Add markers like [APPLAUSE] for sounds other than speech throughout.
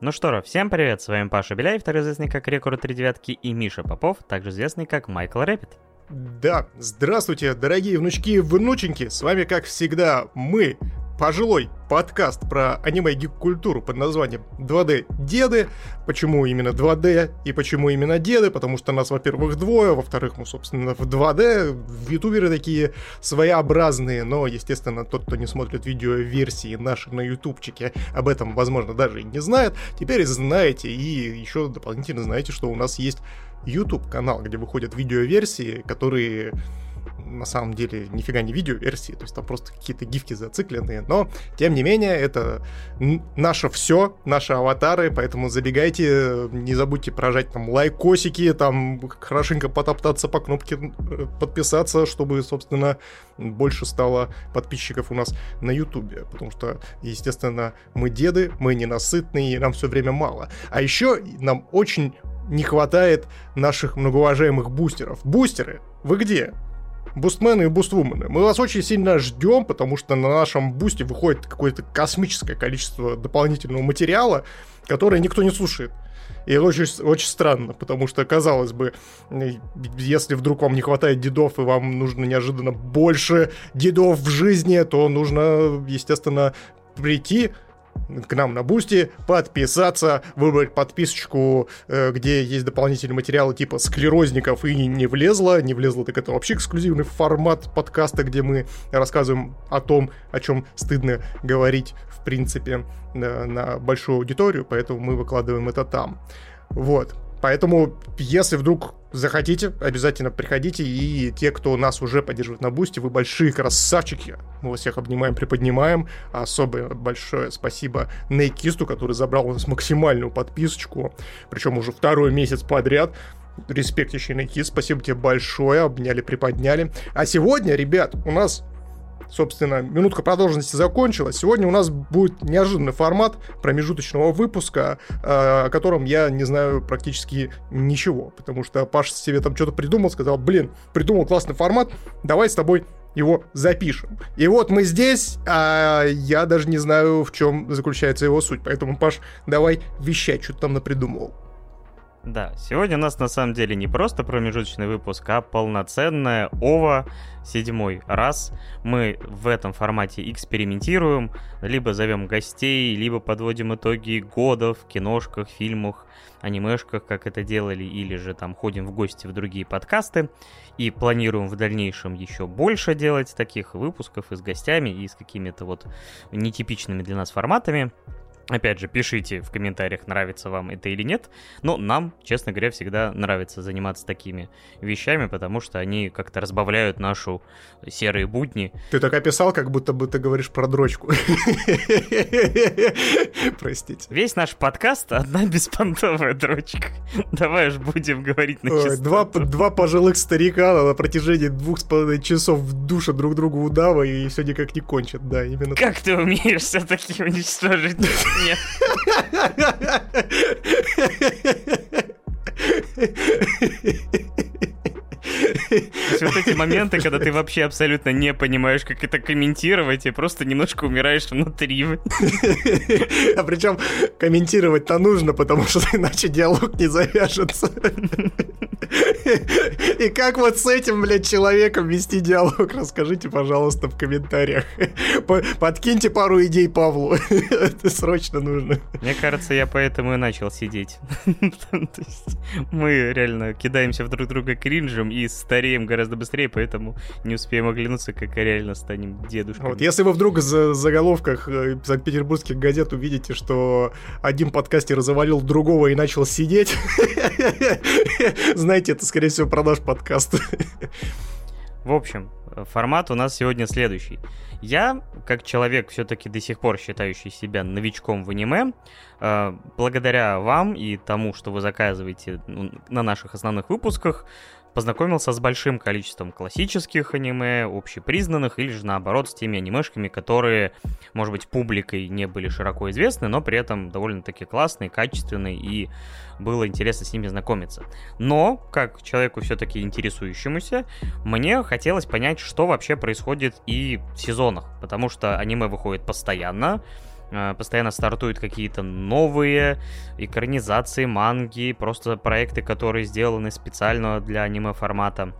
Ну что ж, всем привет, с вами Паша Беляев, также известный как Рекорд 3 девятки, и Миша Попов, также известный как Майкл Рэпид. Да, здравствуйте, дорогие внучки и внученьки, с вами, как всегда, мы, пожилой подкаст про аниме гик культуру под названием 2D Деды. Почему именно 2D и почему именно деды? Потому что нас, во-первых, двое, во-вторых, мы, собственно, в 2D. Ютуберы такие своеобразные, но, естественно, тот, кто не смотрит видеоверсии наши на ютубчике, об этом, возможно, даже и не знает. Теперь знаете и еще дополнительно знаете, что у нас есть YouTube канал, где выходят видеоверсии, которые на самом деле нифига не видео-версии, то есть там просто какие-то гифки зацикленные, но тем не менее это наше все, наши аватары, поэтому забегайте, не забудьте прожать там лайкосики, там хорошенько потоптаться по кнопке подписаться, чтобы, собственно, больше стало подписчиков у нас на ютубе, потому что, естественно, мы деды, мы ненасытные, и нам все время мало. А еще нам очень не хватает наших многоуважаемых бустеров. Бустеры, вы где? Бустмены и буствумены. Мы вас очень сильно ждем, потому что на нашем бусте выходит какое-то космическое количество дополнительного материала, которое никто не слушает. И это очень, очень странно, потому что, казалось бы, если вдруг вам не хватает дедов и вам нужно неожиданно больше дедов в жизни, то нужно, естественно, прийти к нам на Boosty, подписаться, выбрать подписочку, э, где есть дополнительные материалы типа склерозников и не влезло. Не влезло, так это вообще эксклюзивный формат подкаста, где мы рассказываем о том, о чем стыдно говорить, в принципе, на, на большую аудиторию, поэтому мы выкладываем это там. Вот. Поэтому, если вдруг захотите, обязательно приходите. И те, кто нас уже поддерживает на Boosty, вы большие красавчики. Мы вас всех обнимаем, приподнимаем. Особое большое спасибо Нейкисту, который забрал у нас максимальную подписочку. Причем уже второй месяц подряд. Респект еще Нейкист, спасибо тебе большое, обняли, приподняли. А сегодня, ребят, у нас собственно, минутка продолженности закончилась. Сегодня у нас будет неожиданный формат промежуточного выпуска, э, о котором я не знаю практически ничего, потому что Паша себе там что-то придумал, сказал, блин, придумал классный формат, давай с тобой его запишем. И вот мы здесь, а я даже не знаю, в чем заключается его суть. Поэтому, Паш, давай вещать, что ты там напридумывал. Да, сегодня у нас на самом деле не просто промежуточный выпуск, а полноценная ОВА, седьмой раз. Мы в этом формате экспериментируем, либо зовем гостей, либо подводим итоги года в киношках, фильмах, анимешках, как это делали, или же там ходим в гости в другие подкасты. И планируем в дальнейшем еще больше делать таких выпусков и с гостями, и с какими-то вот нетипичными для нас форматами. Опять же, пишите в комментариях, нравится вам это или нет. Но нам, честно говоря, всегда нравится заниматься такими вещами, потому что они как-то разбавляют нашу серые будни. Ты так описал, как будто бы ты говоришь про дрочку. Простите. Весь наш подкаст — одна беспонтовая дрочка. Давай уж будем говорить на Ой, два, два пожилых старика на протяжении двух с половиной часов в душе друг другу удава и все никак не кончат. Да, именно Как ты умеешь все-таки уничтожить нет. есть вот эти моменты, когда ты вообще абсолютно не понимаешь, как это комментировать, и просто немножко умираешь внутри. А причем комментировать-то нужно, потому что иначе диалог не завяжется. [LAUGHS] И как вот с этим, блядь, человеком вести диалог, расскажите, пожалуйста, в комментариях. Подкиньте пару идей Павлу. [LAUGHS] Это срочно нужно. Мне кажется, я поэтому и начал сидеть. [LAUGHS] Мы реально кидаемся в друг друга кринжем и стареем гораздо быстрее, поэтому не успеем оглянуться, как реально станем дедушками. Вот, если вы вдруг в заголовках э, санкт-петербургских газет увидите, что один подкастер завалил другого и начал сидеть, знаете, это, скорее всего, про наш подкаст. В общем, формат у нас сегодня следующий. Я, как человек, все-таки до сих пор считающий себя новичком в аниме, э, благодаря вам и тому, что вы заказываете ну, на наших основных выпусках, познакомился с большим количеством классических аниме, общепризнанных, или же наоборот с теми анимешками, которые, может быть, публикой не были широко известны, но при этом довольно-таки классные, качественные, и было интересно с ними знакомиться. Но, как человеку все-таки интересующемуся, мне хотелось понять, что вообще происходит и в сезонах, потому что аниме выходит постоянно, постоянно стартуют какие-то новые экранизации, манги, просто проекты, которые сделаны специально для аниме-формата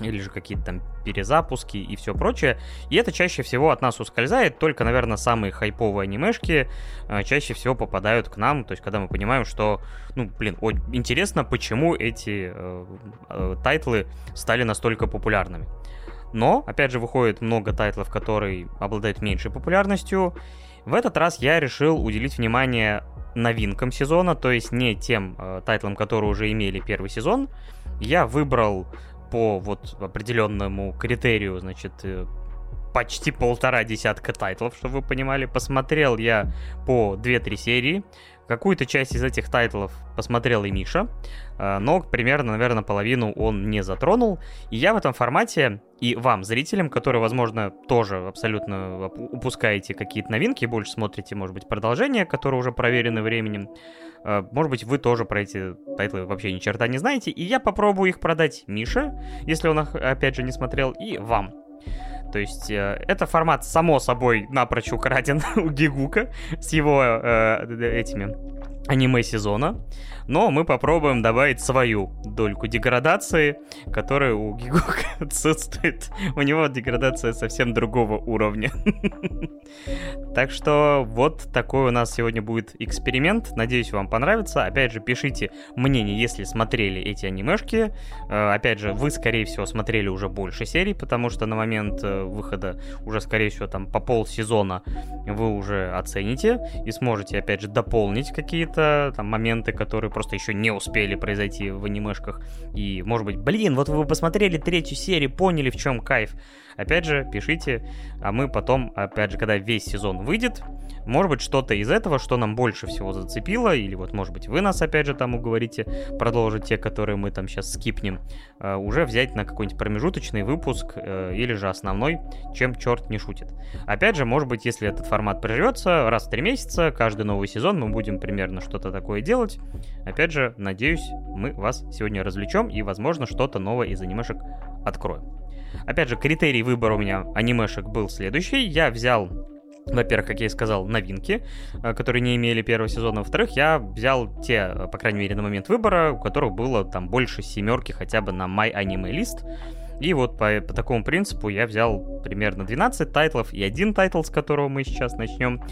или же какие-то там перезапуски и все прочее. И это чаще всего от нас ускользает, только, наверное, самые хайповые анимешки э, чаще всего попадают к нам, то есть когда мы понимаем, что, ну, блин, о, интересно, почему эти э, э, тайтлы стали настолько популярными. Но, опять же, выходит много тайтлов, которые обладают меньшей популярностью. В этот раз я решил уделить внимание новинкам сезона, то есть не тем э, тайтлам, которые уже имели первый сезон. Я выбрал по вот определенному критерию, значит, э, почти полтора десятка тайтлов, чтобы вы понимали. Посмотрел я по 2-3 серии. Какую-то часть из этих тайтлов посмотрел и Миша, э, но примерно, наверное, половину он не затронул. И я в этом формате и вам, зрителям, которые, возможно, тоже абсолютно упускаете какие-то новинки, больше смотрите, может быть, продолжения, которые уже проверены временем, э, может быть, вы тоже про эти тайтлы вообще ни черта не знаете, и я попробую их продать Мише, если он их, опять же, не смотрел, и вам. То есть э, это формат, само собой, напрочь украден [LAUGHS] у Gigguk а с его э, этими аниме сезона, но мы попробуем добавить свою дольку деградации, которая у Gigguk а [LAUGHS] отсутствует. У него деградация совсем другого уровня. [LAUGHS] Так что вот такой у нас сегодня будет эксперимент. Надеюсь, вам понравится. Опять же, пишите мнение, если смотрели эти анимешки. Э, опять же, вы, скорее всего, смотрели уже больше серий, потому что на момент выхода уже, скорее всего, там по пол сезона вы уже оцените и сможете, опять же, дополнить какие-то там моменты, которые просто еще не успели произойти в анимешках. И, может быть, блин, вот вы посмотрели третью серию, поняли, в чем кайф. Опять же, пишите, а мы потом, опять же, когда весь сезон выйдет, может быть, что-то из этого, что нам больше всего зацепило, или вот, может быть, вы нас, опять же, там уговорите продолжить те, которые мы там сейчас скипнем, э, уже взять на какой-нибудь промежуточный выпуск э, или же основной, чем черт не шутит. Опять же, может быть, если этот формат прервется, раз в три месяца, каждый новый сезон мы будем примерно что-то такое делать. Опять же, надеюсь, мы вас сегодня развлечем и, возможно, что-то новое из анимешек откроем. Опять же, критерий выбора у меня анимешек был следующий. Я взял во-первых, как я и сказал, новинки, э, которые не имели первого сезона. Во-вторых, я взял те, по крайней мере, на момент выбора, у которых было там больше семерки хотя бы на My Anime List. И вот по, по такому принципу я взял примерно 12 тайтлов и один тайтл, с которого мы сейчас начнем,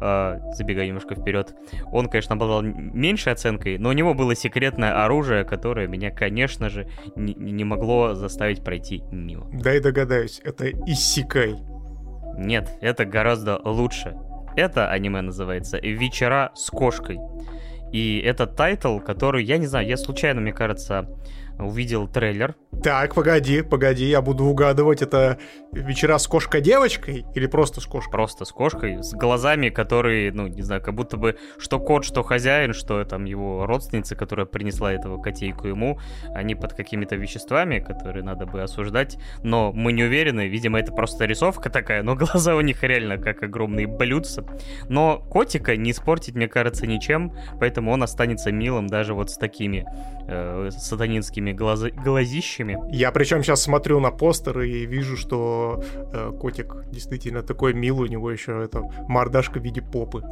э, забегая немножко вперед. Он, конечно, обладал меньшей оценкой, но у него было секретное оружие, которое меня, конечно же, не, не могло заставить пройти мимо. Дай догадаюсь, это исекай. Нет, это гораздо лучше. Это аниме называется «Вечера с кошкой». И это тайтл, который, я не знаю, я случайно, мне кажется, увидел трейлер. Так, погоди, погоди, я буду угадывать, это вечера с кошкой-девочкой или просто с кошкой? Просто с кошкой, с глазами, которые, ну, не знаю, как будто бы что кот, что хозяин, что там его родственница, которая принесла этого котейку ему, они под какими-то веществами, которые надо бы осуждать, но мы не уверены, видимо, это просто рисовка такая, но глаза у них реально как огромные блюдца. Но котика не испортить, мне кажется, ничем, поэтому он останется милым даже вот с такими э, сатанинскими глаз... глазищами. Я причем сейчас смотрю на постер и вижу, что э, котик действительно такой милый, у него еще это мордашка в виде попы.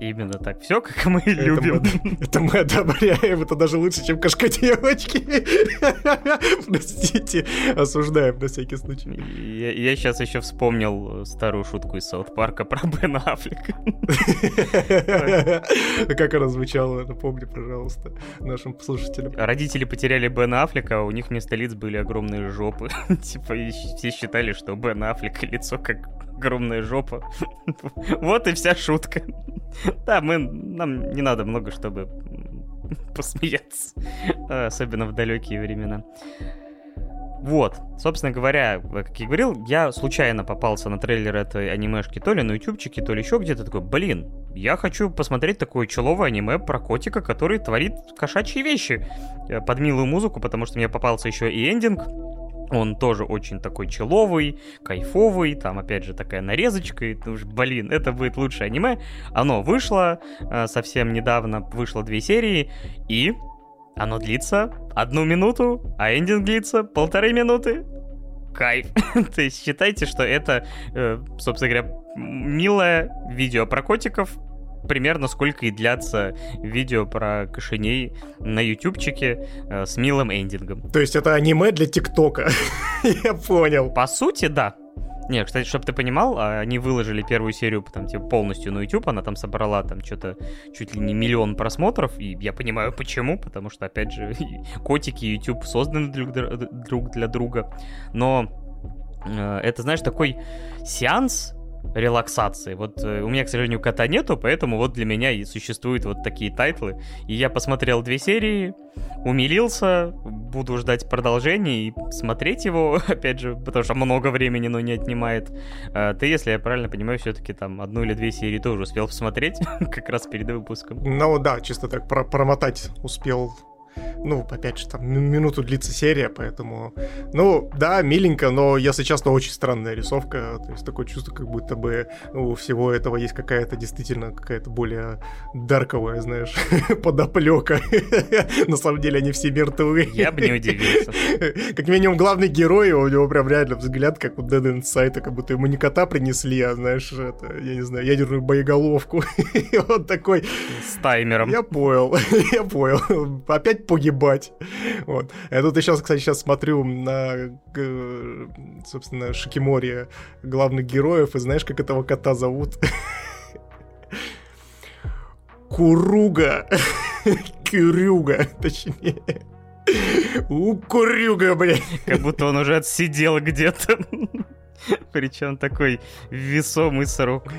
Именно так. Все, как мы это любим. Мы, это мы одобряем, это даже лучше, чем кошка девочки. [LAUGHS] Простите, осуждаем на всякий случай. Я, я сейчас еще вспомнил старую шутку из Саут Парка про Бена Аффлека. [LAUGHS] Как она звучала, напомни, пожалуйста, нашим слушателям родители потеряли Бена Аффлека, у них вместо лиц были огромные жопы. [LAUGHS] типа, все считали, что Бен Аффлека лицо как огромная жопа. [LAUGHS] вот и вся шутка. да, мы, нам не надо много, чтобы посмеяться. Особенно в далекие времена. Вот, собственно говоря, как я говорил, я случайно попался на трейлер этой анимешки то ли на ютубчике, то ли еще где-то такой, блин, я хочу посмотреть такое человое аниме про котика, который творит кошачьи вещи э, под милую музыку, потому что мне попался еще и эндинг, он тоже очень такой человый, кайфовый, там опять же такая нарезочка, и, уж, блин, это будет лучшее аниме. Оно вышло э, совсем недавно, вышло две серии, и оно длится одну минуту, а эндинг длится полторы минуты. кайф. [LAUGHS] То есть считайте, что это, э, собственно говоря, милое видео про котиков, примерно сколько и длятся видео про кошеней на ютубчике э, с милым эндингом. То есть это аниме для ТикТока. [LAUGHS] Я понял. По сути, да. Не, кстати, чтобы ты понимал, а, они выложили первую серию там, типа, полностью на YouTube, она там собрала там что-то чуть ли не миллион просмотров, и я понимаю почему, потому что, опять же, [LAUGHS] котики и YouTube созданы друг, друг для друга, но э, это, знаешь, такой сеанс релаксации. Вот э, у меня, к сожалению, кота нету, поэтому вот для меня и существуют вот такие тайтлы. И я посмотрел две серии, умилился, буду ждать продолжения и смотреть его, [LAUGHS] опять же, потому что много времени, но не отнимает. А ты, если я правильно понимаю, все-таки там одну или две серии тоже успел посмотреть, [LAUGHS] как раз перед выпуском. Ну да, чисто так про промотать успел ну, опять же, там минуту длится серия, поэтому... Ну, да, миленько, но, если честно, очень странная рисовка. То есть такое чувство, как будто бы у всего этого есть какая-то действительно какая-то более дарковая, знаешь, [LAUGHS] подоплека. [LAUGHS] На самом деле они все мертвы. Я бы не удивился. [LAUGHS] Как минимум, главный герой, у него прям реально взгляд, как у Dead Inside, как будто ему не кота принесли, а, знаешь, это, я не знаю, ядерную боеголовку. И он такой... С таймером. Я понял, я понял. Опять погибать. Вот. Я тут сейчас, кстати, сейчас смотрю на, собственно, Шикимори главных героев, и знаешь, как этого кота зовут? Куруга. Кюрюга, точнее. У Курюга, блядь. Как будто он уже отсидел где-то. Причем такой весомый срок.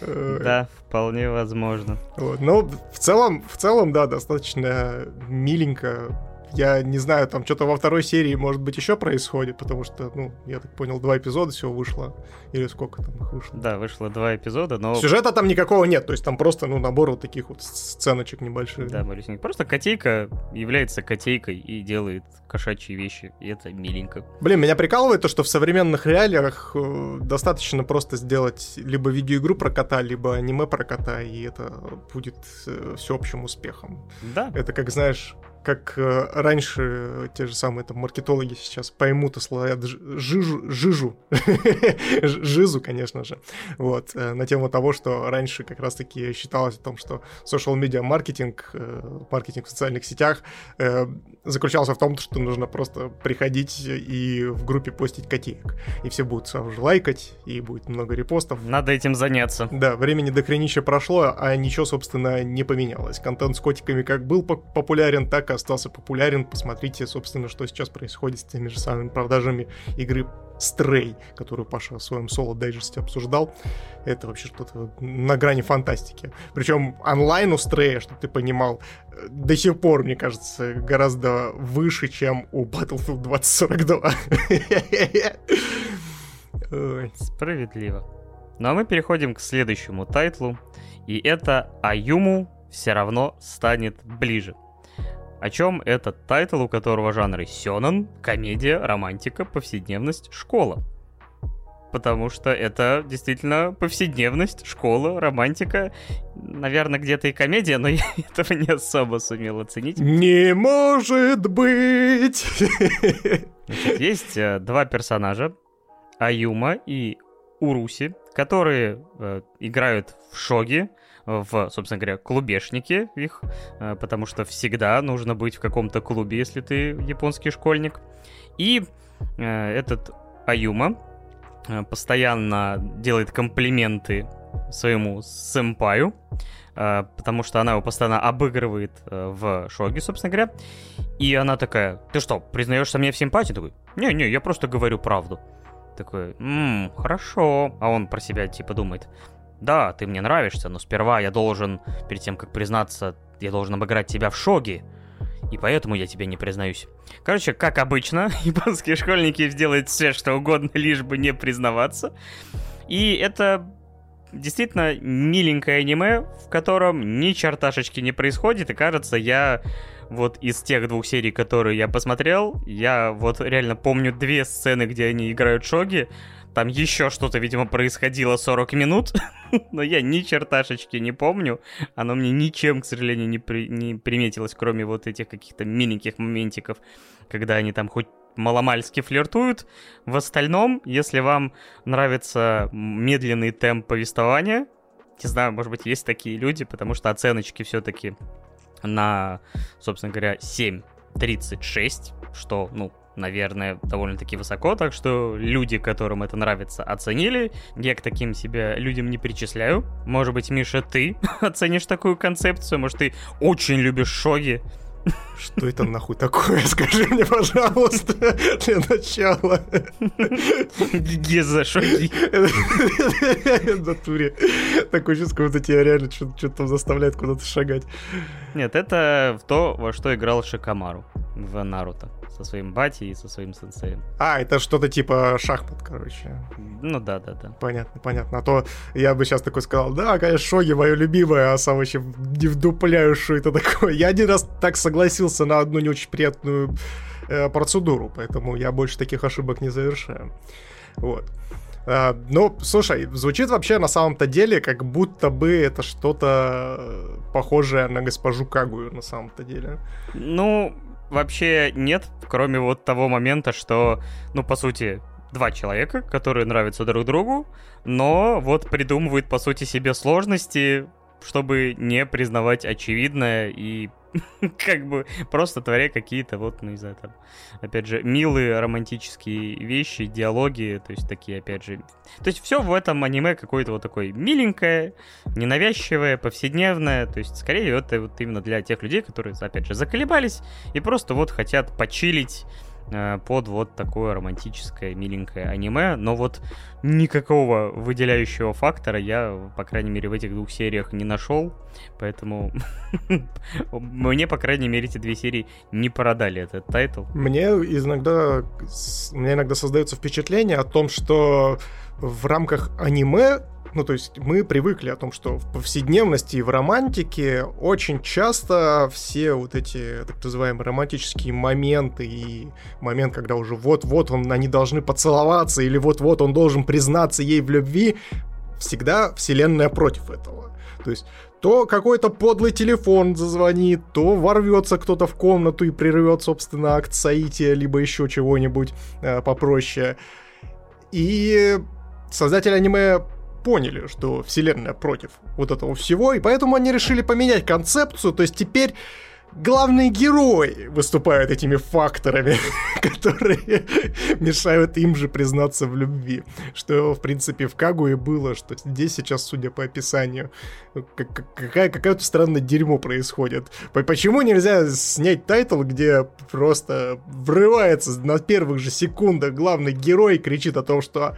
Да, вполне возможно. Вот. Но в целом, в целом, да, достаточно миленько я не знаю, там что-то во второй серии, может быть, еще происходит, потому что, ну, я так понял, два эпизода всего вышло. Или сколько там их вышло? Да, вышло два эпизода, но... Сюжета там никакого нет, то есть там просто, ну, набор вот таких вот сценочек небольших. Да, Марисник. Просто котейка является котейкой и делает кошачьи вещи, и это миленько. Блин, меня прикалывает то, что в современных реалиях э, достаточно просто сделать либо видеоигру про кота, либо аниме про кота, и это будет э, всеобщим успехом. Да. Это как, знаешь, как э, раньше те же самые там маркетологи сейчас поймут и словят жижу, жижу, [LAUGHS] жизу, конечно же, вот, э, на тему того, что раньше как раз-таки считалось о том, что social media маркетинг, э, маркетинг в социальных сетях э, заключался в том, что нужно просто приходить и в группе постить котеек, и все будут сразу же лайкать, и будет много репостов. Надо этим заняться. Да, времени до хренища прошло, а ничего, собственно, не поменялось. Контент с котиками как был популярен, так остался популярен. Посмотрите, собственно, что сейчас происходит с теми же самыми продажами игры Stray, которую Паша в своем соло-дайджесте обсуждал. Это вообще что-то на грани фантастики. Причем онлайн у Stray, чтобы ты понимал, до сих пор, мне кажется, гораздо выше, чем у Battlefield 2042. Справедливо. Ну а мы переходим к следующему тайтлу. И это Аюму все равно станет ближе. О чем этот тайтл, у которого жанры сёнэн, комедия, романтика, повседневность, школа. Потому что это действительно повседневность, школа, романтика. Наверное, где-то и комедия, но [LAUGHS] я этого не особо сумел оценить. Не может быть! [LAUGHS] Значит, есть э, два персонажа, Аюма и Уруси, которые э, играют в шоги, в, собственно говоря, клубешники их, э, потому что всегда нужно быть в каком-то клубе, если ты японский школьник. И э, этот Аюма э, постоянно делает комплименты своему сэмпаю, потому что она его постоянно обыгрывает в шоге, собственно говоря. И она такая, ты что, признаешься мне в симпатии? Такой, не-не, я просто говорю правду. Такой, ммм, хорошо. А он про себя типа думает, да, ты мне нравишься, но сперва я должен, перед тем, как признаться, я должен обыграть тебя в шоге. И поэтому я тебе не признаюсь. Короче, как обычно, [LAUGHS] японские школьники сделают все, что угодно, лишь бы не признаваться. И это действительно миленькое аниме, в котором ни черташечки не происходит, и кажется, я вот из тех двух серий, которые я посмотрел, я вот реально помню две сцены, где они играют шоги, там еще что-то, видимо, происходило 40 минут, [LAUGHS] но я ни черташечки не помню. Оно мне ничем, к сожалению, не, при... не приметилось, кроме вот этих каких-то миленьких моментиков, когда они там хоть маломальски флиртуют. В остальном, если вам нравится медленный темп повествования, не знаю, может быть, есть такие люди, потому что оценочки все-таки на, собственно говоря, 7.36, что, ну, наверное, довольно-таки высоко, так что люди, которым это нравится, оценили. Я к таким себя людям не причисляю. Может быть, Миша, ты [LAUGHS] оценишь такую концепцию? Может, ты очень любишь шоги? Что это нахуй такое? [LAUGHS] Скажи мне, пожалуйста, для начала. Геза шоги. [LAUGHS] В натуре. Такое чувство, будто тебя реально что-то там заставляет куда-то шагать. Нет, это то, во что играл Шикамару в Наруто со своим батей и со своим сенсеем. А, это что-то типа шахмат, короче. Ну да, да, да. Понятно, понятно. А то я бы сейчас такой сказал, да, конечно, Шоги мое любимое, а сам вообще не вдупляю, что это такое. Я один раз так согласился на одну не очень приятную э, процедуру, поэтому я больше таких ошибок не завершаю. Вот. А, ну, слушай, звучит вообще на самом-то деле, как будто бы это что-то э, похожее на госпожу Кагую на самом-то деле. Ну, вообще нет, кроме вот того момента, что, ну, по сути, два человека, которые нравятся друг другу, но вот придумывают, по сути, себе сложности, чтобы не признавать очевидное и [LAUGHS] как бы просто творя какие-то вот, ну, не знаю, там, опять же, милые романтические вещи, диалоги, то есть такие, опять же... То есть все в этом аниме какое-то вот такое миленькое, ненавязчивое, повседневное, то есть скорее это вот именно для тех людей, которые, опять же, заколебались и просто вот хотят почилить под вот такое романтическое, миленькое аниме, но вот никакого выделяющего фактора я, по крайней мере, в этих двух сериях не нашел, поэтому [LAUGHS] мне, по крайней мере, эти две серии не продали этот тайтл. Мне иногда, мне иногда создается впечатление о том, что в рамках аниме ну, то есть мы привыкли о том, что в повседневности и в романтике очень часто все вот эти так называемые романтические моменты и момент, когда уже вот-вот он, они должны поцеловаться или вот-вот он должен признаться ей в любви, всегда вселенная против этого. То есть то какой-то подлый телефон зазвонит, то ворвется кто-то в комнату и прервет, собственно, акт соития, либо еще чего-нибудь э, попроще. И создатели аниме поняли, что вселенная против вот этого всего, и поэтому они решили поменять концепцию, то есть теперь главный герой выступает этими факторами, [LAUGHS] которые мешают им же признаться в любви. Что, в принципе, в Кагуе было, что здесь сейчас, судя по описанию, какая, какое-то странное дерьмо происходит. Почему нельзя снять тайтл, где просто врывается на первых же секундах главный герой кричит о том, что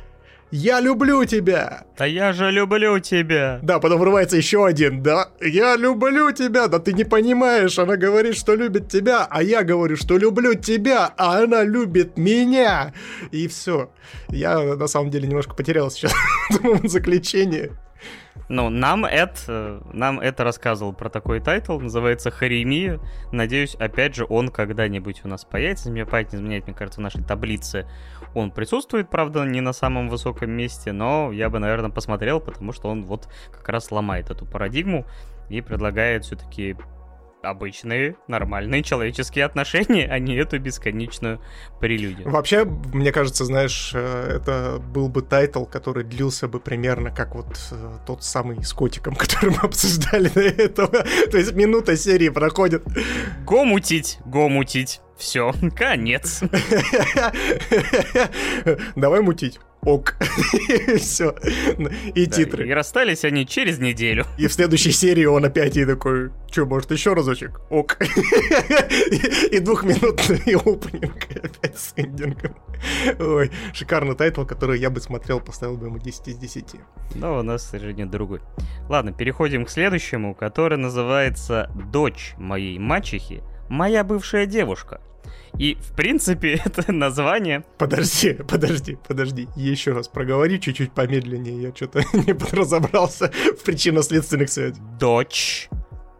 я люблю тебя! Да я же люблю тебя! Да, потом врывается еще один. Да, я люблю тебя! Да ты не понимаешь, она говорит, что любит тебя, а я говорю, что люблю тебя, а она любит меня! И все. Я на самом деле немножко потерялся сейчас [LAUGHS] в заключении. Ну, нам это, нам это рассказывал про такой тайтл, называется Хоримия. Надеюсь, опять же, он когда-нибудь у нас появится. Мне память не изменяет, мне кажется, в нашей таблице он присутствует, правда, не на самом высоком месте, но я бы, наверное, посмотрел, потому что он вот как раз ломает эту парадигму и предлагает все-таки обычные, нормальные человеческие отношения, а не эту бесконечную прелюдию. Вообще, мне кажется, знаешь, э, это был бы тайтл, который длился бы примерно как вот э, тот самый с котиком, [LAUGHS] который мы обсуждали до этого. То есть минута серии проходит. Го мутить, го мутить. Все, [LAUGHS] конец. [LAUGHS] Давай мутить. Ок. [LAUGHS] Все. И да, титры. И расстались они через неделю. И в следующей серии он опять и такой, что, может, еще разочек? Ок. [LAUGHS] И двухминутный [LAUGHS] опенинг опять с эндингом. Ой, шикарный тайтл, который я бы смотрел, поставил бы ему 10 из 10. Но у нас, к сожалению, другой. Ладно, переходим к следующему, который называется «Дочь моей мачехи. Моя бывшая девушка». И, в принципе, [LAUGHS] это название... Подожди, подожди, подожди. Еще раз проговори чуть-чуть помедленнее. Я что-то [LAUGHS] не разобрался в причинно-следственных связях. Дочь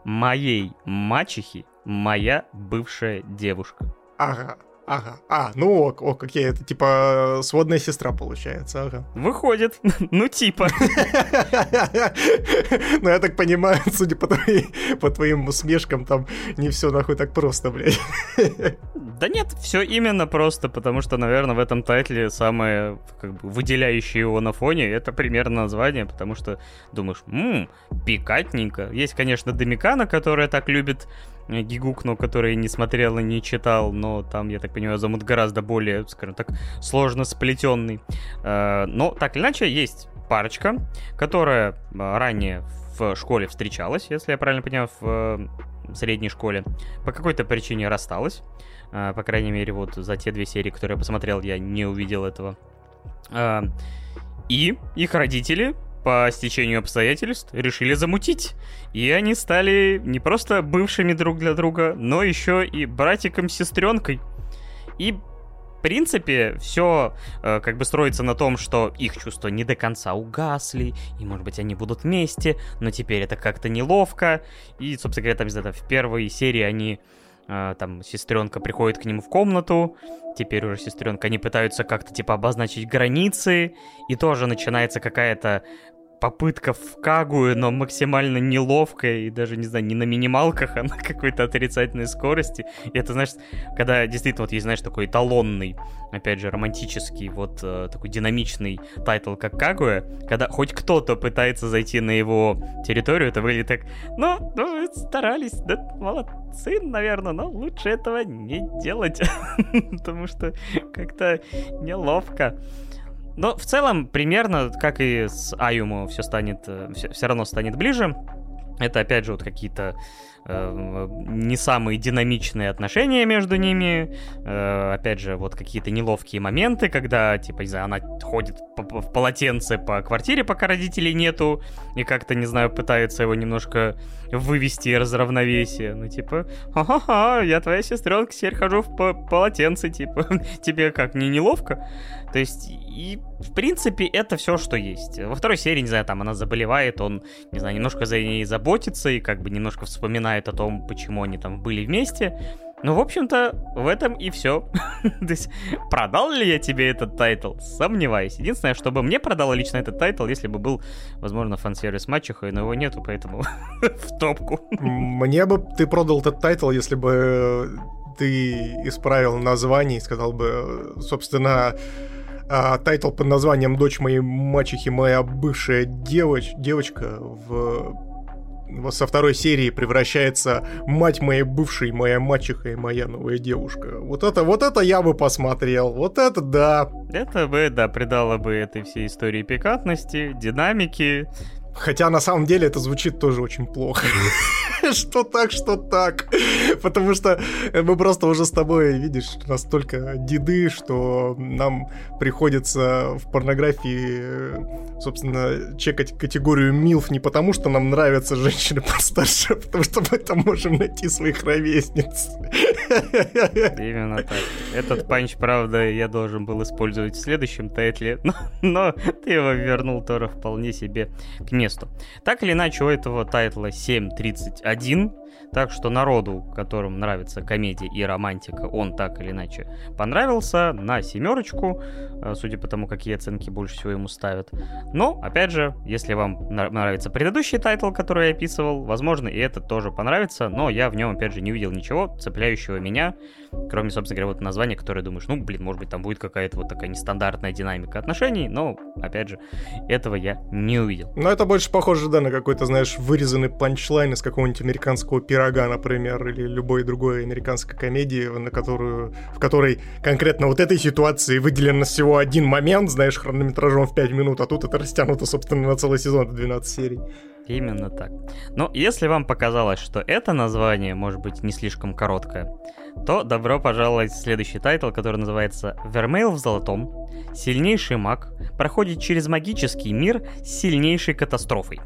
моей мачехи, моя бывшая девушка. Ага. Ага. А, ну ок, ок, окей, это типа сводная сестра получается, ага. Выходит, [LAUGHS] ну типа. [LAUGHS] Ну я так понимаю, [LAUGHS] судя по, твоей, по твоим усмешкам, там не все нахуй так просто, блядь. Да нет, все именно просто, потому что, наверное, в этом тайтле самое как бы, выделяющее его на фоне это примерно название, потому что думаешь, ммм, пикатненько. Есть, конечно, Домикана, которая так любит Э, Гигукну, который не смотрел и не читал, но там, я так понимаю, замут гораздо более, скажем так, сложно сплетенный. Э, но так или иначе, есть парочка, которая э, ранее в школе встречалась, если я правильно понимаю, в средней школе. По какой-то причине рассталась. По крайней мере, вот за те две серии, которые я посмотрел, я не увидел этого. И их родители по стечению обстоятельств решили замутить. И они стали не просто бывшими друг для друга, но еще и братиком-сестренкой. И в принципе, все э, как бы строится на том, что их чувства не до конца угасли, и, может быть, они будут вместе, но теперь это как-то неловко. И, собственно говоря, там, не знаю, в первой серии они э, там сестренка приходит к нему в комнату, теперь уже сестренка, они пытаются как-то типа обозначить границы, и тоже начинается какая-то попытка в Кагую, но максимально неловкая и даже, не знаю, не на минималках, [LAUGHS] а на какой-то отрицательной скорости. И это, знаешь, когда действительно вот есть, знаешь, такой эталонный, опять же, романтический, вот э, такой динамичный тайтл, как Кагуя, когда хоть кто-то пытается зайти на его территорию, это выглядит так, ну, ну старались, да, молодцы, наверное, но лучше этого не делать, [LAUGHS] потому что как-то неловко. Но в целом, примерно, как и с Аюму, все станет, все, э, все равно станет ближе. Это, опять же, вот какие-то э, не самые динамичные отношения между ними. Э, опять же, вот какие-то неловкие моменты, когда, типа, не знаю, она ходит в полотенце по квартире, пока родителей нету, и как-то, не знаю, пытается его немножко вывести из равновесия. Ну, типа, ха-ха-ха, я твоя сестренка, теперь хожу в полотенце, типа, [LAUGHS] тебе как, не неловко? То есть, и, в принципе, это все, что есть. Во второй серии, не знаю, там она заболевает, он, не знаю, немножко за ней заботится и как бы немножко вспоминает о том, почему они там были вместе. Ну, в общем-то, в этом и все. [LAUGHS] То есть, продал ли я тебе этот тайтл? Сомневаюсь. Единственное, чтобы мне продало лично этот тайтл, если бы был, возможно, фан-сервис мачехи, но его нету, поэтому [LAUGHS] в топку. Мне бы ты продал этот тайтл, если бы ты исправил название и сказал бы, собственно, а, тайтл под названием «Дочь моей мачехи, моя бывшая девоч, девочка» в со второй серии превращается мать моей бывшей, моя мачеха и моя новая девушка. Вот это, вот это я бы посмотрел. Вот это да. Это бы, да, придало бы этой всей истории пикантности, динамики, Хотя на самом деле это звучит тоже очень плохо. [LAUGHS] [LAUGHS] что так, что так. Потому что мы просто уже с тобой, видишь, настолько деды, что нам приходится в порнографии, собственно, чекать категорию МИЛФ не потому, что нам нравятся женщины [LAUGHS] постарше, а потому что мы там можем найти своих ровесниц. [LAUGHS] Именно так. Этот панч, правда, я должен был использовать в следующем тайтле, но, но ты его вернул тоже вполне себе к месту. Так или иначе, у этого тайтла 7.31, так что народу, которым нравится комедия и романтика, он так или иначе понравился на семерочку, э, судя по тому, какие оценки больше всего ему ставят. Но, опять же, если вам нравится предыдущий тайтл, который я описывал, возможно, и этот тоже понравится, но я в нем, опять же, не увидел ничего цепляющего меня, кроме, собственно говоря, вот названия, которое думаешь, ну, блин, может быть, там будет какая-то вот такая нестандартная динамика отношений, но, опять же, этого я не увидел. Но это больше похоже, да, на какой-то, знаешь, вырезанный панчлайн из какого-нибудь американского пирога, например, или любой другой американской комедии, на которую, в которой конкретно вот этой ситуации выделен всего один момент, знаешь, хронометражом в 5 минут, а тут это растянуто, собственно, на целый сезон, 12 серий. Именно так. Но если вам показалось, что это название может быть не слишком короткое, то добро пожаловать в следующий тайтл, который называется «Вермейл в золотом. Сильнейший маг проходит через магический мир с сильнейшей катастрофой».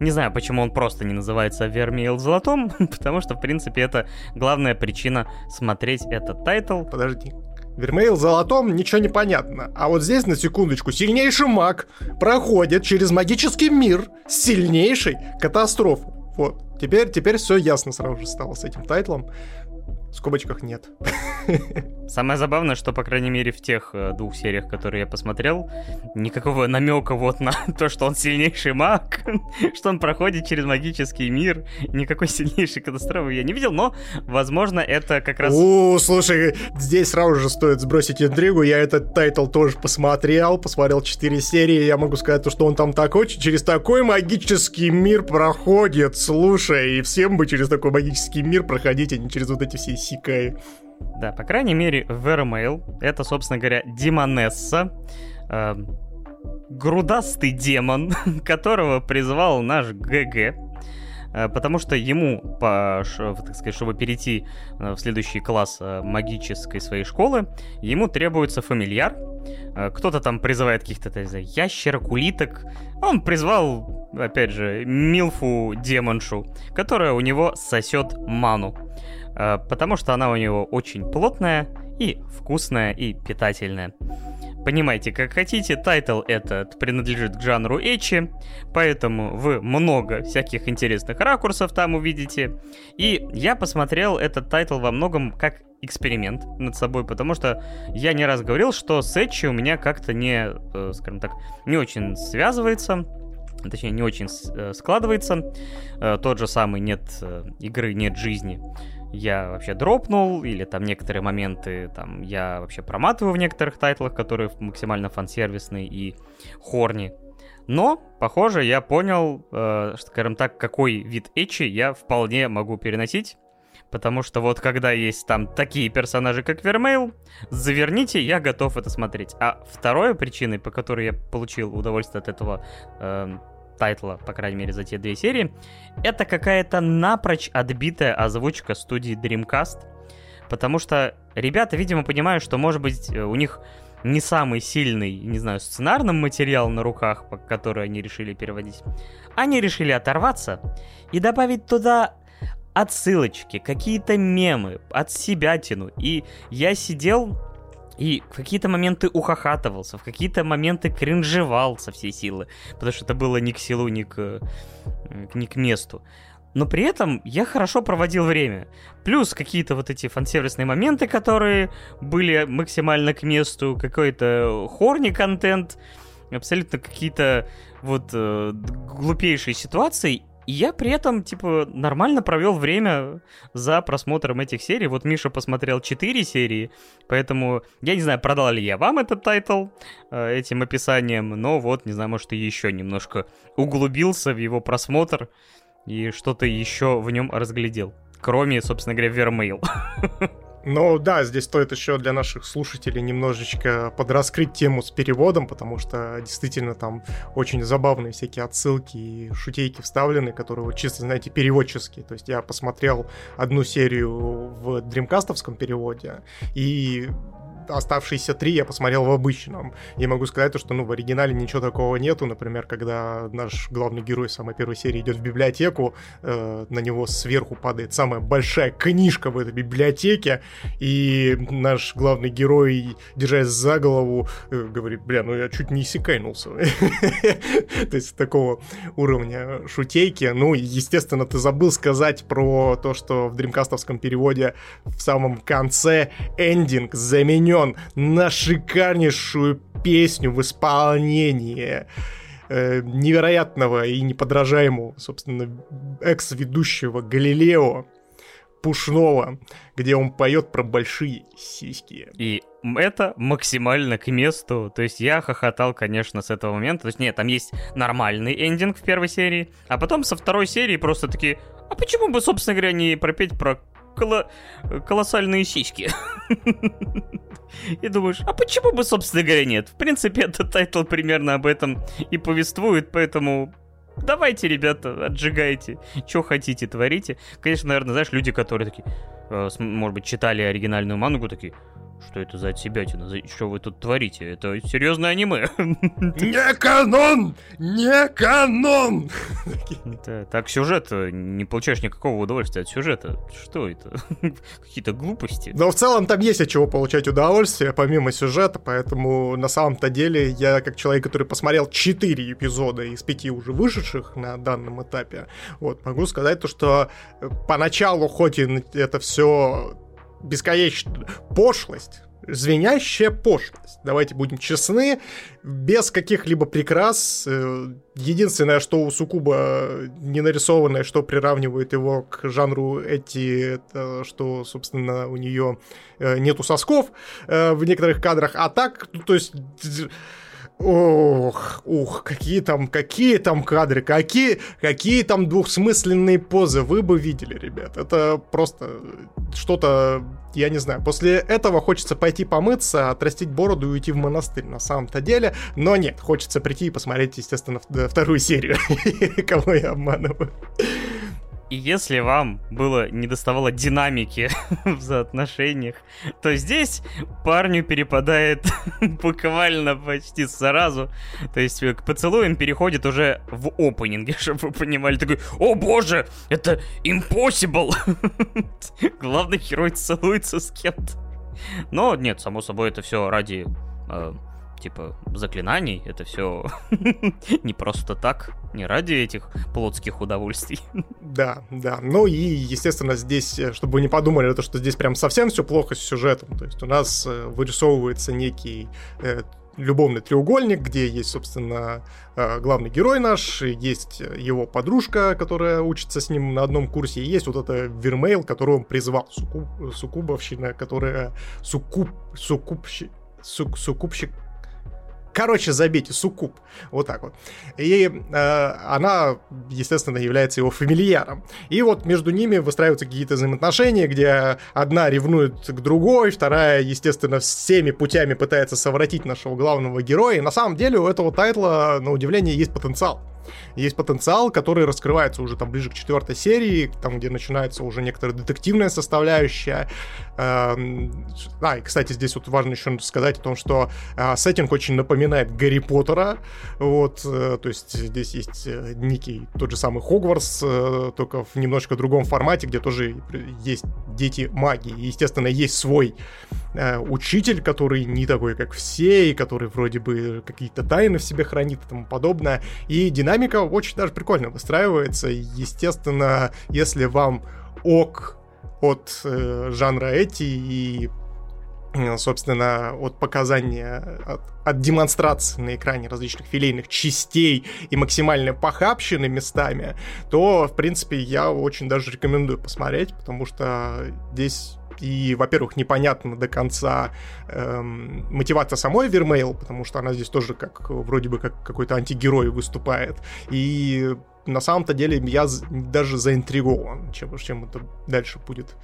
Не знаю, почему он просто не называется Вермейл в золотом, [LAUGHS] потому что, в принципе, это главная причина смотреть этот тайтл. Подожди, Вермейл золотом ничего не понятно. А вот здесь, на секундочку, сильнейший маг проходит через магический мир сильнейшей катастрофой. Вот. Теперь, теперь все ясно сразу же стало с этим тайтлом. В скобочках нет. [LAUGHS] Самое забавное, что, по крайней мере, в тех э, двух сериях, которые я посмотрел, никакого намека вот на [LAUGHS] то, что он сильнейший маг, [LAUGHS] что он проходит через магический мир, никакой сильнейшей катастрофы я не видел, но, возможно, это как раз... О, слушай, здесь сразу же стоит сбросить интригу, я этот тайтл тоже посмотрел, посмотрел 4 серии, я могу сказать, что он там такой, через такой магический мир проходит, слушай, и всем бы через такой магический мир проходить, а не через вот эти все исекай. Да, по крайней мере, Вермейл, это, собственно говоря, Демонесса, э, грудастый демон, [LAUGHS] которого призвал наш ГГ, э, потому что ему, по, так сказать, чтобы перейти э, в следующий класс э, магической своей школы, ему требуется фамильяр. Кто-то там призывает каких-то ящерок, улиток. Он призвал, опять же, Милфу демоншу, которая у него сосет ману. Э, потому что она у него очень плотная и вкусная и питательная. Понимаете, как хотите, тайтл этот принадлежит к жанру Эчи, поэтому вы много всяких интересных ракурсов там увидите. И я посмотрел этот тайтл во многом как эксперимент над собой, потому что я не раз говорил, что с Эчи у меня как-то не, э, скажем так, не очень связывается точнее, не очень э, складывается. Тот же самый нет игры, нет жизни я вообще дропнул, или там некоторые моменты там я вообще проматываю в некоторых тайтлах, которые максимально фан-сервисные и хорни. Но, похоже, я понял, э, скажем так, какой вид эчи я вполне могу переносить. Потому что вот когда есть там такие персонажи, как Вермейл, заверните, я готов это смотреть. А второй причиной, по которой я получил удовольствие от этого э, тайтла, по крайней мере, за те две серии, это какая-то напрочь отбитая озвучка студии Dreamcast, потому что ребята, видимо, понимают, что, может быть, у них не самый сильный, не знаю, сценарный материал на руках, который они решили переводить. Они решили оторваться и добавить туда отсылочки, какие-то мемы, от себя тяну. И я сидел и в какие-то моменты ухахатывался, в какие-то моменты кринжевал со всей силы, потому что это было ни к силу, ни к, ни к месту. Но при этом я хорошо проводил время. Плюс какие-то вот эти фансервисные моменты, которые были максимально к месту, какой-то horny контент, абсолютно какие-то вот э, глупейшие ситуации. И я при этом, типа, нормально провел время за просмотром этих серий. Вот Миша посмотрел 4 серии, поэтому я не знаю, продал ли я вам этот тайтл э, этим описанием, но вот, не знаю, может, и еще немножко углубился в его просмотр и что-то еще в нем разглядел. Кроме, собственно говоря, Вермейл. [LAUGHS] Ну да, здесь стоит еще для наших слушателей немножечко подраскрыть тему с переводом, потому что действительно там очень забавные всякие отсылки и шутейки вставлены, которые вот чисто, знаете, переводческие. То есть я посмотрел одну серию в дримкастовском переводе, и оставшиеся три я посмотрел в обычном. И могу сказать, что ну, в оригинале ничего такого нету. Например, когда наш главный герой самой первой серии идет в библиотеку, э, на него сверху падает самая большая книжка в этой библиотеке, и наш главный герой, держась за голову, э, говорит, бля, ну я чуть не иссякайнулся. [LAUGHS] То есть такого уровня шутейки. Ну, естественно, ты забыл сказать про то, что в дримкастовском переводе в самом конце эндинг заменен заменен на шикарнейшую песню в исполнении э, невероятного и неподражаемого, собственно, экс-ведущего Галилео Пушного, где он поет про большие сиськи. И это максимально к месту. То есть я хохотал, конечно, с этого момента. То есть нет, там есть нормальный эндинг в первой серии, а потом со второй серии просто такие, а почему бы, собственно говоря, не пропеть про коло... колоссальные сиськи. И думаешь, а почему бы, собственно говоря, нет? В принципе, этот тайтл примерно об этом и повествует, поэтому давайте, ребята, отжигайте, что хотите, творите. Конечно, наверное, знаешь, люди, которые такие, э, может быть, читали оригинальную мангу, такие, что это за отсебятина? Что вы тут творите? Это серьезное аниме. [LAUGHS] Не канон! Не канон! Так сюжет, не получаешь никакого удовольствия от сюжета. Что это? [LAUGHS] Какие-то глупости. Но в целом там есть от чего получать удовольствие, помимо сюжета, поэтому на самом-то деле я, как человек, который посмотрел 4 эпизода из 5 уже вышедших на данном этапе, вот, могу сказать то, что поначалу, хоть и это все бесконечная пошлость, звенящая пошлость. Давайте будем честны, без каких-либо прикрас. Э, единственное, что у Сукуба не нарисованное, что приравнивает его к жанру эти, это что, собственно, у нее э, нету сосков э, в некоторых кадрах. А так, ну, то есть Ох, ух, какие там, какие там кадры, какие, какие там двухсмысленные позы вы бы видели, ребят. Это просто что-то, я не знаю. После этого хочется пойти помыться, отрастить бороду и уйти в монастырь на самом-то деле. Но нет, хочется прийти и посмотреть, естественно, вторую серию. [LAUGHS] Кого я обманываю. И если вам было не доставало динамики [LAUGHS] в отношениях, то здесь парню перепадает [LAUGHS] буквально почти сразу. То есть к поцелуям переходит уже в опенинге, [LAUGHS] чтобы вы понимали. Такой, о боже, это impossible! Главный герой целуется с кем-то. Но нет, само собой, это все ради э, типа заклинаний. Это все [LAUGHS] не просто так, не ради этих плотских удовольствий. Да, да. Ну и, естественно, здесь, э, чтобы вы не подумали, это что здесь прям совсем все плохо с сюжетом. То есть у нас э, вырисовывается некий э, любовный треугольник, где есть, собственно, э, главный герой наш, есть его подружка, которая учится с ним на одном курсе, и есть вот это Вермейл, которого он призвал, сукуб, сукубовщина, которая сукуб, сукубщик, сук, сукубщик Короче, забейте, суккуб. Вот так вот. И э, она, естественно, является его фамильяром. И вот между ними выстраиваются какие-то взаимоотношения, где одна ревнует к другой, вторая, естественно, всеми путями пытается совратить нашего главного героя. И на самом деле у этого тайтла, на удивление, есть потенциал есть потенциал, который раскрывается уже там ближе к четвертой серии, там, где начинается уже некоторая детективная составляющая. Эм, а, и, кстати, здесь вот важно еще сказать о том, что э, сеттинг очень напоминает Гарри Поттера, вот, э, то есть здесь есть э, некий тот же самый Хогвартс, только в немножко другом формате, где тоже есть дети магии, и, естественно, есть свой учитель, который не такой, как все, и который вроде бы какие-то тайны в себе хранит и тому подобное, и динамика очень даже прикольно выстраивается. Естественно, если вам ок от э, жанра эти и э, собственно, от показания, от, от демонстрации на экране различных филейных частей и максимальной похабщины местами, то, в принципе, я очень даже рекомендую посмотреть, потому что здесь и, во-первых, непонятно до конца эм, мотивация самой Вермейл, потому что она здесь тоже как вроде бы как какой-то антигерой выступает. И на самом-то деле я даже заинтригован, чем, чем это дальше будет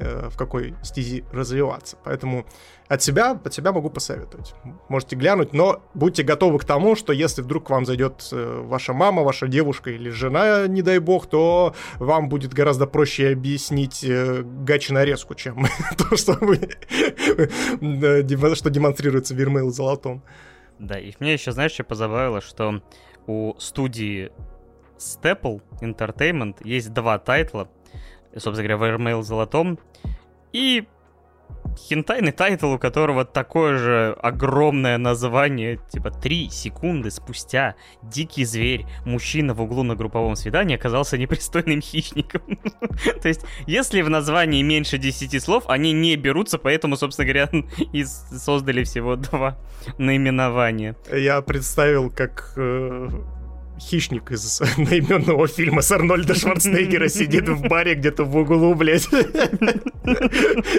Э, в какой стези развиваться. Поэтому от себя, от себя могу посоветовать. Можете глянуть, но будьте готовы к тому, что если вдруг к вам зайдет э, ваша мама, ваша девушка или жена, не дай бог, то вам будет гораздо проще объяснить э, гачи нарезку, чем [LAUGHS] то, что, вы, что демонстрируется в Вермейл золотом. Да, и мне еще, знаешь, что позабавило, что у студии Staple Entertainment есть два тайтла, собственно говоря, Вермейл золотом. И хентайный тайтл, у которого такое же огромное название, типа 3 секунды спустя дикий зверь, мужчина в углу на групповом свидании оказался непристойным хищником. [LAUGHS] То есть, если в названии меньше 10 слов, они не берутся, поэтому, собственно говоря, [LAUGHS] и создали всего два наименования. Я представил, как э, хищник из наименного фильма с Арнольда Шварценеггера сидит в баре где-то в углу, блядь,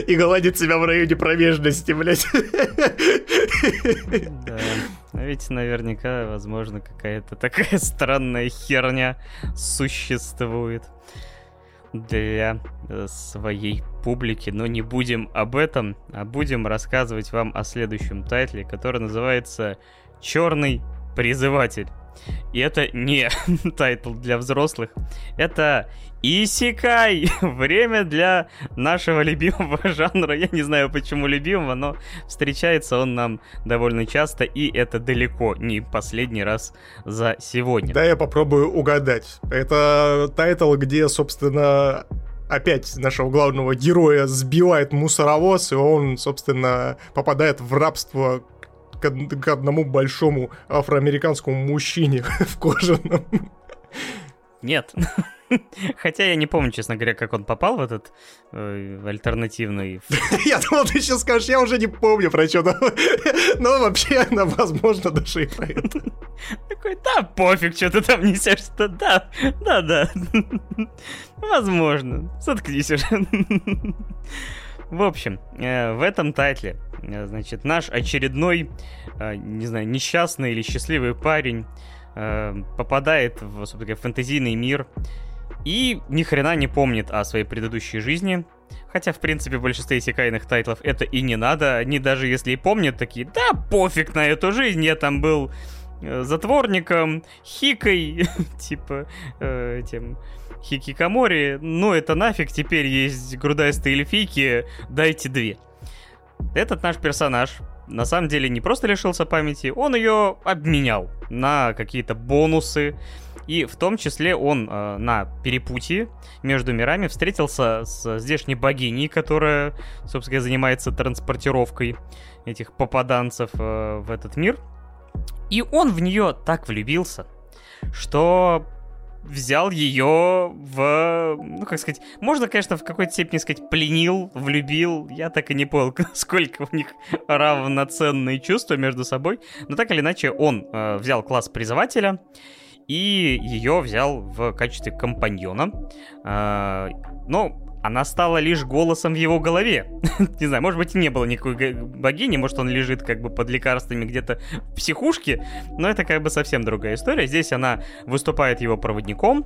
и гладит себя в районе промежности, блядь. Да. А ведь наверняка, возможно, какая-то такая странная херня существует для э, своей публики, но не будем об этом, а будем рассказывать вам о следующем тайтле, который называется «Черный призыватель». И это не [LAUGHS] тайтл для взрослых. Это исекай! [LAUGHS] Время для нашего любимого [LAUGHS] жанра. Я не знаю, почему любимого, но встречается он нам довольно часто, и это далеко не последний раз за сегодня. Да, я попробую угадать. Это тайтл, где, собственно, опять нашего главного героя сбивает мусоровоз, и он, собственно, попадает в рабство к, к одному большому афроамериканскому мужчине [LAUGHS] в кожаном. Нет. [LAUGHS] Хотя я не помню, честно говоря, как он попал в этот э, альтернативный... [LAUGHS] Я думал, ты сейчас скажешь, я уже не помню про что, но, вообще, возможно, даже и про это. Такой, да, пофиг, что ты там несешь, что да, да, да. Возможно. Заткнись уже. В общем, э, в этом тайтле, значит, наш очередной, э, не знаю, несчастный или счастливый парень э, попадает в, собственно, фэнтезийный мир и ни хрена не помнит о своей предыдущей жизни. Хотя, в принципе, в большинстве исекайных тайтлов это и не надо. Они даже если и помнят, такие, да пофиг на эту жизнь, я там был э, затворником, хикой, [LAUGHS] типа, э, этим хикикамори, ну это нафиг, теперь есть грудастые эльфийки, дайте две. Этот наш персонаж на самом деле не просто лишился памяти, он ее обменял на какие-то бонусы, и в том числе он э, на перепутье между мирами встретился с здешней богиней, которая, собственно, занимается транспортировкой этих попаданцев э, в этот мир. И он в нее так влюбился, что взял ее в... Ну, как сказать, можно, конечно, в какой-то степени сказать, пленил, влюбил. Я так и не понял, [LAUGHS] сколько у них равноценные чувства между собой. Но так или иначе, он э, взял класс призывателя и ее взял в качестве компаньона. Э, но она стала лишь голосом в его голове. [LAUGHS] не знаю, может быть, не было никакой богини, может, он лежит как бы под лекарствами где-то в психушке, но это как бы совсем другая история. Здесь она выступает его проводником,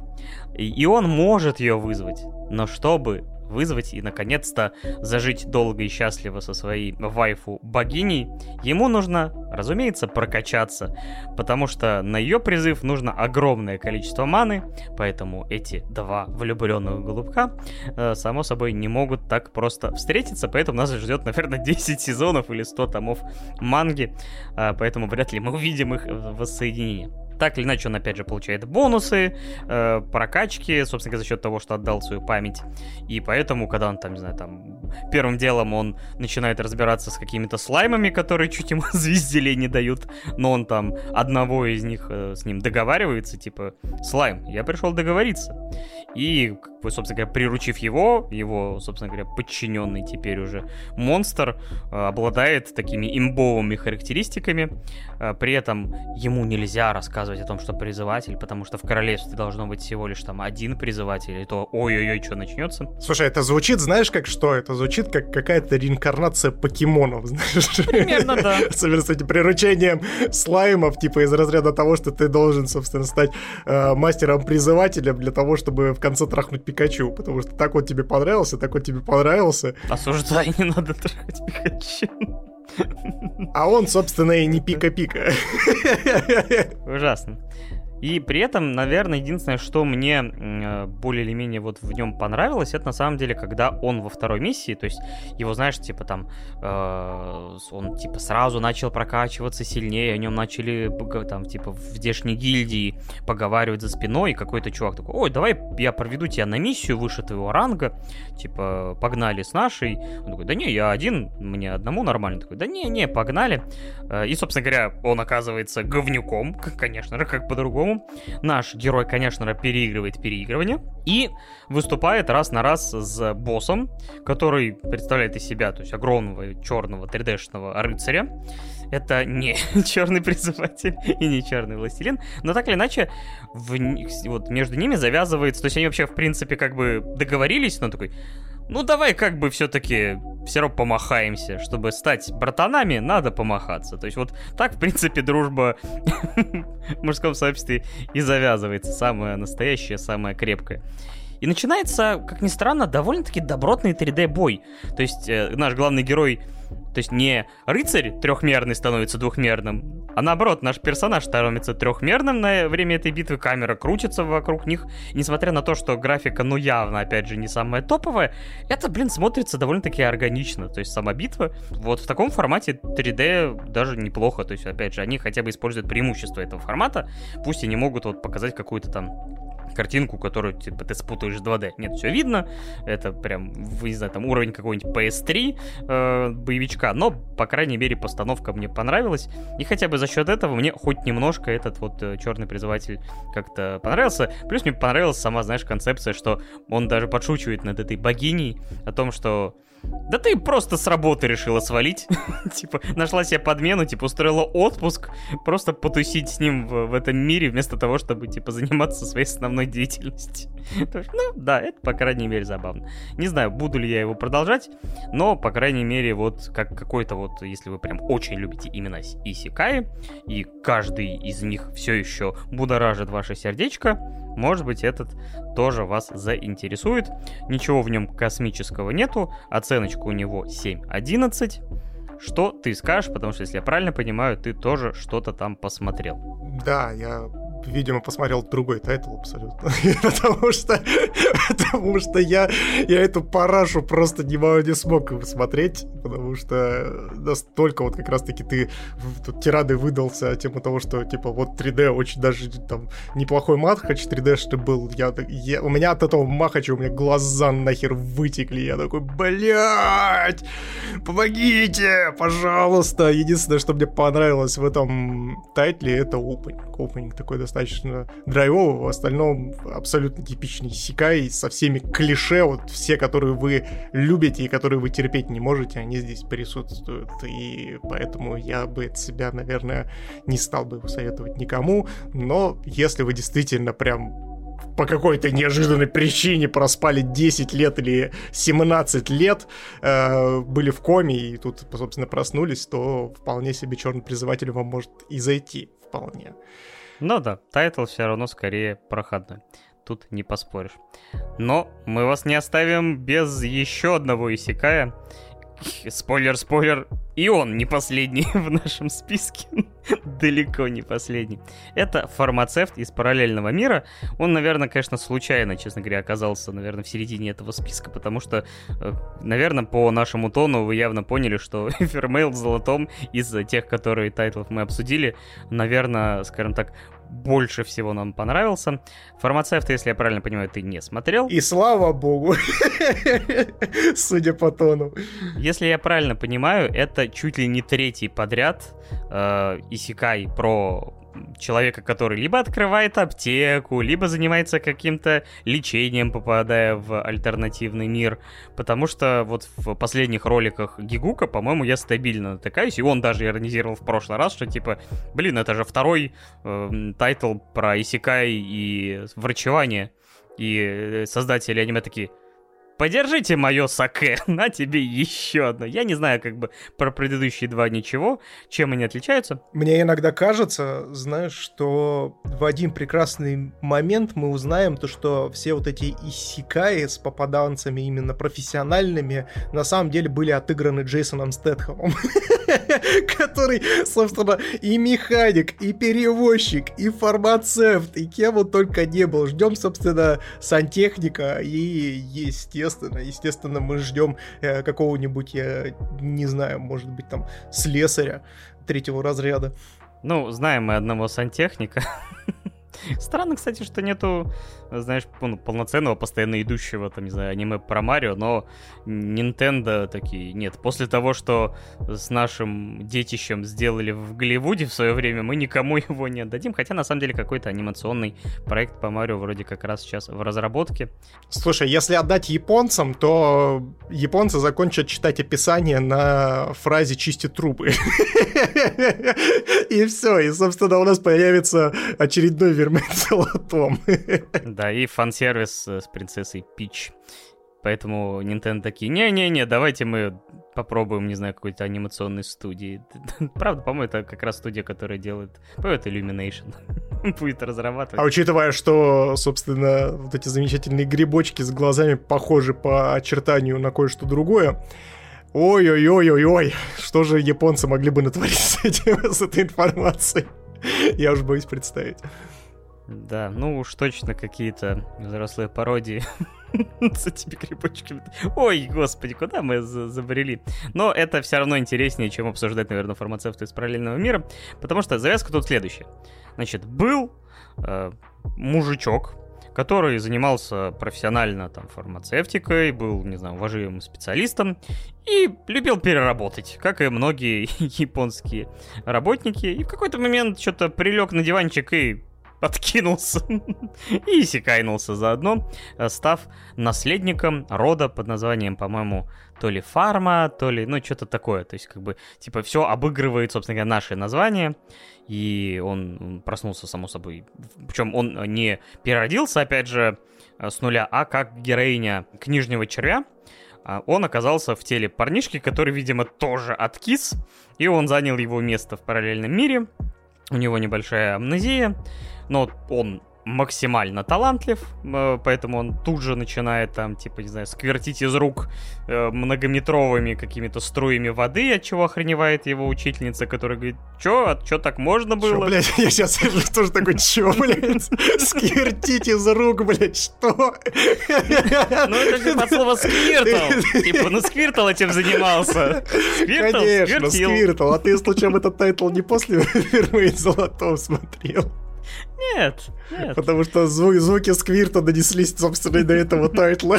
и он может ее вызвать. Но чтобы вызвать и, наконец-то, зажить долго и счастливо со своей вайфу богиней, ему нужно, разумеется, прокачаться, потому что на ее призыв нужно огромное количество маны, поэтому эти два влюбленных голубка, э, само собой, не могут так просто встретиться, поэтому нас ждет, наверное, [LAUGHS] 10 сезонов или 100 томов манги, э, поэтому вряд ли мы увидим их воссоединение. Так или иначе, он опять же получает бонусы, э, прокачки, собственно говоря, за счет того, что отдал свою память. И поэтому, когда он там, не знаю, там, первым делом он начинает разбираться с какими-то слаймами, которые чуть ему [LAUGHS] звезделей не дают, но он там одного из них э, с ним договаривается, типа, слайм, я пришел договориться. И, собственно говоря, приручив его, его, собственно говоря, подчиненный теперь уже монстр э, обладает такими имбовыми характеристиками. Э, при этом ему нельзя рассказывать о том, что призыватель, потому что в королевстве должно быть всего лишь там один призыватель, и то ой-ой-ой, что начнется. Слушай, это звучит, знаешь, как что? Это звучит как какая-то реинкарнация покемонов, [LAUGHS] знаешь? Примерно, да. Особенно с этим приручением слаймов, типа из разряда того, что ты должен, собственно, стать э, мастером-призывателем для того, чтобы в конце трахнуть Пикачу, потому что так вот тебе понравился, так вот тебе понравился. Осуждай, не надо трахать Пикачу. А он, собственно, и не пика-пика. Ужасно. И при этом, наверное, единственное, что мне э, более или менее вот в нем понравилось, это на самом деле, когда он во второй миссии, то есть его, знаешь, типа там, э, он типа сразу начал прокачиваться сильнее, о нем начали там типа в здешней гильдии поговаривать за спиной, и какой-то чувак такой, ой, давай я проведу тебя на миссию выше твоего ранга, типа погнали с нашей. Он такой, да не, я один, мне одному нормально. Такой, да не, не, погнали. Э, и, собственно говоря, он оказывается говнюком, конечно же, как по-другому Наш герой, конечно переигрывает переигрывание и выступает раз на раз с боссом, который представляет из себя, то есть огромного черного 3D-шного рыцаря. Это не [LAUGHS] черный призыватель и не черный властелин, но так или иначе в, вот между ними завязывается, то есть они вообще в принципе как бы договорились, но такой, ну давай как бы все-таки все равно помахаемся. Чтобы стать братанами, надо помахаться. То есть вот так, в принципе, дружба в мужском сообществе и завязывается. Самая настоящая, самая крепкая. И начинается, как ни странно, довольно-таки добротный 3D-бой. То есть э, наш главный герой то есть не рыцарь трехмерный становится двухмерным, а наоборот, наш персонаж становится трехмерным на время этой битвы, камера крутится вокруг них. Несмотря на то, что графика, ну, явно, опять же, не самая топовая, это, блин, смотрится довольно-таки органично. То есть сама битва вот в таком формате 3D даже неплохо. То есть, опять же, они хотя бы используют преимущество этого формата. Пусть и не могут вот показать какую-то там картинку, которую типа, ты спутаешь с 2D. Нет, все видно. Это прям, не знаю, там уровень какой-нибудь PS3 э, боевичка. Но, по крайней мере, постановка мне понравилась. И хотя бы за счет этого мне хоть немножко этот вот э, черный призыватель как-то понравился. Плюс мне понравилась сама, знаешь, концепция, что он даже подшучивает над этой богиней о том, что да ты просто с работы решила свалить. [LAUGHS] типа, нашла себе подмену, типа, устроила отпуск, просто потусить с ним в, в этом мире, вместо того, чтобы, типа, заниматься своей основной деятельностью. [LAUGHS] ну, да, это, по крайней мере, забавно. Не знаю, буду ли я его продолжать, но, по крайней мере, вот, как какой-то вот, если вы прям очень любите именно Исикаи, и каждый из них все еще будоражит ваше сердечко, может быть, этот тоже вас заинтересует. Ничего в нем космического нету. Оценочка у него 7.11. Что ты скажешь? Потому что, если я правильно понимаю, ты тоже что-то там посмотрел. Да, я видимо, посмотрел другой тайтл абсолютно. [LAUGHS] потому что, потому что я, я эту парашу просто не, не смог смотреть, потому что настолько вот как раз-таки ты тут тирады выдал на тему того, что типа вот 3D очень даже там неплохой махач 3D что был. Я, я, у меня от этого махача у меня глаза нахер вытекли. Я такой, блядь, помогите, пожалуйста. Единственное, что мне понравилось в этом тайтле, это опенинг. Опенинг такой достаточно драйвовый, в остальном абсолютно типичный Сикай со всеми клише, вот все, которые вы любите и которые вы терпеть не можете, они здесь присутствуют, и поэтому я бы от себя, наверное, не стал бы советовать никому, но если вы действительно прям по какой-то неожиданной причине проспали 10 лет или 17 лет, э, были в коме и тут, собственно, проснулись, то вполне себе черный призыватель вам может и зайти вполне. Ну да, тайтл все равно скорее проходной. Тут не поспоришь. Но мы вас не оставим без еще одного исекая. Спойлер, спойлер, и он не последний [LAUGHS] в нашем списке. Далеко не последний. Это фармацевт из параллельного мира. Он, наверное, конечно, случайно, честно говоря, оказался, наверное, в середине этого списка, потому что, э, наверное, по нашему тону вы явно поняли, что [LAUGHS] Вермейл в золотом из тех, которые тайтлов мы обсудили, наверное, скажем так, больше всего нам понравился. Фармацевта, если я правильно понимаю, ты не смотрел. И слава богу, [LAUGHS] судя по тону. Если я правильно понимаю, это чуть ли не третий подряд э, Исикай про человека, который либо открывает аптеку, либо занимается каким-то лечением, попадая в альтернативный мир. Потому что вот в последних роликах Гигука, по-моему, я стабильно натыкаюсь, и он даже иронизировал в прошлый раз, что типа, блин, это же второй э, тайтл про Исикай и врачевание. И э, создатели аниме такие, подержите мое саке, [LAUGHS] на тебе еще одно. Я не знаю как бы про предыдущие два ничего, чем они отличаются. Мне иногда кажется, знаешь, что в один прекрасный момент мы узнаем то, что все вот эти исикаи с попаданцами именно профессиональными на самом деле были отыграны Джейсоном Стэтхэмом, [LAUGHS] который, собственно, и механик, и перевозчик, и фармацевт, и кем он только не был. Ждем, собственно, сантехника и, естественно, естественно. Естественно, мы ждем э, какого-нибудь, я не знаю, может быть, там, слесаря третьего разряда. Ну, знаем мы одного сантехника. [LAUGHS] Странно, кстати, что нету, знаешь, ну, полноценного, постоянно идущего, там, не знаю, аниме про Марио, но Nintendo такие, нет. После того, что с нашим детищем сделали в Голливуде в свое время, мы никому [LAUGHS] его не отдадим, хотя, на самом деле, какой-то анимационный проект по Марио вроде как раз сейчас в разработке. Слушай, если отдать японцам, то японцы закончат читать описание на фразе «чистит трубы». [LAUGHS] И все, и, собственно, у нас появится очередной вермеет золотом. [LAUGHS] Да, и фан-сервис с принцессой Пич. Поэтому Nintendo такие, не-не-не, давайте мы попробуем, не знаю, какой-то анимационной студии. [LAUGHS] Правда, по-моему, это как раз студия, которая делает, по это Illumination. [LAUGHS] будет разрабатывать. А учитывая, что, собственно, вот эти замечательные грибочки с глазами похожи по очертанию на кое-что другое, Ой-ой-ой-ой-ой, что же японцы могли бы натворить с, этим, [LAUGHS] с этой информацией? Я уж боюсь представить. Да, ну уж точно какие-то взрослые пародии с этими грибочками. Ой, господи, куда мы забрели? Но это все равно интереснее, чем обсуждать, наверное, фармацевты из параллельного мира, потому что завязка тут следующая. Значит, был э, мужичок, который занимался профессионально там фармацевтикой, был, не знаю, уважаемым специалистом и любил переработать, как и многие [LAUGHS] японские работники. И в какой-то момент что-то прилег на диванчик и откинулся [LAUGHS] и секайнулся заодно, э, став наследником рода под названием, по-моему, то ли фарма, то ли, ну, что-то такое. То есть, как бы, типа, все обыгрывает, собственно говоря, наше название. И он проснулся, само собой. Причем он не переродился, опять же, э, с нуля, а как героиня книжнего червя. А он оказался в теле парнишки, который, видимо, тоже откис. И он занял его место в параллельном мире. У него небольшая амнезия но он максимально талантлив, э, поэтому он тут же начинает там, типа, не знаю, сквертить из рук э, многометровыми какими-то струями воды, от чего охреневает его учительница, которая говорит, чё, а чё так можно было? Чё, блядь, [LAUGHS] я сейчас [LAUGHS] тоже такой, чё, блядь, сквертить из рук, блядь, что? Ну, это же от слова сквиртал, типа, ну, сквиртал этим занимался. Сквиртал, Конечно, сквиртал, а ты случайно этот тайтл не после [LAUGHS] впервые золотого смотрел? Нет, нет. Потому что звук, звуки Сквирта донеслись, собственно, до этого тайтла.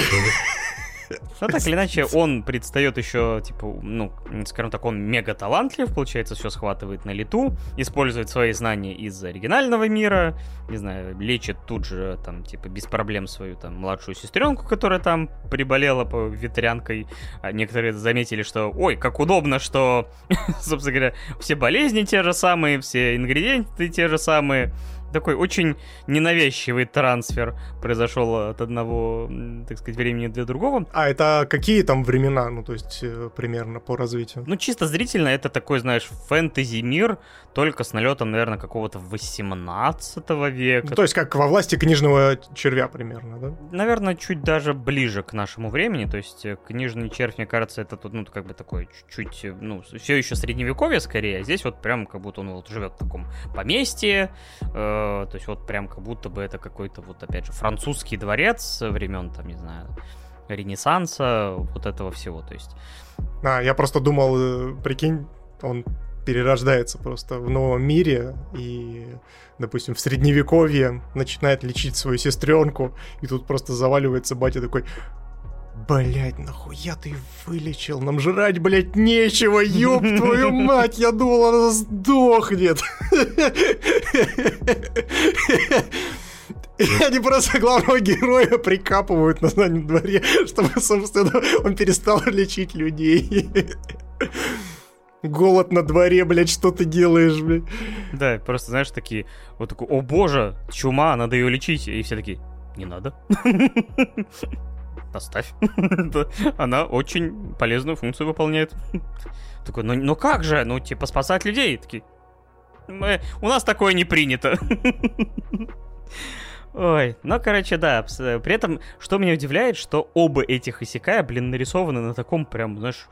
Ну, так или иначе, он предстает еще, типа, ну, скажем так, он мега талантлив, получается, все схватывает на лету, использует свои знания из оригинального мира, не знаю, лечит тут же, там, типа, без проблем свою, там, младшую сестренку, которая там приболела по ветрянкой. А некоторые заметили, что, ой, как удобно, что, [LAUGHS] собственно говоря, все болезни те же самые, все ингредиенты те же самые, такой очень ненавязчивый трансфер произошел от одного, так сказать, времени до другого. А это какие там времена, ну, то есть, э, примерно по развитию? Ну, чисто зрительно это такой, знаешь, фэнтези-мир, только с налетом, наверное, какого-то 18 века. Ну, то есть, как во власти книжного червя примерно, да? Наверное, чуть даже ближе к нашему времени, то есть, э, книжный червь, мне кажется, это тут, ну, как бы такой чуть-чуть, э, ну, все еще средневековье скорее, а здесь вот прям как будто он вот живет в таком поместье, Э, то есть вот прям как будто бы это какой-то вот опять же французский дворец времен там, не знаю, Ренессанса, вот этого всего, то есть. А, я просто думал, э, прикинь, он перерождается просто в новом мире и, допустим, в средневековье начинает лечить свою сестренку, и тут просто заваливается батя такой, Блять, нахуя ты вылечил? Нам жрать, блять, нечего, ёб твою [LAUGHS] мать, я думал, она сдохнет. И они просто главного героя прикапывают на заднем дворе, чтобы, собственно, он перестал лечить людей. Голод на дворе, блядь, что ты делаешь, блядь? Да, просто, знаешь, такие, вот такой, о боже, чума, надо ее лечить. И все такие, не надо. [LAUGHS] Оставь. [LAUGHS] Она очень полезную функцию выполняет. [LAUGHS] Такой, ну, ну как же? Ну, типа, спасать людей. Такие, мы, у нас такое не принято. [LAUGHS] Ой, ну, короче, да. При этом, что меня удивляет, что оба этих Исекая, блин, нарисованы на таком прям, знаешь,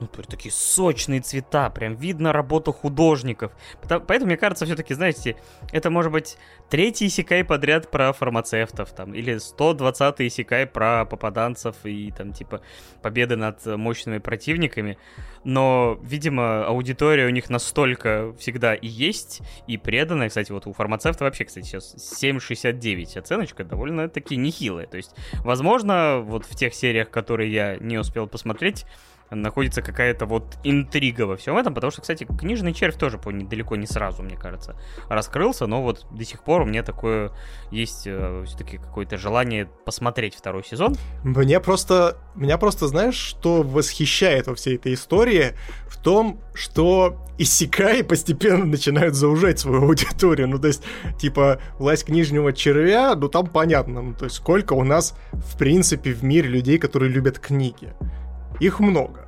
ну, такие сочные цвета, прям видно работу художников. Поэтому, мне кажется, все-таки, знаете, это может быть третий исекай подряд про фармацевтов, там, или 120-й исекай про попаданцев и, там, типа, победы над мощными противниками. Но, видимо, аудитория у них настолько всегда и есть, и преданная. Кстати, вот у фармацевта вообще, кстати, сейчас 7,69 оценочка довольно-таки нехилая. То есть, возможно, вот в тех сериях, которые я не успел посмотреть, находится какая-то вот интрига во всем этом, потому что, кстати, книжный червь тоже по далеко не сразу, мне кажется, раскрылся, но вот до сих пор у меня такое есть э, все-таки какое-то желание посмотреть второй сезон. Мне просто, меня просто, знаешь, что восхищает во всей этой истории в том, что Исикаи постепенно начинают заужать свою аудиторию. Ну, то есть, типа, власть книжного червя, ну, там понятно. Ну, то есть, сколько у нас, в принципе, в мире людей, которые любят книги. Их много.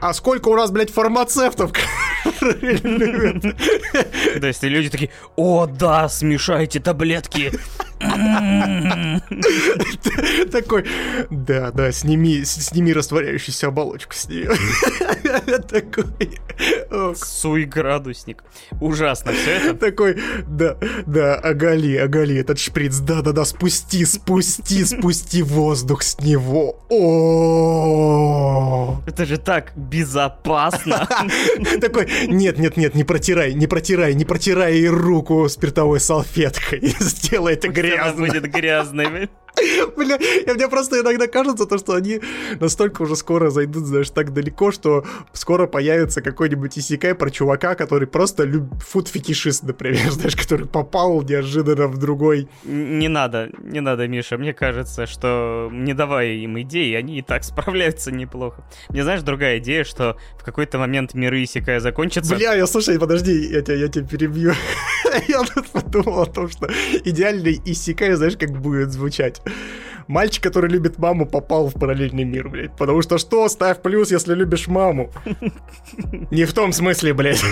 А сколько у нас, блядь, фармацевтов, [LAUGHS] То есть люди такие, о, да, смешайте таблетки. [LAUGHS] Такой, да, да, сними, сними растворяющуюся оболочку с нее. [LAUGHS] Такой, Суй градусник. Ужасно все это. Такой, да, да, оголи, оголи этот шприц, да-да-да, спусти, спусти, спусти воздух с него. О, Это же так безопасно. [LAUGHS] Такой, нет, нет, нет, не протирай, не протирай, не протирай руку спиртовой салфеткой. Сделай это грязно. будет грязной. [LAUGHS] Бля, я, мне просто иногда кажется, то, что они настолько уже скоро зайдут, знаешь, так далеко, что скоро появится какой-нибудь исекай про чувака, который просто люб... фуд-фетишист, например, [LAUGHS] знаешь, который попал неожиданно в другой. Не надо, не надо, Миша, мне кажется, что не давая им идеи, они и так [LAUGHS] справляются неплохо. Мне знаешь, другая идея, что в какой-то момент миры исекая закончатся. Бля, я, слушай, подожди, я тебя, я тебя перебью. Я тут [LAUGHS] подумал о том, что идеальный исекай, знаешь, как будет звучать мальчик, который любит маму, попал в параллельный мир, блядь. Потому что что, ставь плюс, если любишь маму. [LAUGHS] Не в том смысле, блядь. [LAUGHS]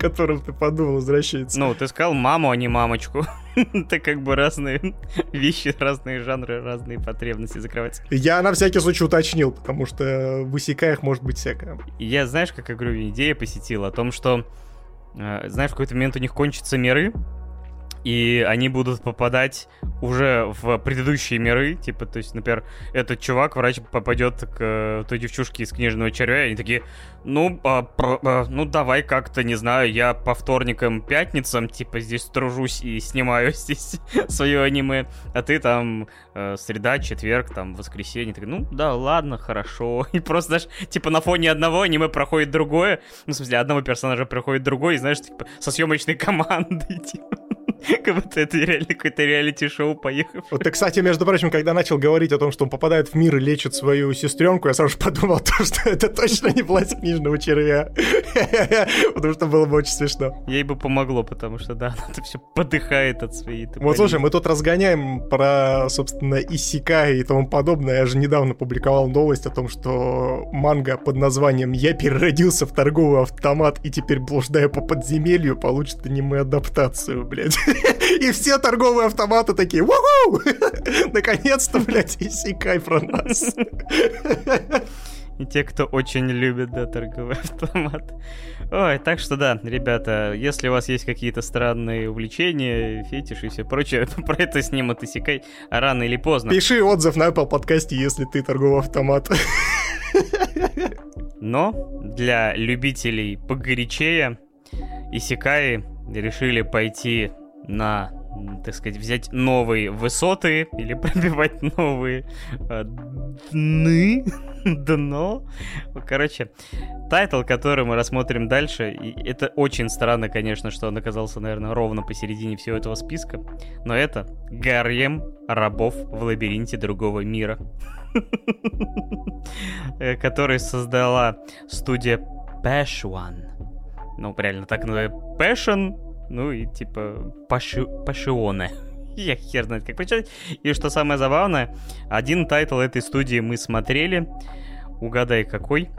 Которым ты подумал, возвращается. Ну, ты сказал маму, а не мамочку. Это как бы разные вещи, разные жанры, разные потребности закрываются. Я на всякий случай уточнил, потому что в исекаях может быть всякое. Я, знаешь, как, я говорю, идея посетила о том, что знаешь, в какой-то момент у них кончатся миры, и они будут попадать уже в предыдущие миры, типа, то есть, например, этот чувак, врач, попадет к э, той девчушке из книжного червя, и они такие, ну, а, про, а, ну, давай как-то, не знаю, я по вторникам, пятницам, типа, здесь тружусь и снимаю [LAUGHS] здесь свое аниме, а ты там э, среда, четверг, там, воскресенье, ты, ну, да, ладно, хорошо, [LAUGHS] и просто, знаешь, типа, на фоне одного аниме проходит другое, ну, в смысле, одного персонажа проходит другой, и, знаешь, типа, со съемочной командой, [LAUGHS] типа. [LAUGHS] Как будто это реально какое-то реалити-шоу поехав. Вот ты, кстати, между прочим, когда начал говорить о том, что он попадает в мир и лечит свою сестренку, я сразу же подумал, что это точно не власть книжного червя. [LAUGHS] Потому что было бы очень смешно. Ей бы помогло, потому что, да, [LAUGHS] она все подыхает от своей Вот слушай, мы тут разгоняем про, собственно, Исика и тому подобное. Я же недавно публиковал новость о том, что манга под названием «Я переродился в торговый автомат и теперь блуждаю по подземелью» получит аниме-адаптацию, блядь. [LAUGHS] И все торговые автоматы такие, вау [LAUGHS] Наконец-то, блядь, Исикай про нас. [LAUGHS] И те, кто очень любит, да, торговый автомат. Ой, так что да, ребята, если у вас есть какие-то странные увлечения, фетиши и все прочее, про это снимут Исикай рано или поздно. Пиши отзыв на Apple подкасте, если ты торговый автомат. Но для любителей погорячее Исикаи решили пойти на так сказать, взять новые высоты или [LAUGHS] пробивать новые э, дны, [LAUGHS] дно. Короче, тайтл, который мы рассмотрим дальше, и это очень странно, конечно, что он оказался, наверное, ровно посередине всего этого списка, но это «Гарем рабов в лабиринте другого мира», [LAUGHS] э, который создала студия Passion. Ну, реально так называют. Passion ну и типа паши... Passione. [LAUGHS] Я хер знает, как прочитать. И что самое забавное, один тайтл этой студии мы смотрели. Угадай, какой?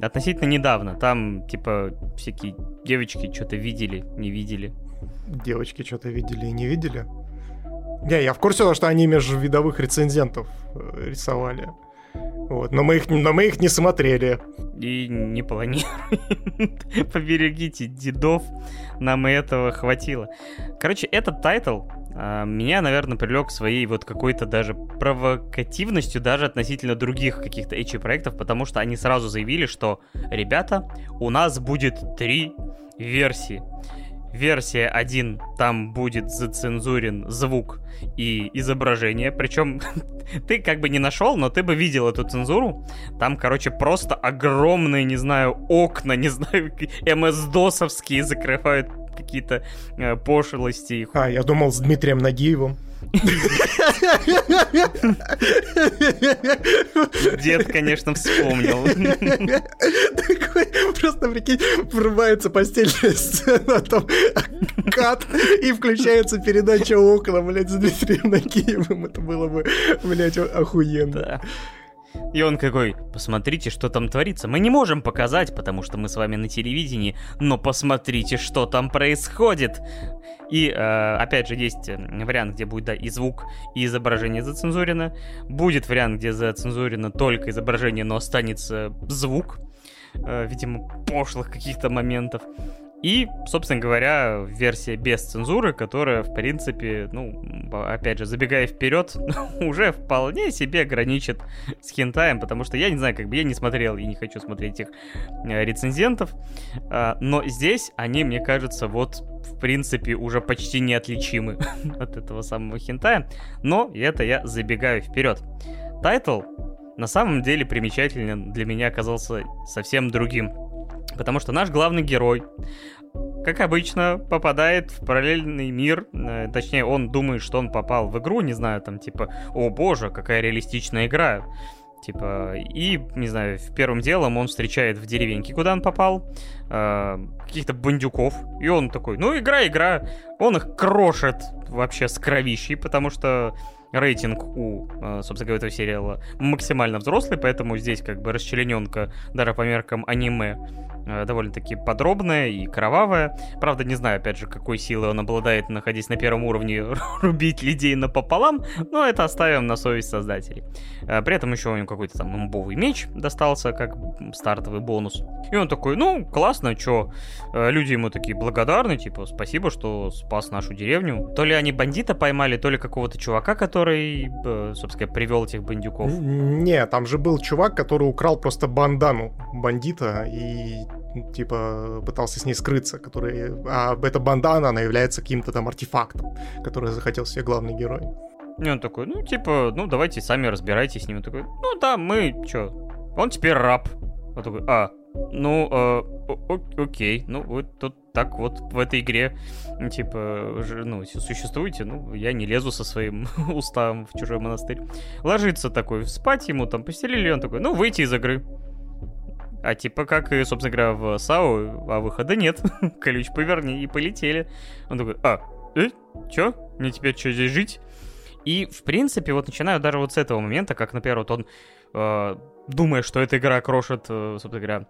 Относительно недавно. Там, типа, всякие девочки что-то видели, не видели. Девочки что-то видели и не видели? Не, я в курсе, что они межвидовых рецензентов э, рисовали. Вот, но мы их, но мы их не смотрели. И не планируем. [LAUGHS] Поберегите дедов, нам и этого хватило. Короче, этот тайтл а, меня, наверное, привлек своей вот какой-то даже провокативностью даже относительно других каких-то HE проектов, потому что они сразу заявили, что, ребята, у нас будет три версии версия 1, там будет зацензурен звук и изображение. Причем [LAUGHS] ты как бы не нашел, но ты бы видел эту цензуру. Там, короче, просто огромные, не знаю, окна, [LAUGHS] не знаю, МС-досовские закрывают какие-то э, пошлости. А, я думал с Дмитрием Нагиевым. Дед, конечно, вспомнил. Такой, просто, прикинь, врубается постельная сцена, там кат, и включается передача окна, блядь, с Дмитрием Нагиевым. Это было бы, блядь, охуенно. Да. И он какой, посмотрите, что там творится. Мы не можем показать, потому что мы с вами на телевидении, но посмотрите, что там происходит. И, э, опять же, есть э, вариант, где будет, да, и звук, и изображение зацензурено. Будет вариант, где зацензурено только изображение, но останется звук. Э, видимо, пошлых каких-то моментов. И, собственно говоря, версия без цензуры, которая, в принципе, ну, опять же, забегая вперед, [LAUGHS] уже вполне себе граничит с хентаем, потому что я не знаю, как бы я не смотрел и не хочу смотреть их э, рецензентов, а, но здесь они, мне кажется, вот, в принципе, уже почти неотличимы [LAUGHS] от этого самого хентая, но это я забегаю вперед. Тайтл на самом деле примечательно для меня оказался совсем другим. Потому что наш главный герой, как обычно, попадает в параллельный мир. Э, точнее, он думает, что он попал в игру, не знаю, там типа, о боже, какая реалистичная игра. Типа, и, не знаю, в первым делом он встречает в деревеньке, куда он попал, э, каких-то бандюков, и он такой, ну, игра, игра. Он их крошит вообще с кровищей, потому что рейтинг у, э, собственно говоря, этого сериала максимально взрослый, поэтому здесь как бы расчлененка даже по меркам аниме Э, довольно-таки подробная и кровавая. Правда, не знаю, опять же, какой силой он обладает, находясь на первом уровне, [LAUGHS] рубить людей напополам, но это оставим на совесть создателей. Э, при этом еще у него какой-то там имбовый меч достался, как стартовый бонус. И он такой, ну, классно. Э, люди ему такие благодарны, типа, спасибо, что спас нашу деревню. То ли они бандита поймали, то ли какого-то чувака, который, собственно, привел этих бандюков. Не, там же был чувак, который украл просто бандану бандита и типа пытался с ней скрыться, который, а эта бандана, она является каким-то там артефактом, который захотел себе главный герой. И он такой, ну, типа, ну, давайте сами разбирайтесь с ним. Он такой, ну, да, мы, чё, он теперь раб. Он такой, а, ну, э, окей, ну, вот тут так вот в этой игре, типа, ну, существуете, ну, я не лезу со своим [LAUGHS] уставом в чужой монастырь. Ложится такой, спать ему там постелили, он такой, ну, выйти из игры. А типа как, собственно говоря, в САУ, а выхода нет. [LAUGHS] Ключ поверни и полетели. Он такой, а, э, чё? Мне теперь что, здесь жить? И, в принципе, вот начинаю даже вот с этого момента, как, например, вот он, э, думая, что эта игра крошит, э, собственно говоря,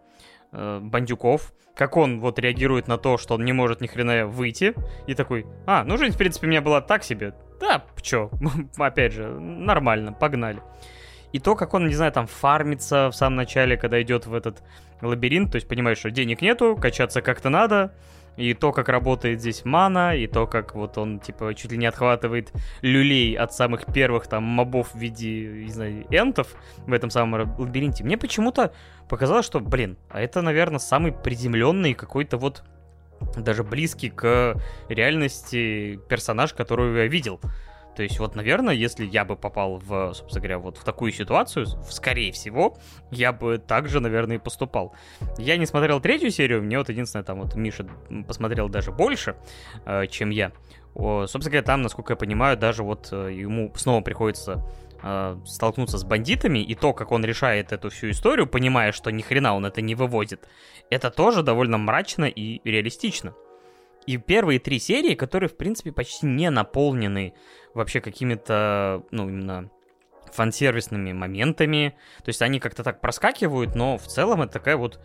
э, бандюков, как он вот реагирует на то, что он не может ни хрена выйти, и такой, а, ну жизнь, в принципе, у меня была так себе, да, чё, [LAUGHS] опять же, нормально, погнали. И то, как он, не знаю, там фармится в самом начале, когда идет в этот лабиринт, то есть понимаешь, что денег нету, качаться как-то надо, и то, как работает здесь мана, и то, как вот он, типа, чуть ли не отхватывает люлей от самых первых там мобов в виде, не знаю, энтов в этом самом лабиринте. Мне почему-то показалось, что, блин, а это, наверное, самый приземленный какой-то вот даже близкий к реальности персонаж, которого я видел. То есть вот, наверное, если я бы попал в, собственно говоря, вот в такую ситуацию, скорее всего, я бы также, наверное, и поступал. Я не смотрел третью серию, мне вот единственное, там вот Миша посмотрел даже больше, э, чем я. О, собственно говоря, там, насколько я понимаю, даже вот э, ему снова приходится э, столкнуться с бандитами, и то, как он решает эту всю историю, понимая, что ни хрена он это не выводит, это тоже довольно мрачно и реалистично. И первые три серии, которые, в принципе, почти не наполнены вообще какими-то, ну, именно фан-сервисными моментами. То есть они как-то так проскакивают, но в целом это такая вот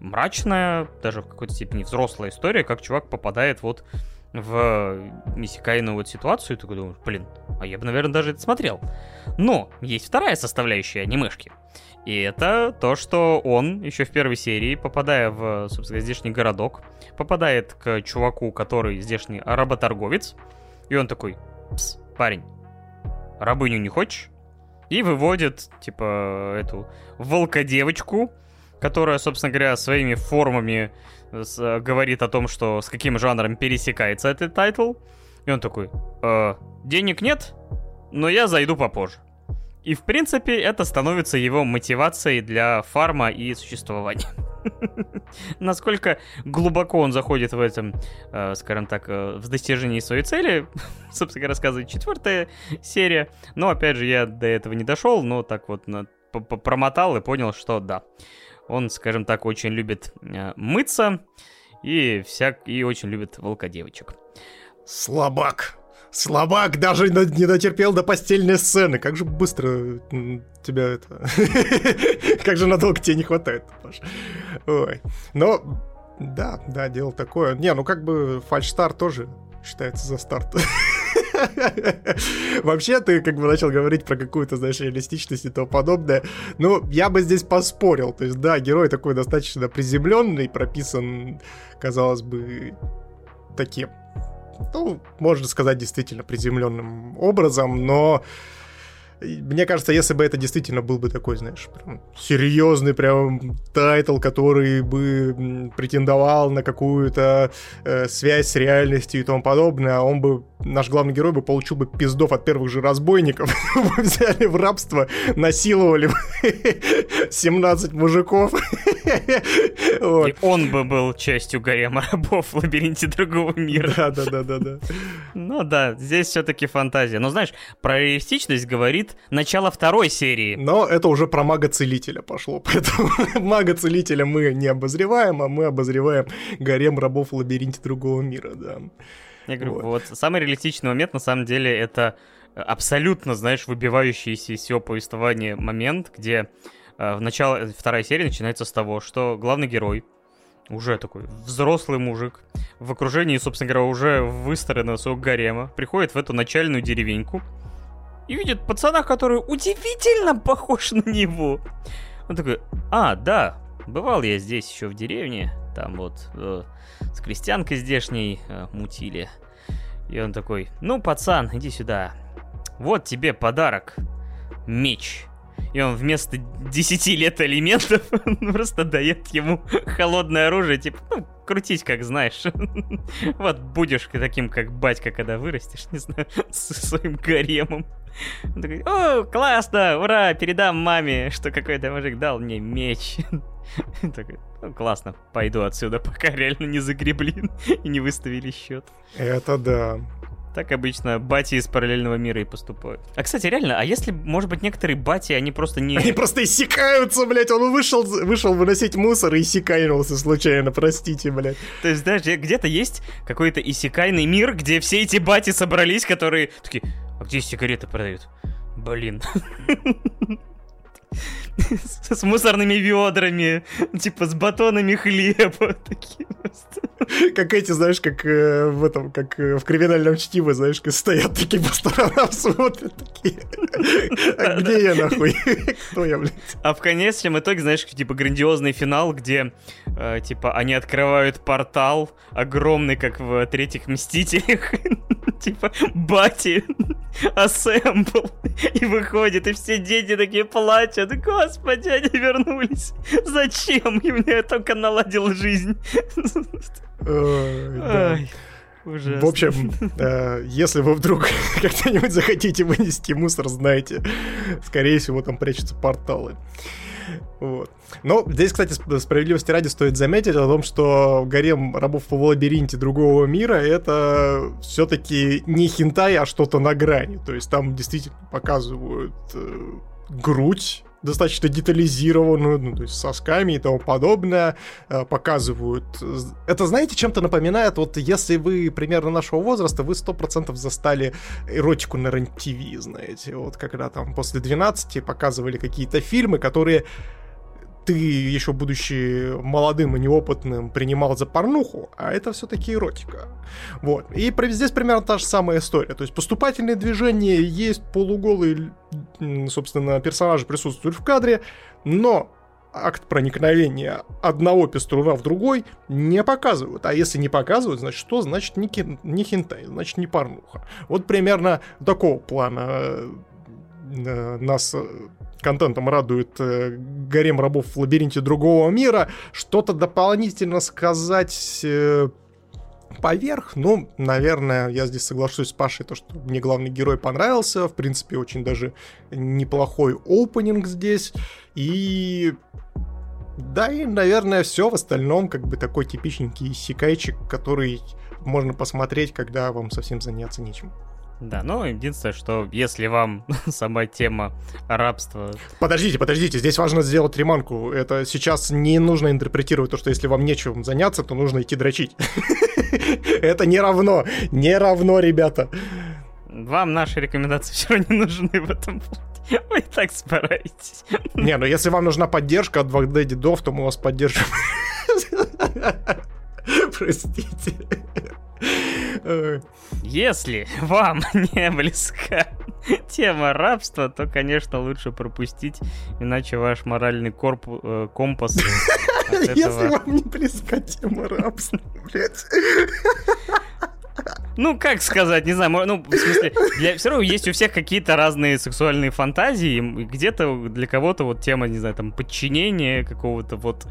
мрачная, даже в какой-то степени взрослая история, как чувак попадает вот в иссякайную вот ситуацию, и ты думаешь, блин, а я бы, наверное, даже это смотрел. Но есть вторая составляющая анимешки. И это то, что он еще в первой серии, попадая в, собственно, здешний городок, попадает к чуваку, который здешний работорговец, и он такой, Пс, парень, рабыню не хочешь? И выводит, типа, эту волкодевочку, которая, собственно говоря, своими формами с, говорит о том, что с каким жанром пересекается этот тайтл. И он такой, э, денег нет, но я зайду попозже. И, в принципе, это становится его мотивацией для фарма и существования. [LAUGHS] Насколько глубоко он заходит в этом, э, скажем так, э, в достижении своей цели, [LAUGHS] собственно рассказывает четвертая серия. Но, опять же, я до этого не дошел, но так вот промотал и понял, что да. Он, скажем так, очень любит э, мыться и, всяк... и очень любит волкодевочек. Слабак. Слабак даже не дотерпел до постельной сцены. Как же быстро тебя это... [LAUGHS] как же надолго тебе не хватает, Паш. Ой. Но, да, да, дело такое. Не, ну как бы фальшстар тоже считается за старт. [LAUGHS] Вообще, ты как бы начал говорить про какую-то, знаешь, реалистичность и тому подобное. Ну, я бы здесь поспорил. То есть, да, герой такой достаточно приземленный, прописан, казалось бы, таким, ну, можно сказать, действительно приземленным образом, но мне кажется, если бы это действительно был бы такой, знаешь, прям серьезный прям тайтл, который бы претендовал на какую-то э, связь с реальностью и тому подобное, он бы, наш главный герой бы получил бы пиздов от первых же разбойников, [LAUGHS] взяли в рабство, насиловали 17 [LAUGHS] мужиков. [LAUGHS] И он бы был частью гарема рабов в лабиринте другого мира. Да, да, да, да, да. Ну да, здесь все-таки фантазия. Но знаешь, про реалистичность говорит говорит начало второй серии. Но это уже про мага-целителя пошло, [LAUGHS] поэтому мага-целителя мы не обозреваем, а мы обозреваем гарем рабов в лабиринте другого мира, да. Я говорю, вот. вот самый реалистичный момент, на самом деле, это абсолютно, знаешь, выбивающийся из всего повествования момент, где э, в начало второй серии начинается с того, что главный герой, уже такой взрослый мужик, в окружении, собственно говоря, уже выстроенного своего гарема, приходит в эту начальную деревеньку, и видит пацана, который удивительно похож на него. Он такой, а, да, бывал я здесь еще в деревне, там вот э, с крестьянкой здешней э, мутили. И он такой, ну, пацан, иди сюда. Вот тебе подарок. Меч. И он вместо 10 лет элементов [LAUGHS] просто дает ему холодное оружие, типа, ну, крутить, как знаешь. [LAUGHS] вот будешь таким, как батька, когда вырастешь, не знаю, [LAUGHS] со своим гаремом. Он такой, о, классно, ура, передам маме, что какой-то мужик дал мне меч. такой, ну, классно, пойду отсюда, пока реально не загребли и не выставили счет. Это да. Так обычно бати из параллельного мира и поступают. А, кстати, реально, а если, может быть, некоторые бати, они просто не... Они просто иссякаются, блядь, он вышел, вышел выносить мусор и иссякайнулся случайно, простите, блядь. То есть, знаешь, где-то есть какой-то иссякайный мир, где все эти бати собрались, которые такие, а где сигареты продают? Блин. [LAUGHS] С мусорными ведрами, типа с батонами хлеба. [LAUGHS] Такие [LAUGHS] Как эти, знаешь, как э, в этом, как э, в криминальном чтиве, знаешь, стоят такие по сторонам, [LAUGHS] смотрят такие. А где я нахуй? [LAUGHS] Кто я, блядь? А в конечном итоге, знаешь, типа грандиозный финал, где э, типа они открывают портал огромный, как в третьих Мстителях. типа Бати ассембл. И выходит, и все дети такие плачут. Господи, они вернулись. Зачем? И мне только наладил жизнь. Ой, Ужасно. В общем, э, если вы вдруг [LAUGHS] когда-нибудь захотите вынести мусор, знаете, скорее всего, там прячутся порталы. Вот. Но здесь, кстати, справедливости ради стоит заметить о том, что гарем рабов в лабиринте другого мира это все-таки не хинтай, а что-то на грани. То есть там действительно показывают э, грудь достаточно детализированную, ну, то есть с сосками и тому подобное, э, показывают. Это, знаете, чем-то напоминает, вот если вы примерно нашего возраста, вы 100% застали эротику на РЕН-ТВ, знаете, вот когда там после 12 показывали какие-то фильмы, которые ты, еще будучи молодым и неопытным, принимал за порнуху, а это все-таки эротика. Вот. И здесь примерно та же самая история. То есть поступательные движения есть, полуголые, собственно, персонажи присутствуют в кадре, но акт проникновения одного пеструна в другой не показывают. А если не показывают, значит что? Значит не, ки- не хентай, значит не порнуха. Вот примерно такого плана э, нас э, контентом радует э, гарем рабов в лабиринте другого мира. Что-то дополнительно сказать э, поверх, ну, наверное, я здесь соглашусь с Пашей, то, что мне главный герой понравился, в принципе, очень даже неплохой опенинг здесь, и да, и, наверное, все в остальном, как бы такой типичненький секайчик, который можно посмотреть, когда вам совсем заняться нечем. Да, ну, единственное, что если вам [LAUGHS] сама тема рабства... Подождите, подождите, здесь важно сделать реманку. Это сейчас не нужно интерпретировать то, что если вам нечем заняться, то нужно идти дрочить. [LAUGHS] Это не равно, не равно, ребята. Вам наши рекомендации [LAUGHS] все равно не нужны в этом плане. Вы и так справитесь. Не, ну если вам нужна поддержка от 2D дедов, то мы вас поддержим. Простите. Если вам [LAUGHS] не близка тема рабства, то, конечно, лучше пропустить, иначе ваш моральный корпу, э, компас... [LAUGHS] Если вам не близка тема рабства, блядь. Ну, как сказать, не знаю, ну, в смысле, для, все равно есть у всех какие-то разные сексуальные фантазии, где-то для кого-то вот тема, не знаю, там, подчинения какого-то вот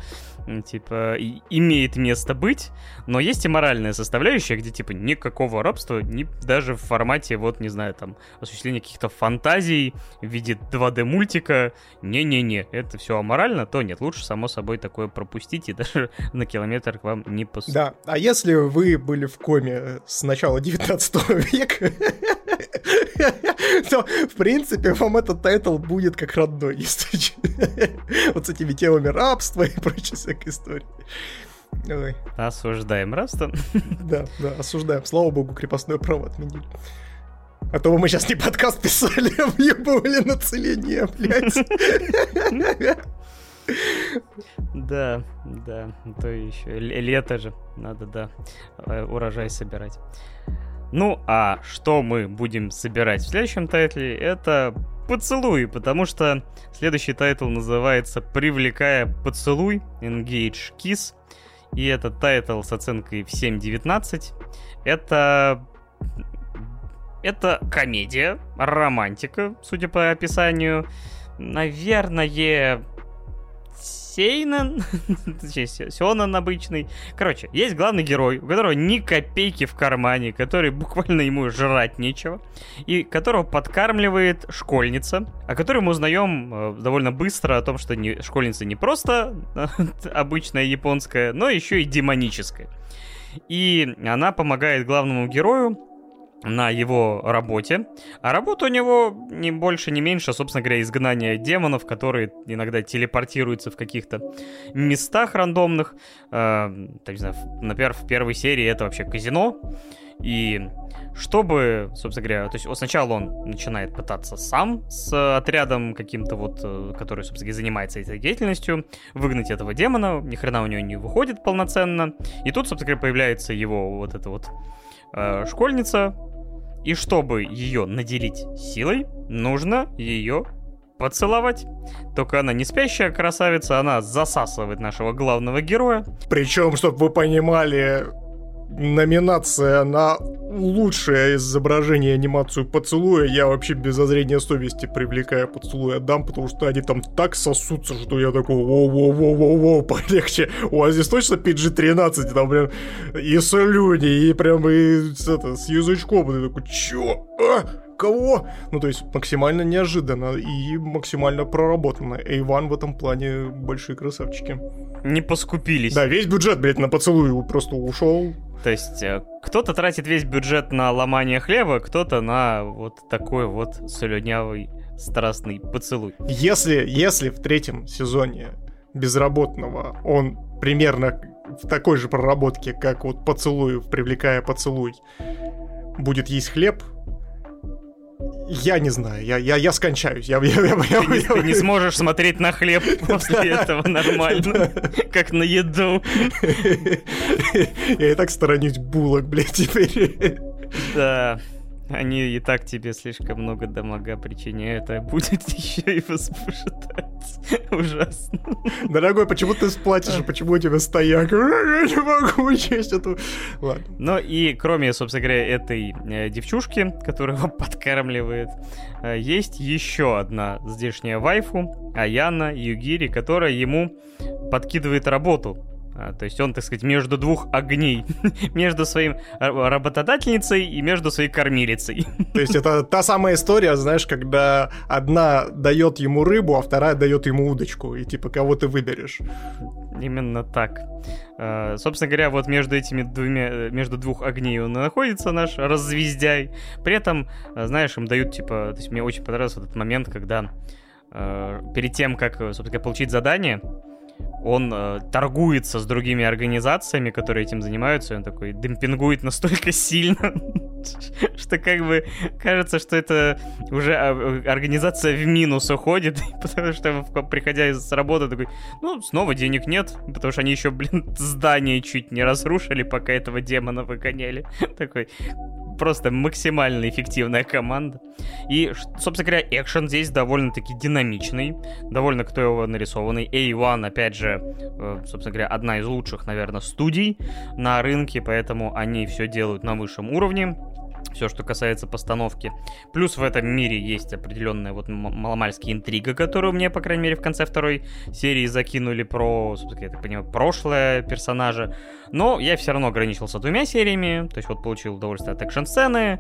типа, имеет место быть, но есть и моральная составляющая, где, типа, никакого рабства, ни, даже в формате, вот, не знаю, там, осуществления каких-то фантазий в виде 2D-мультика, не-не-не, это все аморально, то нет, лучше, само собой, такое пропустить и [LAUGHS] даже на километр к вам не подступить. Да, а если вы были в коме с начала 19 [LAUGHS] века, [LAUGHS] то, в принципе, вам этот тайтл будет как родной, если вот с этими темами рабства и прочей всякой истории. Ой. Осуждаем рабство. Да, да, осуждаем. Слава богу, крепостное право отменили. А то бы мы сейчас не подкаст писали, а въебывали на целение, блядь. Да, да, то еще лето же, надо, да, э, урожай собирать. Ну, а что мы будем собирать в следующем тайтле, это поцелуй, потому что следующий тайтл называется «Привлекая поцелуй», Engage Kiss, и этот тайтл с оценкой в 7.19. Это... Это комедия, романтика, судя по описанию. Наверное, Сейнен, [LAUGHS] Сёнэн обычный. Короче, есть главный герой, у которого ни копейки в кармане, который буквально ему жрать нечего, и которого подкармливает школьница, о которой мы узнаем э, довольно быстро о том, что не, школьница не просто [LAUGHS] обычная японская, но еще и демоническая. И она помогает главному герою на его работе. А работа у него не больше, не меньше, собственно говоря, изгнание демонов, которые иногда телепортируются в каких-то местах рандомных. Э, не знаю, например, в первой серии это вообще казино. И чтобы, собственно говоря, то есть сначала он начинает пытаться сам с отрядом каким-то вот, э, который, собственно говоря, занимается этой деятельностью, выгнать этого демона, ни хрена у него не выходит полноценно. И тут, собственно говоря, появляется его вот эта вот э, школьница, и чтобы ее наделить силой, нужно ее поцеловать. Только она не спящая красавица, она засасывает нашего главного героя. Причем, чтобы вы понимали, номинация на лучшее изображение анимацию поцелуя я вообще без зазрения совести привлекая поцелуй отдам, потому что они там так сосутся, что я такой воу-воу-воу-воу-воу, [LAUGHS] полегче. У вас здесь точно PG-13, там прям и слюни, и прям и с, это, с язычком. И такой, чё? А? Кого? Ну, то есть максимально неожиданно и максимально проработанно. Эйван в этом плане большие красавчики. Не поскупились. Да, весь бюджет, блядь, на поцелуй просто ушел. То есть э, кто-то тратит весь бюджет на ломание хлеба, кто-то на вот такой вот слюнявый страстный поцелуй. Если, если в третьем сезоне безработного он примерно в такой же проработке, как вот поцелуй, привлекая поцелуй, будет есть хлеб, я не знаю, я, я, я скончаюсь. Я, я, я, ты, я, не, я, ты не сможешь смотреть на хлеб [LAUGHS] после этого нормально, [LAUGHS] как на еду. [LAUGHS] Я и так сторонюсь булок, блядь, теперь. Да. Они и так тебе слишком много дамага причиняют, а будет [LAUGHS] еще и возбуждать. Ужасно. Дорогой, почему ты сплатишь, почему у тебя стояк? [LAUGHS] Я не могу учесть эту... Ладно. Ну и кроме, собственно говоря, этой э, девчушки, которая его [LAUGHS] подкармливает, э, есть еще одна здешняя вайфу, Аяна Югири, которая ему подкидывает работу то есть он, так сказать, между двух огней. [LAUGHS] между своим работодательницей и между своей кормилицей. [LAUGHS] То есть это та самая история, знаешь, когда одна дает ему рыбу, а вторая дает ему удочку. И типа, кого ты выберешь. Именно так. А, собственно говоря, вот между этими двумя, э, между двух огней он находится наш раззвездяй. При этом, а, знаешь, им дают, типа, то есть мне очень понравился этот момент, когда перед тем, как, собственно говоря, получить задание, он э, торгуется с другими организациями, которые этим занимаются, и он такой демпингует настолько [LAUGHS] сильно, что как бы кажется, что это уже а, организация в минус уходит, [LAUGHS] потому что приходя из работы такой, ну, снова денег нет, потому что они еще, блин, [LAUGHS] здание чуть не разрушили, пока этого демона выгоняли. Такой, просто максимально эффективная команда. И, собственно говоря, экшен здесь довольно-таки динамичный, довольно кто его нарисованный. A1, опять же, э, собственно говоря, одна из лучших, наверное, студий на рынке, поэтому они все делают на высшем уровне все, что касается постановки. Плюс в этом мире есть определенная вот маломальская интрига, которую мне, по крайней мере, в конце второй серии закинули про, собственно, я так понимаю, прошлое персонажа. Но я все равно ограничился двумя сериями, то есть вот получил удовольствие от экшн-сцены,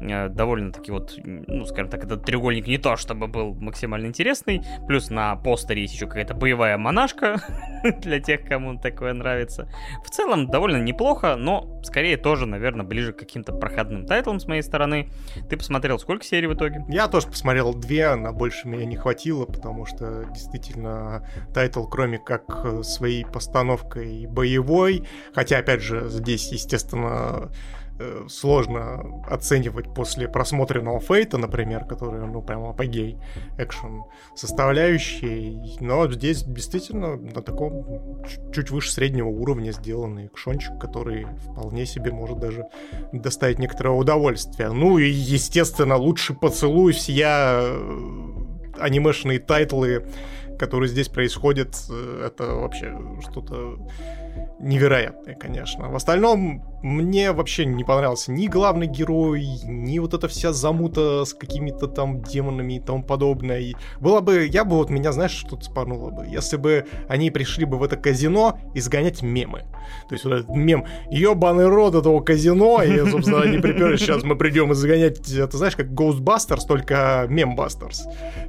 Э, довольно-таки вот, ну, скажем так, этот треугольник не то, чтобы был максимально интересный. Плюс на постере есть еще какая-то боевая монашка [LAUGHS] для тех, кому такое нравится. В целом довольно неплохо, но скорее тоже, наверное, ближе к каким-то проходным тайтлам с моей стороны. Ты посмотрел сколько серий в итоге? Я тоже посмотрел две, на больше меня не хватило, потому что действительно тайтл, кроме как э, своей постановкой боевой, хотя, опять же, здесь, естественно, Э, сложно оценивать после просмотренного Фейта, например, который, ну, прям апогей экшен составляющий. Но здесь действительно на таком чуть выше среднего уровня сделанный экшончик, который вполне себе может даже доставить некоторое удовольствие. Ну и, естественно, лучший поцелуй все э, анимешные тайтлы, которые здесь происходят, э, это вообще что-то невероятное, конечно. В остальном мне вообще не понравился ни главный герой, ни вот эта вся замута с какими-то там демонами и тому подобное. И было бы, я бы вот меня, знаешь, что-то спорнуло бы, если бы они пришли бы в это казино изгонять мемы. То есть вот этот мем, ебаный рот этого казино, и, собственно, они приперли, сейчас мы придем изгонять, это знаешь, как Ghostbusters, только Memebusters,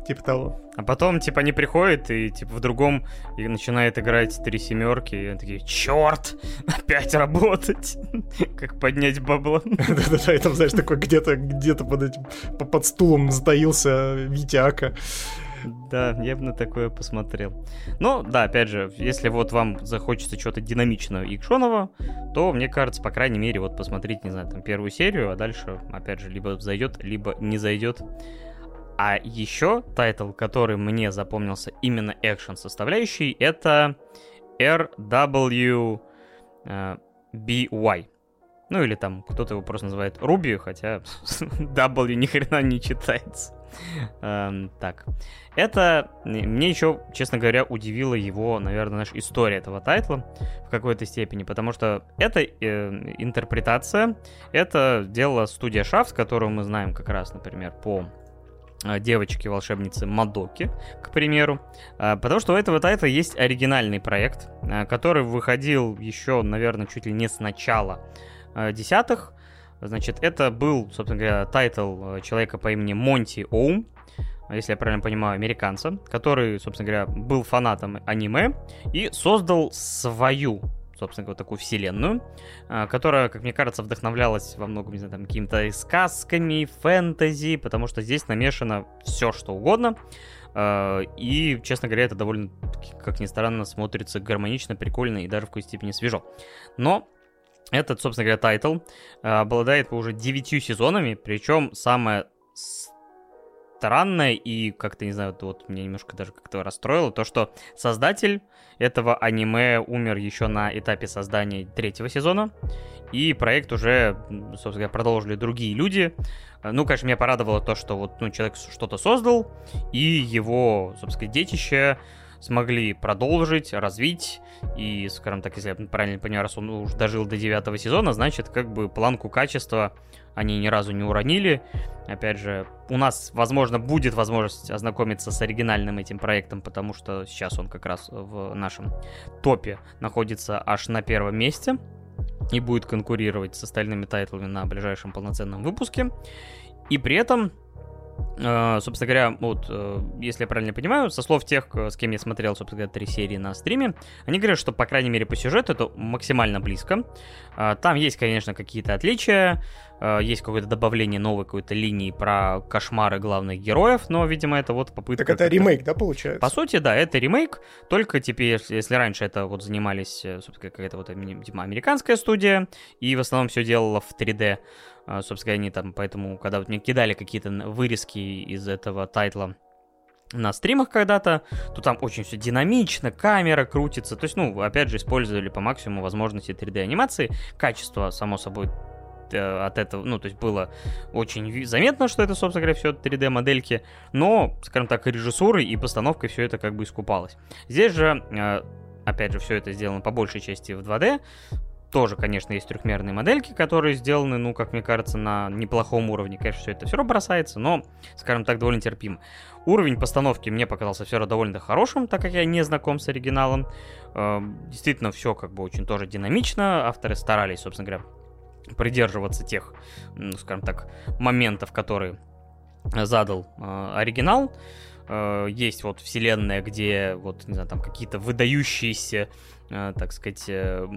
типа того. А потом, типа, они приходят и, типа, в другом и начинает играть три семерки, и они такие, черт, [LAUGHS] опять работать. Как поднять бабло. [LAUGHS] Да-да-да, и там, знаешь, такой где-то где-то под этим, под стулом затаился Витяка. Да, я бы на такое посмотрел. Но, да, опять же, если вот вам захочется чего-то динамичного и экшонового, то, мне кажется, по крайней мере, вот посмотреть, не знаю, там первую серию, а дальше, опять же, либо зайдет, либо не зайдет. А еще тайтл, который мне запомнился именно экшен составляющий, это RW э, BY. Ну или там кто-то его просто называет Ruby, хотя [LAUGHS] W ни хрена не читается. Эм, так. Это мне еще, честно говоря, удивила его, наверное, наша история этого тайтла в какой-то степени, потому что это э, интерпретация, это делала студия Shaft, которую мы знаем как раз, например, по девочки-волшебницы Мадоки, к примеру. Э, потому что у этого тайтла есть оригинальный проект, э, который выходил еще, наверное, чуть ли не с начала Э, десятых. Значит, это был, собственно говоря, тайтл э, человека по имени Монти Оум, если я правильно понимаю, американца, который, собственно говоря, был фанатом аниме и создал свою собственно говоря, такую вселенную, э, которая, как мне кажется, вдохновлялась во многом, не знаю, там, какими-то сказками, фэнтези, потому что здесь намешано все, что угодно. И, честно говоря, это довольно, как ни странно, смотрится гармонично, прикольно и даже в какой-то степени свежо. Но этот, собственно говоря, тайтл э, обладает уже девятью сезонами, причем самое странное и как-то, не знаю, вот меня немножко даже как-то расстроило, то, что создатель этого аниме умер еще на этапе создания третьего сезона, и проект уже, собственно говоря, продолжили другие люди. Э, ну, конечно, меня порадовало то, что вот ну, человек что-то создал, и его, собственно, детище смогли продолжить, развить. И, скажем так, если я правильно понимаю, раз он уже дожил до девятого сезона, значит, как бы планку качества они ни разу не уронили. Опять же, у нас, возможно, будет возможность ознакомиться с оригинальным этим проектом, потому что сейчас он как раз в нашем топе находится аж на первом месте и будет конкурировать с остальными тайтлами на ближайшем полноценном выпуске. И при этом собственно говоря, вот, uh, если я правильно понимаю, со слов тех, с кем я смотрел, собственно говоря, три серии на стриме, они говорят, что, по крайней мере, по сюжету это максимально близко. Там есть, конечно, какие-то отличия, есть какое-то добавление новой какой-то линии про кошмары главных героев, но, видимо, это вот попытка... Так это ремейк, да, получается? По сути, да, это ремейк, только теперь, если, раньше это вот занимались, собственно, какая-то вот, видимо, американская студия, и в основном все делала в 3D, А, собственно, они там, поэтому, когда вот мне кидали какие-то вырезки из этого тайтла на стримах когда-то, то там очень все динамично, камера крутится, то есть, ну, опять же, использовали по максимуму возможности 3D-анимации, качество, само собой, э, от этого, ну, то есть было очень заметно, что это, собственно говоря, все 3D-модельки, но, скажем так, режиссурой и постановкой все это как бы искупалось. Здесь же, э, опять же, все это сделано по большей части в 2D, тоже, конечно, есть трехмерные модельки, которые сделаны, ну, как мне кажется, на неплохом уровне. Конечно, все это все равно бросается, но, скажем так, довольно терпим. Уровень постановки мне показался все равно довольно хорошим, так как я не знаком с оригиналом. Эм, действительно, все как бы очень тоже динамично. Авторы старались, собственно говоря, придерживаться тех, ну, скажем так, моментов, которые задал э, оригинал. Э, есть вот вселенная, где вот, не знаю, там какие-то выдающиеся так сказать, э,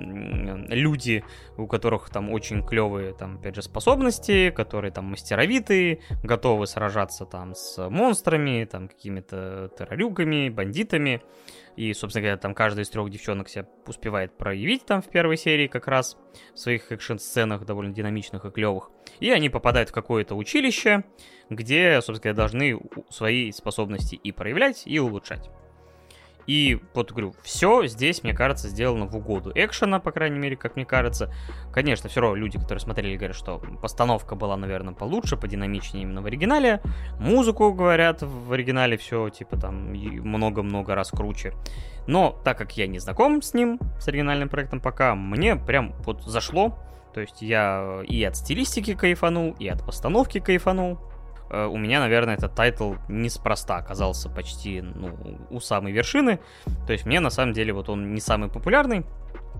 люди, у которых там очень клевые, там, опять же, способности, которые там мастеровитые, готовы сражаться там с монстрами, там, какими-то террорюгами, бандитами. И, собственно говоря, там каждая из трех девчонок себя успевает проявить там в первой серии как раз в своих экшн-сценах довольно динамичных и клевых. И они попадают в какое-то училище, где, собственно говоря, должны свои способности и проявлять, и улучшать. И вот говорю, все здесь, мне кажется, сделано в угоду экшена, по крайней мере, как мне кажется. Конечно, все равно люди, которые смотрели, говорят, что постановка была, наверное, получше, подинамичнее именно в оригинале. Музыку, говорят, в оригинале все, типа, там, много-много раз круче. Но, так как я не знаком с ним, с оригинальным проектом пока, мне прям вот зашло. То есть я и от стилистики кайфанул, и от постановки кайфанул. Э, у меня, наверное, этот тайтл неспроста оказался почти ну, у самой вершины. То есть мне, на самом деле, вот он не самый популярный.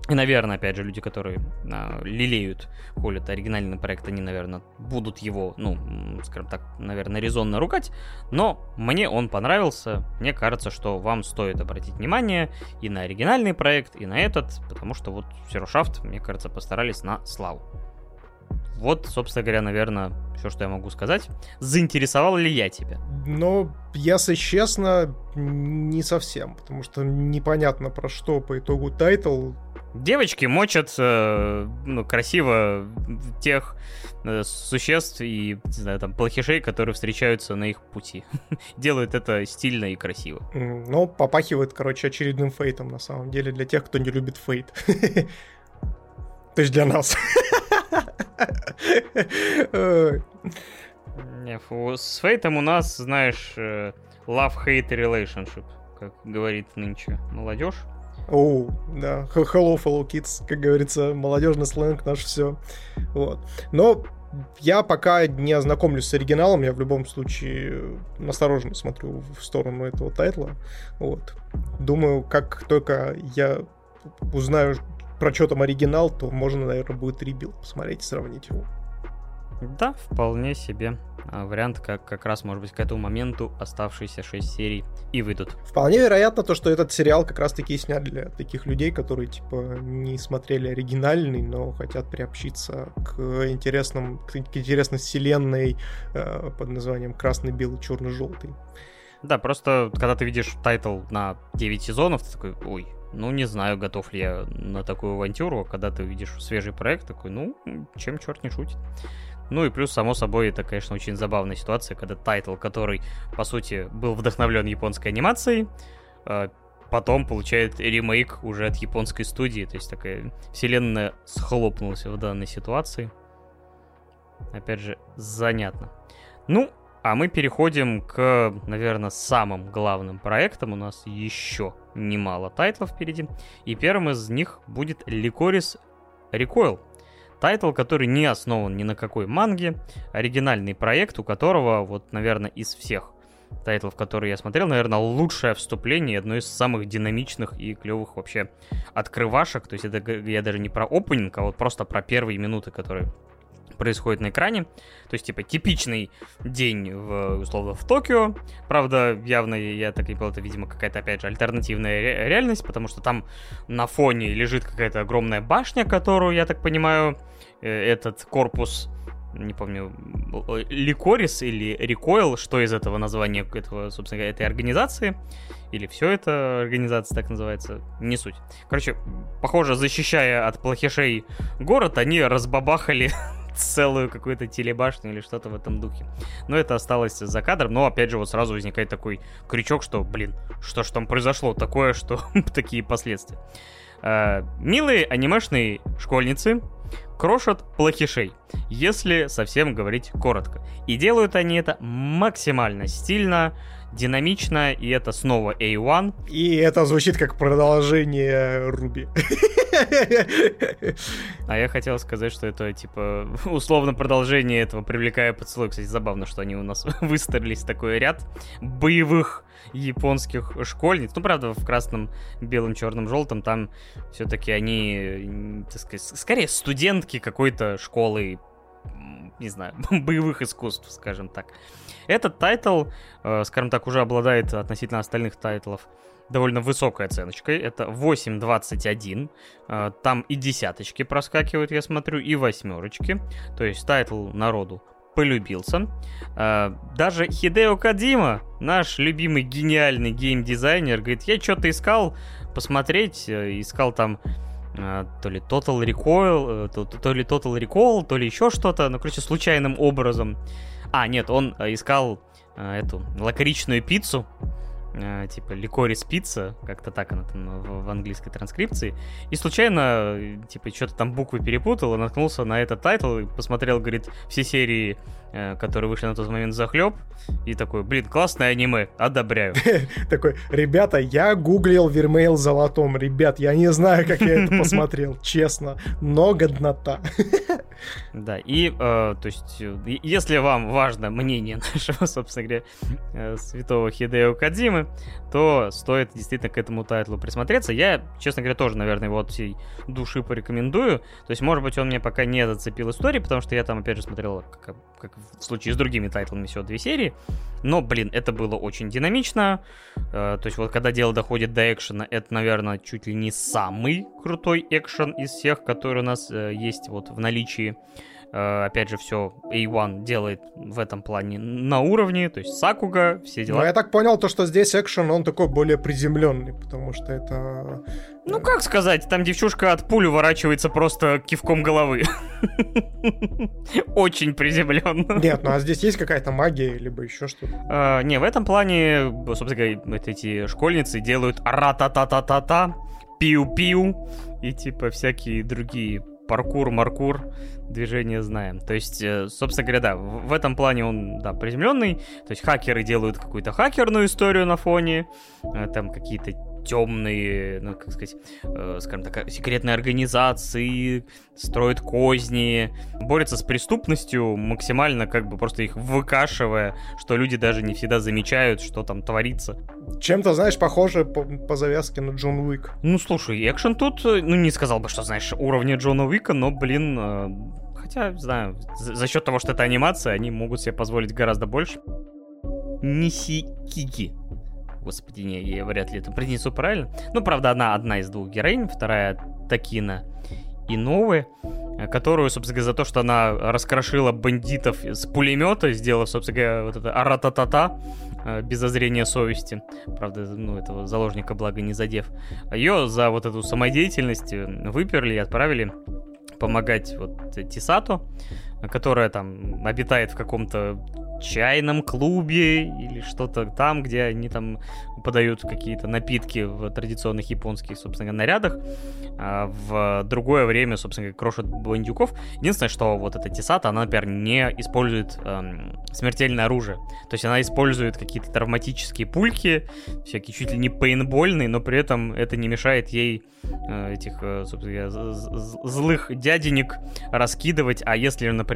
И, наверное, опять же, люди, которые а, лелеют, холят оригинальный проект, они, наверное, будут его, ну, скажем так, наверное, резонно ругать. Но мне он понравился. Мне кажется, что вам стоит обратить внимание и на оригинальный проект, и на этот, потому что вот Zero Shaft, мне кажется, постарались на славу. Вот, собственно говоря, наверное, все, что я могу сказать. Заинтересовал ли я тебя? Но, если честно, не совсем, потому что непонятно про что по итогу тайтл. Девочки мочат э, ну, красиво тех э, существ и, не знаю, там, плохишей, которые встречаются на их пути. [LAUGHS] Делают это стильно и красиво. Ну, попахивает, короче, очередным фейтом, на самом деле, для тех, кто не любит фейт. [LAUGHS] То есть для нас. [LAUGHS] Не, фу, с Фейтом у нас, знаешь, э, love-hate relationship, как говорит нынче молодежь. Оу, да, hello, fellow kids, как говорится, молодежный сленг наш все. Вот. Но я пока не ознакомлюсь с оригиналом, я в любом случае осторожно смотрю в сторону этого тайтла. Вот. Думаю, как только я узнаю, про что там оригинал, то можно, наверное, будет rebuild посмотреть и сравнить его. Да, вполне себе а, вариант, как как раз, может быть, к этому моменту оставшиеся 6 серий и выйдут. Вполне вероятно то, что этот сериал как раз-таки снят для таких людей, которые, типа, не смотрели оригинальный, но хотят приобщиться к интересным, к, к интересной вселенной э, под названием «Красный, белый, черный, желтый». Да, просто когда ты видишь тайтл на 9 сезонов, ты такой, ой, ну, не знаю, готов ли я на такую авантюру, когда ты видишь свежий проект, такой, ну, чем черт не шутит. Ну и плюс, само собой, это, конечно, очень забавная ситуация, когда тайтл, который, по сути, был вдохновлен японской анимацией, а, потом получает ремейк уже от японской студии. То есть такая вселенная схлопнулась в данной ситуации. Опять же, занятно. Ну, а мы переходим к, наверное, самым главным проектам. У нас еще немало тайтлов впереди. И первым из них будет Licorice Recoil. Тайтл, который не основан ни на какой манге. Оригинальный проект, у которого, вот, наверное, из всех тайтлов, которые я смотрел, наверное, лучшее вступление, одно из самых динамичных и клевых вообще открывашек. То есть это я даже не про опенинг, а вот просто про первые минуты, которые происходит на экране. То есть, типа, типичный день, в, условно, в Токио. Правда, явно, я так и понял, это, видимо, какая-то, опять же, альтернативная ре- реальность, потому что там на фоне лежит какая-то огромная башня, которую, я так понимаю, э, этот корпус не помню, Ликорис или Рекойл, что из этого названия этого, собственно этой организации, или все это организация так называется, не суть. Короче, похоже, защищая от плохишей город, они разбабахали [LAUGHS] целую какую-то телебашню или что-то в этом духе. Но это осталось за кадром, но опять же вот сразу возникает такой крючок, что, блин, что ж там произошло такое, что [LAUGHS] такие последствия. Э, милые анимешные школьницы крошат плохишей, если совсем говорить коротко. И делают они это максимально стильно, динамично, и это снова A1. И это звучит как продолжение Руби. А я хотел сказать, что это, типа, условно продолжение этого «Привлекая поцелуй». Кстати, забавно, что они у нас [LAUGHS] выстроились такой ряд боевых японских школьниц. Ну, правда, в красном, белом, черном, желтом там все-таки они, так сказать, скорее студентки какой-то школы, не знаю, [LAUGHS] боевых искусств, скажем так. Этот тайтл, э, скажем так, уже обладает относительно остальных тайтлов довольно высокой оценочкой. Это 8.21. Э, там и десяточки проскакивают, я смотрю, и восьмерочки. То есть тайтл народу полюбился. Э, даже Хидео Кодзима, наш любимый гениальный геймдизайнер, говорит, я что-то искал посмотреть, искал там то ли Total Recall, то, то ли Total Recall, то ли еще что-то, ну, короче, случайным образом. А, нет, он э, искал э, эту лакричную пиццу, э, типа Licorice Pizza, как-то так она там в, английской транскрипции, и случайно, типа, что-то там буквы перепутал, и наткнулся на этот тайтл, и посмотрел, говорит, все серии, которые вышли на тот момент захлеб, и такой, блин, классное аниме, одобряю. [LAUGHS] Такой, ребята, я гуглил Вермейл золотом, ребят, я не знаю, как я это [LAUGHS] посмотрел, честно, но годнота. [LAUGHS] Да, и, э, то есть, э, если вам важно мнение нашего, собственно говоря, э, святого Хидео Кадзимы, то стоит действительно к этому тайтлу присмотреться. Я, честно говоря, тоже, наверное, его от всей души порекомендую. То есть, может быть, он мне пока не зацепил истории, потому что я там, опять же, смотрел, как, как в случае с другими тайтлами, всего две серии. Но, блин, это было очень динамично. Э, то есть, вот когда дело доходит до экшена, это, наверное, чуть ли не самый крутой экшен из всех, который у нас э, есть вот в наличии. Э, опять же, все A1 делает в этом плане на уровне, то есть Сакуга, все дела. Ну, я так понял, то, что здесь экшен, он такой более приземленный, потому что это... Ну, как сказать, там девчушка от пули уворачивается просто кивком головы. [LAUGHS] Очень приземленно. Нет, ну а здесь есть какая-то магия, либо еще что-то? А, не, в этом плане, собственно говоря, эти школьницы делают ра-та-та-та-та-та, пиу-пиу, и типа всякие другие паркур, маркур, движения знаем. То есть, э, собственно говоря, да, в этом плане он, да, приземленный. То есть хакеры делают какую-то хакерную историю на фоне, э, там какие-то темные, ну, как сказать, э, скажем так, секретные организации, строят козни, борются с преступностью максимально как бы просто их выкашивая, что люди даже не всегда замечают, что там творится. Чем-то, знаешь, похоже по, по завязке на Джон Уик. Ну, слушай, экшен тут, э, ну, не сказал бы, что, знаешь, уровня Джона Уика, но, блин, э, хотя, знаю, за, за счет того, что это анимация, они могут себе позволить гораздо больше. Нисикики Господи, не, я вряд ли это принесу правильно. Ну, правда, она одна из двух героинь, вторая Такина и Новы, э, которую, собственно говоря, за то, что она раскрошила бандитов с пулемета, сделав, собственно говоря, вот это арататата, э, без озрения совести. Правда, ну, этого заложника, благо, не задев. Ее за вот эту самодеятельность э, выперли и отправили помогать вот Тисату, которая там обитает в каком-то чайном клубе или что-то там, где они там подают какие-то напитки в традиционных японских, собственно, нарядах. А в другое время, собственно, крошат бандюков. Единственное, что вот эта Тесата, она, например, не использует эм, смертельное оружие. То есть она использует какие-то травматические пульки, всякие чуть ли не пейнтбольные, но при этом это не мешает ей э, этих, э, собственно, злых дяденек раскидывать. А если, например,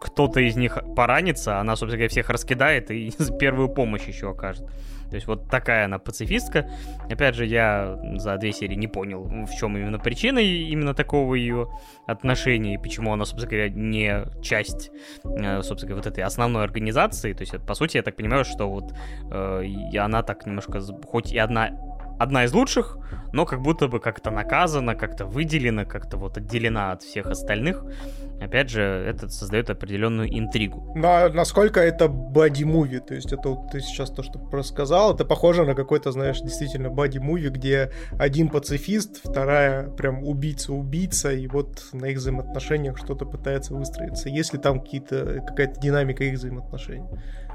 кто-то из них поранится, она, собственно говоря, всех раскидает и [LAUGHS] первую помощь еще окажет. То есть вот такая она пацифистка. Опять же, я за две серии не понял, в чем именно причина именно такого ее отношения, и почему она, собственно говоря, не часть, э, собственно говоря, вот этой основной организации. То есть, по сути, я так понимаю, что вот э, она так немножко, хоть и одна одна из лучших, но как будто бы как-то наказана, как-то выделена, как-то вот отделена от всех остальных. Опять же, это создает определенную интригу. Но насколько это боди-муви? То есть это вот ты сейчас то, что рассказал, это похоже на какой-то, знаешь, действительно боди-муви, где один пацифист, вторая прям убийца-убийца, и вот на их взаимоотношениях что-то пытается выстроиться. Есть ли там какие-то, какая-то динамика их взаимоотношений?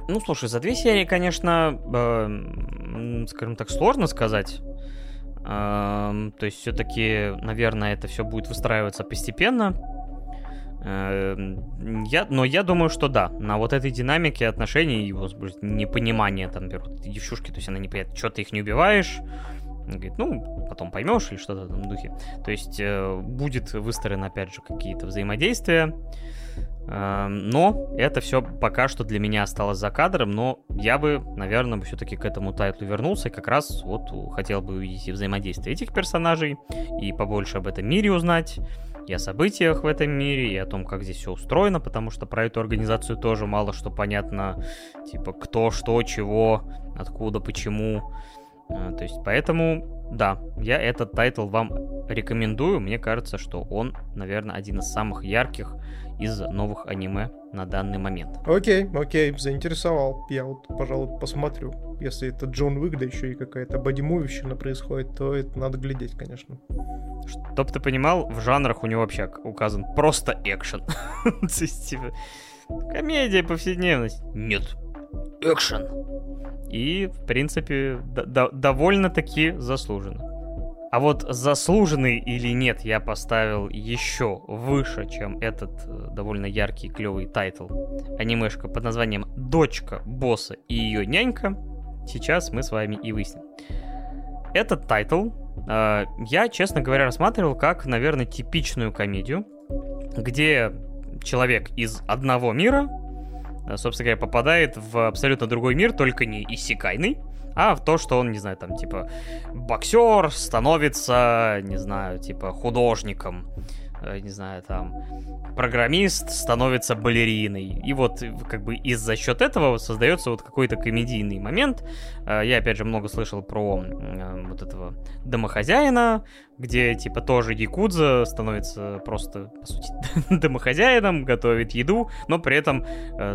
Ну, слушай, за две серии, конечно, э, скажем так, сложно сказать. Э, то есть все-таки, наверное, это все будет выстраиваться постепенно. Э, я, но я думаю, что да, на вот этой динамике отношений и непонимание там берут девчушки, то есть она не понимает, что ты их не убиваешь, говорит, ну, потом поймешь или что-то в этом духе. То есть э, будет выстроено, опять же, какие-то взаимодействия. Эм, но это все пока что для меня осталось за кадром, но я бы, наверное, все-таки к этому тайтлу вернулся и как раз вот хотел бы увидеть взаимодействие этих персонажей, и побольше об этом мире узнать, и о событиях в этом мире, и о том, как здесь все устроено, потому что про эту организацию тоже мало что понятно, типа кто, что, чего, откуда, почему. Э, то есть поэтому, да, я этот тайтл вам рекомендую. Мне кажется, что он, наверное, один из самых ярких из новых аниме на данный момент. Окей, окей, заинтересовал. Я вот, пожалуй, посмотрю. Если это Джон Уик, да еще и какая-то бодимувищина происходит, то это надо глядеть, конечно. Чтоб ты понимал, в жанрах у него вообще указан просто экшен. [LAUGHS] Типа, комедия, повседневность. Нет, экшен. И, в принципе, довольно-таки заслуженно. А вот заслуженный или нет я поставил еще выше, чем этот э, довольно яркий, клевый тайтл. Анимешка под названием «Дочка босса и ее нянька». Сейчас мы с вами и выясним. Этот тайтл э, я, честно говоря, рассматривал как, наверное, типичную комедию, где человек из одного мира, э, собственно говоря, попадает в абсолютно другой мир, только не исекайный, а в то, что он, не знаю, там, типа, боксер становится, не знаю, типа, художником, э, не знаю, там, программист становится балериной. И вот, как бы, из-за счет этого создается вот какой-то комедийный момент. Э, я, опять же, много слышал про э, вот этого домохозяина, где, типа, тоже Якудза становится просто, по сути, [LAUGHS] домохозяином, готовит еду, но при этом,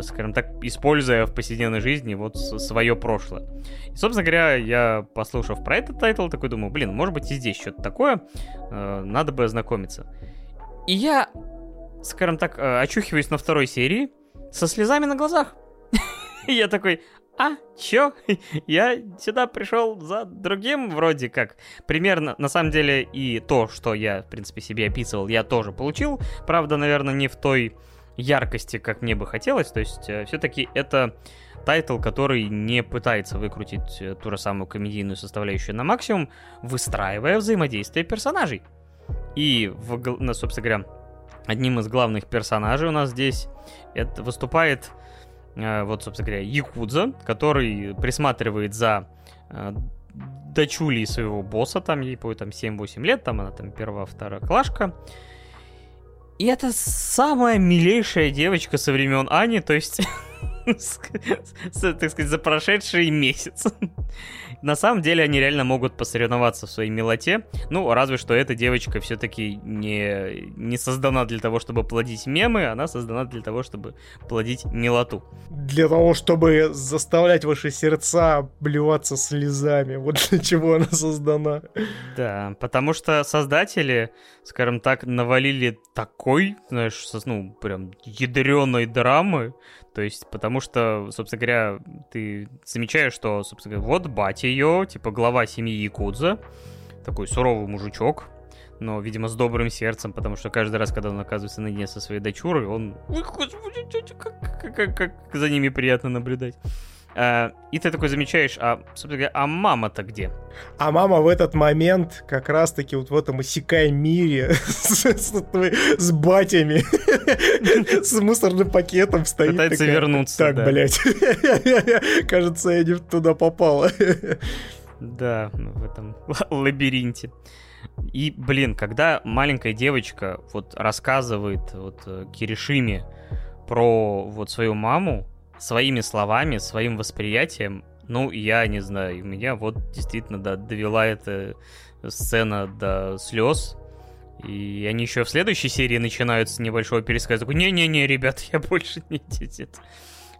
скажем так, используя в повседневной жизни вот свое прошлое. И, собственно говоря, я, послушав про этот тайтл, такой думаю, блин, может быть и здесь что-то такое, надо бы ознакомиться. И я, скажем так, э, очухиваюсь на второй серии со слезами на глазах. [LAUGHS] И я такой, а, чё? [LAUGHS] Я сюда пришел за другим вроде как. Примерно, на самом деле, и то, что я, в принципе, себе описывал, я тоже получил. Правда, наверное, не в той яркости, как мне бы хотелось. То есть, э, все-таки это тайтл, который не пытается выкрутить э, ту же самую комедийную составляющую на максимум, выстраивая взаимодействие персонажей. И, в, ну, собственно говоря, одним из главных персонажей у нас здесь это выступает, вот, собственно говоря, Якудза, который присматривает за э, дочулей своего босса, там ей по там 7-8 лет, там она там первая, вторая клашка. И это самая милейшая девочка со времен Ани, то есть [LAUGHS] так сказать, за прошедший месяц. На самом деле они реально могут посоревноваться в своей милоте. Ну, разве что эта девочка все-таки не, не создана для того, чтобы плодить мемы, она создана для того, чтобы плодить милоту. Для того, чтобы заставлять ваши сердца обливаться слезами. Вот для чего она создана. Да, потому что создатели, скажем так, навалили такой, знаешь, ну, прям ядреной драмы, то есть, потому что, собственно говоря, ты замечаешь, что, собственно говоря, вот батя ее, типа глава семьи Якудза, такой суровый мужичок, но, видимо, с добрым сердцем, потому что каждый раз, когда он оказывается наедине со своей дочурой, он... Как, как, как, как за ними приятно наблюдать. А, и ты такой замечаешь, а, собственно говоря, а мама-то где? А мама в этот момент как раз-таки вот в этом иссякай мире [LAUGHS] с, с, с батями, [LAUGHS] с мусорным пакетом стоит. Пытается такая, вернуться, Так, да. блядь, [LAUGHS] кажется, я не туда попала. Да, в этом лабиринте. И, блин, когда маленькая девочка вот рассказывает вот э, Киришиме про вот свою маму, своими словами, своим восприятием, Ну, я не знаю, меня вот действительно да, довела эта сцена до слез. И они еще в следующей серии начинают с небольшого пересказа. Такой, не-не-не, ребят, я больше не дитит.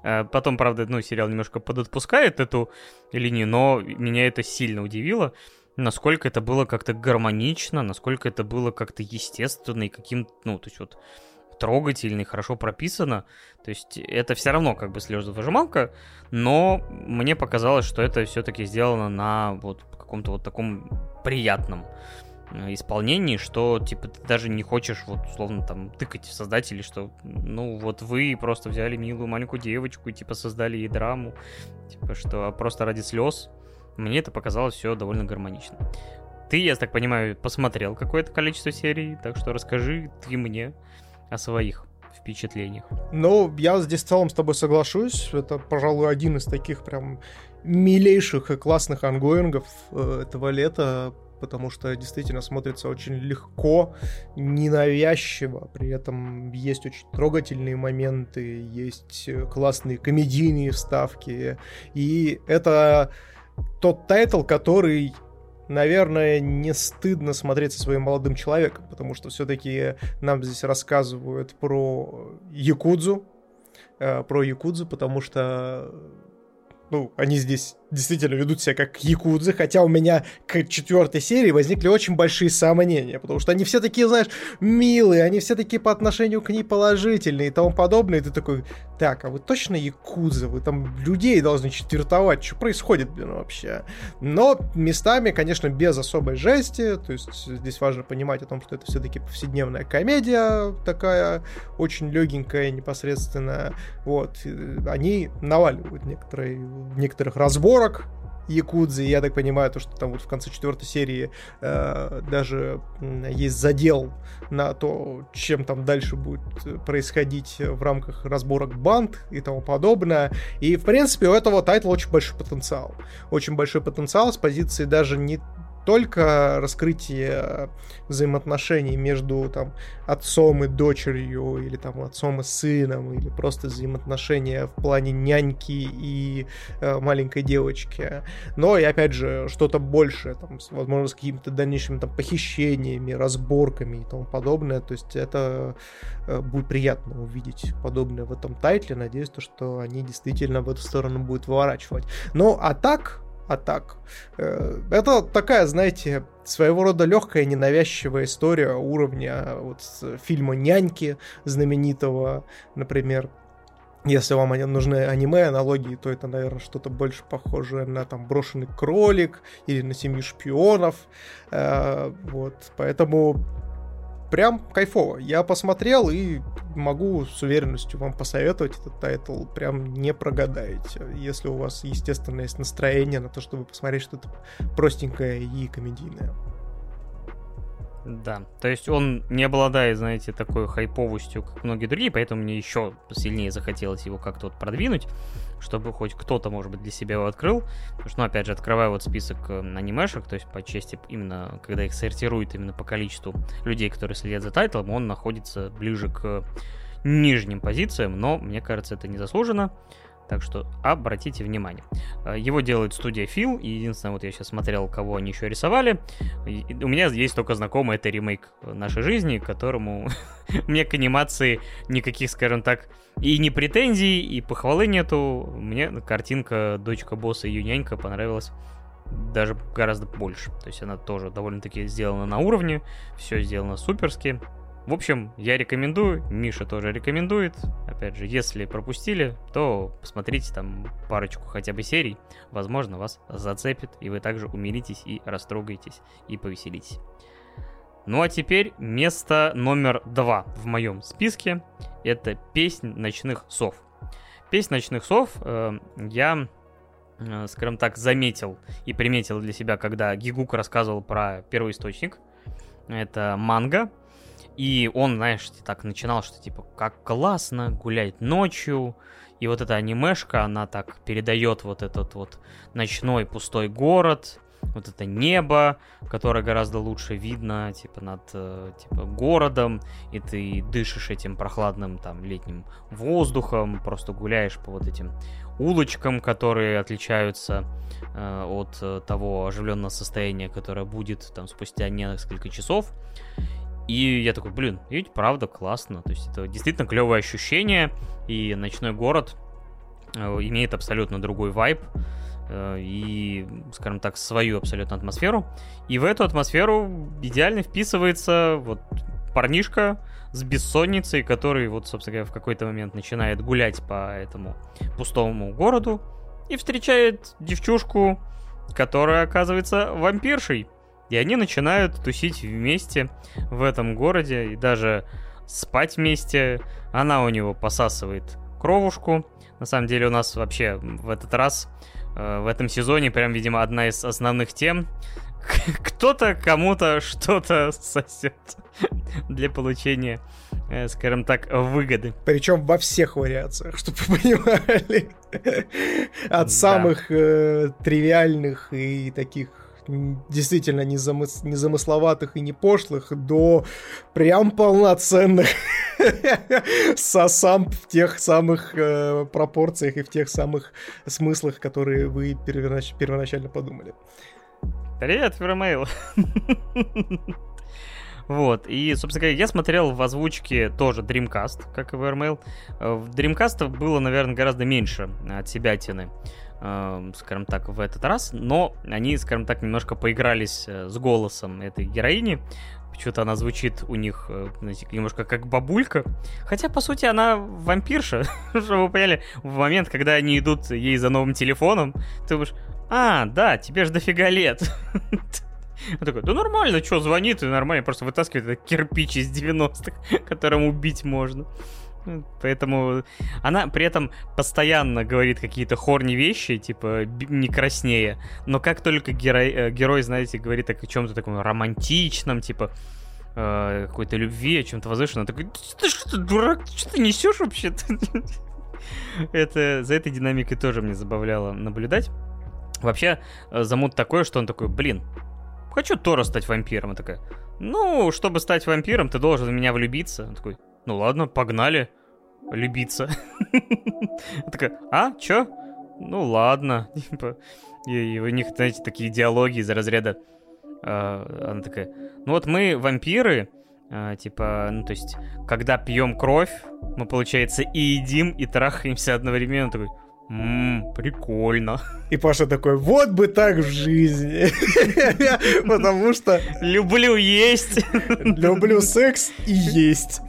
А потом, правда, ну, сериал немножко подотпускает эту линию, но меня это сильно удивило, насколько это было как-то гармонично, насколько это было как-то естественно и каким ну, то есть вот трогательно и хорошо прописано. То есть это все равно как бы слезовыжималка, но мне показалось, что это все-таки сделано на вот каком-то вот таком приятном э, исполнении, что, типа, ты даже не хочешь, вот, условно, там, тыкать в создателей, что, ну, вот вы просто взяли милую маленькую девочку и, типа, создали ей драму, типа, что просто ради слез. Мне это показалось все довольно гармонично. Ты, я так понимаю, посмотрел какое-то количество серий, так что расскажи ты мне о своих впечатлениях. Ну, я здесь в целом с тобой соглашусь. Это, пожалуй, один из таких прям милейших и классных онгоингов э, этого лета, потому что действительно смотрится очень легко, ненавязчиво, при этом есть очень трогательные моменты, есть классные комедийные вставки, и это тот тайтл, который наверное, не стыдно смотреть со своим молодым человеком, потому что все-таки нам здесь рассказывают про Якудзу, э, про Якудзу, потому что ну, они здесь действительно ведут себя как якудзы, хотя у меня к четвертой серии возникли очень большие сомнения, потому что они все такие, знаешь, милые, они все такие по отношению к ней положительные и тому подобное, и ты такой, так, а вы точно якудзы, вы там людей должны четвертовать, что происходит, блин, вообще? Но местами, конечно, без особой жести, то есть здесь важно понимать о том, что это все-таки повседневная комедия такая, очень легенькая, непосредственно, вот, они наваливают некоторые, некоторых разборов, 40 Якудзы, я так понимаю, то, что там вот в конце четвертой серии э, даже есть задел на то, чем там дальше будет происходить в рамках разборок банд и тому подобное. И, в принципе, у этого тайтла очень большой потенциал. Очень большой потенциал с позиции даже не только раскрытие взаимоотношений между там, отцом и дочерью, или там отцом и сыном, или просто взаимоотношения в плане няньки и э, маленькой девочки. Но и опять же, что-то большее, там, возможно, с какими-то дальнейшими там, похищениями, разборками и тому подобное. То есть это э, будет приятно увидеть подобное в этом тайтле. Надеюсь, то, что они действительно в эту сторону будут выворачивать. Ну, а так, атак. Э, это такая, знаете, своего рода легкая, ненавязчивая история уровня вот фильма «Няньки» знаменитого, например. Если вам нужны аниме, аналогии, то это, наверное, что-то больше похожее на там брошенный кролик или на семью шпионов. Э, вот, поэтому прям кайфово. Я посмотрел и могу с уверенностью вам посоветовать этот тайтл. Прям не прогадаете. Если у вас, естественно, есть настроение на то, чтобы посмотреть что-то простенькое и комедийное. Да, то есть он не обладает, знаете, такой хайповостью, как многие другие, поэтому мне еще сильнее захотелось его как-то вот продвинуть, чтобы хоть кто-то, может быть, для себя его открыл. Потому что, ну, опять же, открываю вот список э, анимешек, то есть по части именно, когда их сортируют именно по количеству людей, которые следят за тайтлом, он находится ближе к нижним позициям, но мне кажется, это не заслуженно. Так что обратите внимание. Э, его делает студия Фил. Единственное, вот я сейчас смотрел, кого они еще рисовали. И у меня есть только знакомый, это ремейк нашей жизни, которому [LAUGHS] мне к анимации никаких, скажем так, и не претензий, и похвалы нету. Мне картинка «Дочка босса и ее нянька» понравилась даже гораздо больше. То есть она тоже довольно-таки сделана на уровне, все сделано суперски. В общем, я рекомендую, Миша тоже рекомендует. Опять же, если пропустили, то посмотрите там парочку хотя бы серий. Возможно, вас зацепит, и вы также умилитесь и растрогаетесь, и повеселитесь. Ну а теперь место номер два в моем списке. Это «Песнь ночных сов». «Песнь ночных сов» э, я, э, скажем так, заметил и приметил для себя, когда Гигук рассказывал про первоисточник. Это манга, и он, знаешь, так начинал, что типа, как классно гулять ночью. И вот эта анимешка, она так передает вот этот вот ночной пустой город, вот это небо, которое гораздо лучше видно, типа, над, э, типа, городом, и ты дышишь этим прохладным, там, летним воздухом, просто гуляешь по вот этим улочкам, которые отличаются э, от э, того оживленного состояния, которое будет там спустя несколько часов. И я такой, блин, ведь правда классно. То есть это действительно клевое ощущение, и ночной город э, имеет абсолютно другой вайб э, и, скажем так, свою абсолютно атмосферу. И в эту атмосферу идеально вписывается вот парнишка с бессонницей, который вот, собственно говоря, в какой-то момент начинает гулять по этому пустому городу и встречает девчушку, которая оказывается вампиршей. И они начинают тусить вместе в этом городе и даже спать вместе. Она у него посасывает кровушку. На самом деле у нас вообще в этот раз, э, в этом сезоне, прям, видимо, одна из основных тем. [LAUGHS] Кто-то кому-то что-то сосет для получения, э, скажем так, выгоды. Причем во всех вариациях, чтобы вы понимали. От самых э, тривиальных и таких действительно незамыс... незамысловатых и не пошлых до прям полноценных [LAUGHS] сосам в тех самых э, пропорциях и в тех самых смыслах, которые вы первонач... первоначально подумали. Привет, Фермейл. Вот, и, собственно говоря, я смотрел в озвучке тоже Dreamcast, как и в Airmail. Э, в Dreamcast было, наверное, гораздо меньше от себя тины скажем так, в этот раз, но они, скажем так, немножко поигрались э, с голосом этой героини. Почему-то она звучит у них, э, знаете, немножко как бабулька. Хотя, по сути, она вампирша. [LAUGHS] Чтобы вы поняли, в момент, когда они идут ей за новым телефоном, ты думаешь, а, да, тебе же дофига лет. [LAUGHS] Он такой, да нормально, что, звонит, и нормально, просто вытаскивает этот кирпич из 90-х, [LAUGHS] которым убить можно. Поэтому она при этом постоянно говорит какие-то хорни вещи, типа не краснее. Но как только герой, э, герой знаете, говорит о чем-то таком романтичном, типа э, какой-то любви, о чем-то возвышенном, такой, ты что, дурак, ты что несешь вообще? [LAUGHS] Это за этой динамикой тоже мне забавляло наблюдать. Вообще, э, замут такой, что он такой, блин, хочу Тора стать вампиром. Он такая, ну, чтобы стать вампиром, ты должен в меня влюбиться. Он такой, ну ладно, погнали. Любиться. [LAUGHS] Такая, а, чё? Ну ладно. [LAUGHS] Типа, и, у них, знаете, такие диалоги из разряда. А, она такая, ну вот мы вампиры, а, типа, ну то есть, когда пьем кровь, мы, получается, и едим, и трахаемся одновременно. Такой, Ммм, прикольно. И Паша такой, вот бы так в жизни. [LAUGHS] Потому что... Люблю есть. Люблю секс и есть.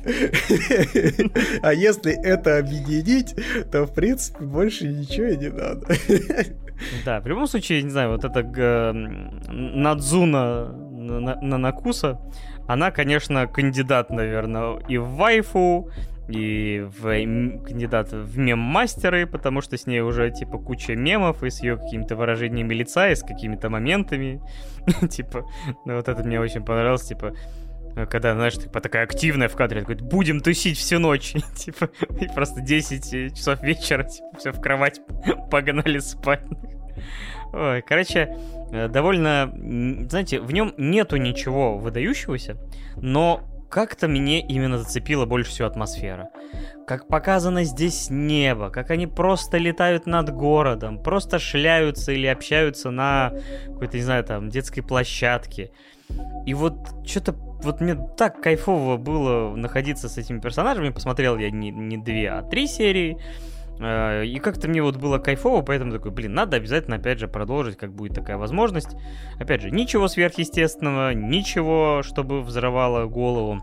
А если это объединить, то, в принципе, больше ничего и не надо. Да, в любом случае, не знаю, вот эта Надзуна на Накуса, она, конечно, кандидат, наверное, и в вайфу, и в кандидат в мем-мастеры, потому что с ней уже, типа, куча мемов и с ее какими-то выражениями лица и с какими-то моментами. [LAUGHS] типа, ну вот это мне очень понравилось, типа, когда, знаешь, типа такая активная в кадре, такой, будем тусить всю ночь, [LAUGHS] типа, и просто 10 часов вечера, типа, все в кровать [LAUGHS] погнали спать. Ой, короче, э, довольно, знаете, в нем нету ничего выдающегося, но как-то мне именно зацепила больше всего атмосфера. Как показано здесь небо, как они просто летают над городом, просто шляются или общаются на какой-то, не знаю, там, детской площадке. И вот что-то вот мне так кайфово было находиться с этими персонажами. Посмотрел я не, не две, а три серии. Э, и как-то мне вот было кайфово, поэтому такой, блин, надо обязательно, опять же, продолжить, как будет такая возможность. Опять же, ничего сверхъестественного, ничего, чтобы взрывало голову.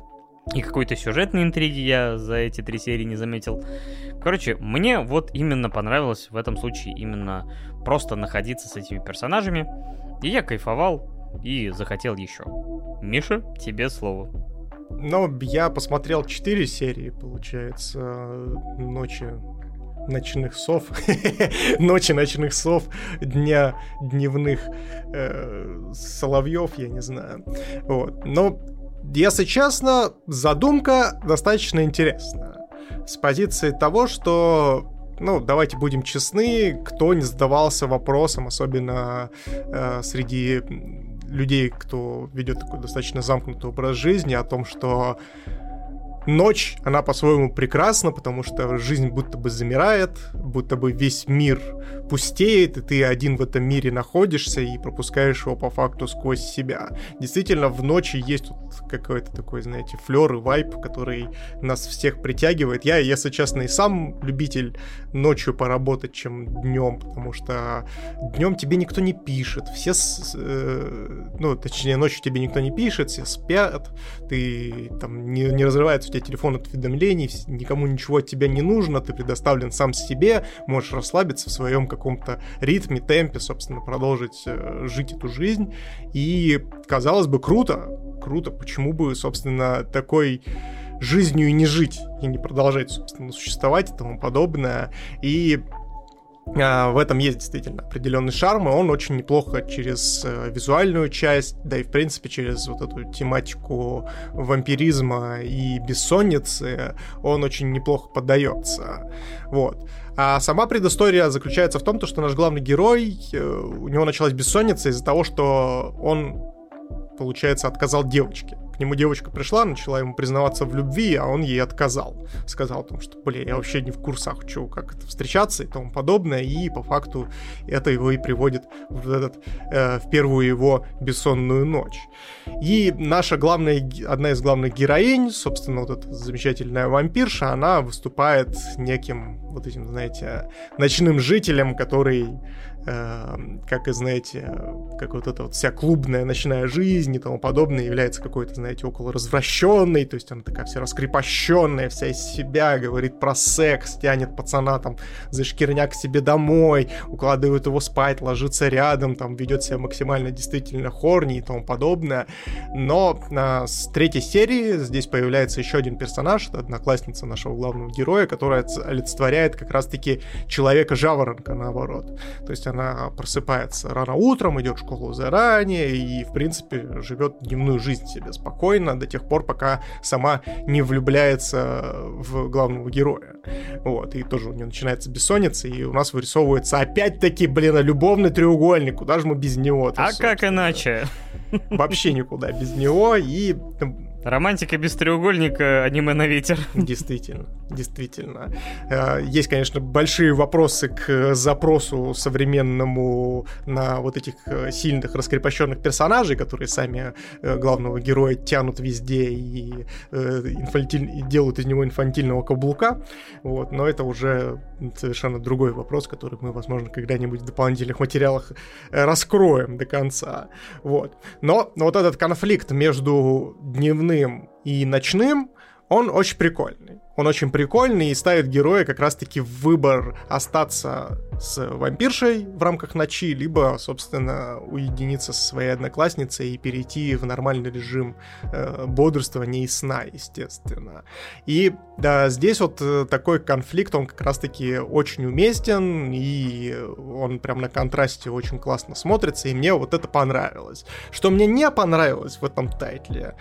И какой-то сюжетной интриги я за эти три серии не заметил. Короче, мне вот именно понравилось в этом случае именно просто находиться с этими персонажами. И я кайфовал и захотел еще. Миша, тебе слово. Ну, я посмотрел 4 серии, получается, ночи ночных сов, [LAUGHS] ночи ночных сов, дня дневных э, соловьев, я не знаю. Вот. Но, если честно, задумка достаточно интересная. С позиции того, что ну, давайте будем честны, кто не задавался вопросом, особенно э, среди людей, кто ведет такой достаточно замкнутый образ жизни, о том, что Ночь, она по-своему прекрасна, потому что жизнь будто бы замирает, будто бы весь мир пустеет, и ты один в этом мире находишься и пропускаешь его по факту сквозь себя. Действительно, в ночи есть какой-то такой, знаете, флер и вайп, который нас всех притягивает. Я, если честно, и сам любитель ночью поработать, чем днем, потому что днем тебе никто не пишет, все, э, ну, точнее, ночью тебе никто не пишет, все спят, ты там не, не разрывается у тебя телефон от уведомлений, никому ничего от тебя не нужно, ты предоставлен сам себе, можешь расслабиться в своем каком-то ритме, темпе, собственно, продолжить э, жить эту жизнь. И, казалось бы, круто, круто, почему бы, собственно, такой жизнью и не жить, и не продолжать, собственно, существовать и тому подобное. И а, в этом есть действительно определенный шарм, и он очень неплохо через э, визуальную часть, да и в принципе через вот эту тематику вампиризма и бессонницы, он очень неплохо поддается. Вот. А сама предыстория заключается в том, что наш главный герой, э, у него началась бессонница из-за того, что он, получается, отказал девочке нему девочка пришла, начала ему признаваться в любви, а он ей отказал. Сказал о том, что, блин, я вообще не в курсах, хочу как это встречаться и тому подобное, и по факту это его и приводит в, этот, э, в первую его бессонную ночь. И наша главная, одна из главных героинь, собственно, вот эта замечательная вампирша, она выступает неким вот этим, знаете, ночным жителем, который как и, знаете, как вот эта вот вся клубная ночная жизнь и тому подобное является какой-то, знаете, около развращенной, то есть она такая вся раскрепощенная, вся из себя, говорит про секс, тянет пацана там за шкирняк к себе домой, укладывает его спать, ложится рядом, там ведет себя максимально действительно хорни и тому подобное. Но а, с третьей серии здесь появляется еще один персонаж, это одноклассница нашего главного героя, которая олицетворяет как раз-таки человека-жаворонка, наоборот. То есть она просыпается рано утром, идет в школу заранее и, в принципе, живет дневную жизнь себе спокойно до тех пор, пока сама не влюбляется в главного героя. Вот, и тоже у нее начинается бессонница, и у нас вырисовывается опять-таки, блин, любовный треугольник, куда же мы без него? А как иначе? Вообще никуда без него, и Романтика без треугольника, аниме на ветер. [LAUGHS] Действительно, действительно. Э, есть, конечно, большие вопросы к запросу современному на вот этих э, сильных раскрепощенных персонажей, которые сами э, главного героя тянут везде и, инфантиль... и делают из него инфантильного каблука. Вот. Но это уже совершенно другой вопрос, который мы, возможно, когда-нибудь в дополнительных материалах раскроем до конца. Вот. Но, но вот этот конфликт между дневным дневным и ночным, он очень прикольный. Он очень прикольный и ставит героя как раз-таки в выбор остаться с вампиршей в рамках ночи, либо, собственно, уединиться со своей одноклассницей и перейти в нормальный режим э, бодрствования и сна, естественно. И да, здесь вот э, такой конфликт, он как раз-таки очень уместен, и он прям на контрасте очень классно смотрится, и мне вот это понравилось. Что мне не понравилось в этом тайтле,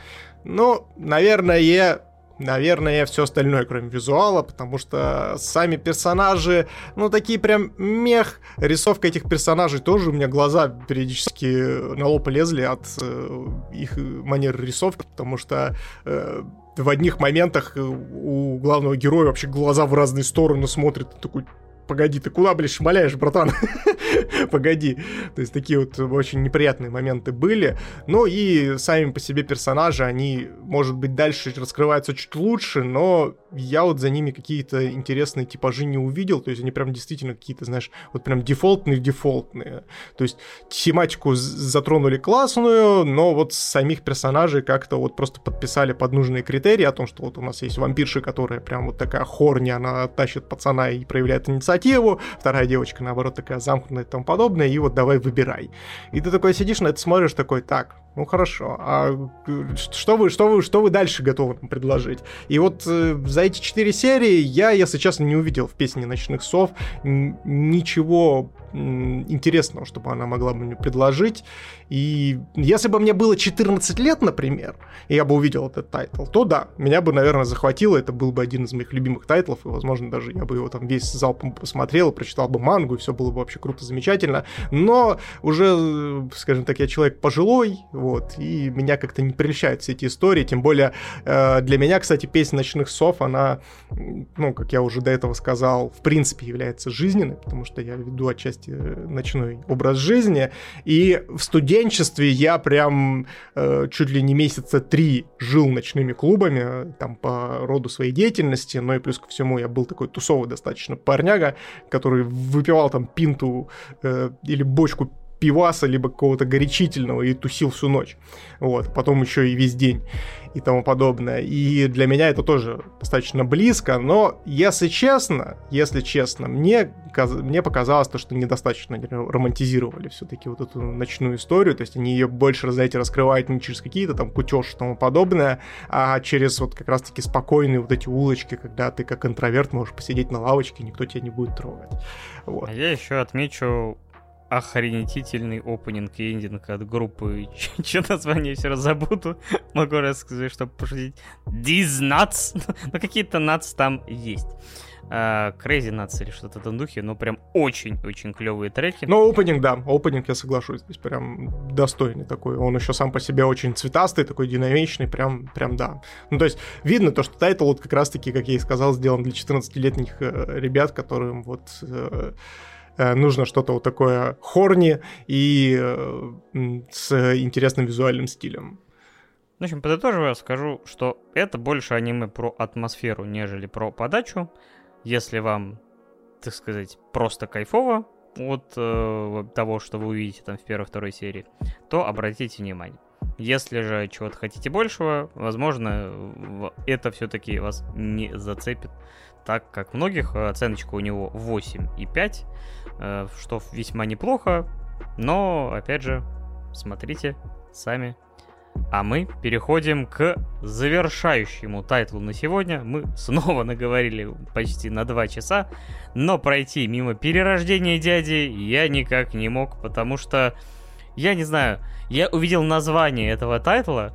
ну, наверное, наверное, все остальное, кроме визуала, потому что сами персонажи, ну, такие прям мех. Рисовка этих персонажей тоже у меня глаза периодически на лоб лезли от э, их манер рисовки, потому что э, в одних моментах у главного героя вообще глаза в разные стороны смотрят, такой, погоди, ты куда, блядь, шмаляешь, братан? [LAUGHS] [LAUGHS] погоди. То есть такие вот очень неприятные моменты были. Ну и сами по себе персонажи, они, может быть, дальше раскрываются чуть лучше, но я вот за ними какие-то интересные типажи не увидел. То есть они прям действительно какие-то, знаешь, вот прям дефолтные-дефолтные. То есть тематику затронули классную, но вот самих персонажей как-то вот просто подписали под нужные критерии о том, что вот у нас есть вампирша, которая прям вот такая хорни, она тащит пацана и проявляет инициативу. Вторая девочка, наоборот, такая замкнутая тому подобное, и вот давай выбирай. И ты такой сидишь на это смотришь, такой, так, Ну хорошо. А что вы, что вы, что вы дальше готовы предложить? И вот э, за эти четыре серии я, если честно, не увидел в песне ночных сов ничего интересного, чтобы она могла бы мне предложить. И если бы мне было 14 лет, например, и я бы увидел этот тайтл, то да, меня бы, наверное, захватило, это был бы один из моих любимых тайтлов, и, возможно, даже я бы его там весь залпом посмотрел, прочитал бы мангу, и все было бы вообще круто, замечательно. Но уже, скажем так, я человек пожилой, вот, и меня как-то не прельщают все эти истории, тем более э, для меня, кстати, песня «Ночных сов», она, ну, как я уже до этого сказал, в принципе является жизненной, потому что я веду отчасти части э, ночной образ жизни. И в студенчестве я прям э, чуть ли не месяца три жил ночными клубами, э, там по роду своей деятельности, но и плюс ко всему я был такой тусовый достаточно парняга, который выпивал там пинту э, или бочку пиваса, либо какого-то горячительного и тусил всю ночь. Вот, потом еще и весь день и тому подобное. И для меня это тоже достаточно близко, но если честно, если честно, мне, мне показалось то, что недостаточно романтизировали все-таки вот эту ночную историю, то есть они ее больше, знаете, раскрывают не через какие-то там кутеж и тому подобное, а через вот как раз-таки спокойные вот эти улочки, когда ты как интроверт можешь посидеть на лавочке, никто тебя не будет трогать. Вот. А я еще отмечу охренительный опенинг и эндинг от группы. [LAUGHS] Че название все раз забуду. [LAUGHS] Могу рассказать, чтобы пошутить. These nuts. [LAUGHS] ну, какие-то nuts там есть. Э, Crazy Nuts или что-то в этом духе, но прям очень-очень клевые треки. Ну, опенинг, да, опенинг я соглашусь, здесь прям достойный такой. Он еще сам по себе очень цветастый, такой динамичный, прям, прям да. Ну, то есть видно то, что тайтл вот как раз-таки, как я и сказал, сделан для 14-летних э, ребят, которым вот Э, нужно что-то вот такое хорни и э, с интересным визуальным стилем. В общем, подытоживая, скажу, что это больше аниме про атмосферу, нежели про подачу. Если вам, так сказать, просто кайфово от э, того, что вы увидите там в первой-второй серии, то обратите внимание. Если же чего-то хотите большего, возможно, это все-таки вас не зацепит так как многих оценочка у него 8,5, э, что весьма неплохо, но, опять же, смотрите сами. А мы переходим к завершающему тайтлу на сегодня. Мы снова [LAUGHS] наговорили почти на 2 часа, но пройти мимо перерождения дяди я никак не мог, потому что, я не знаю, я увидел название этого тайтла,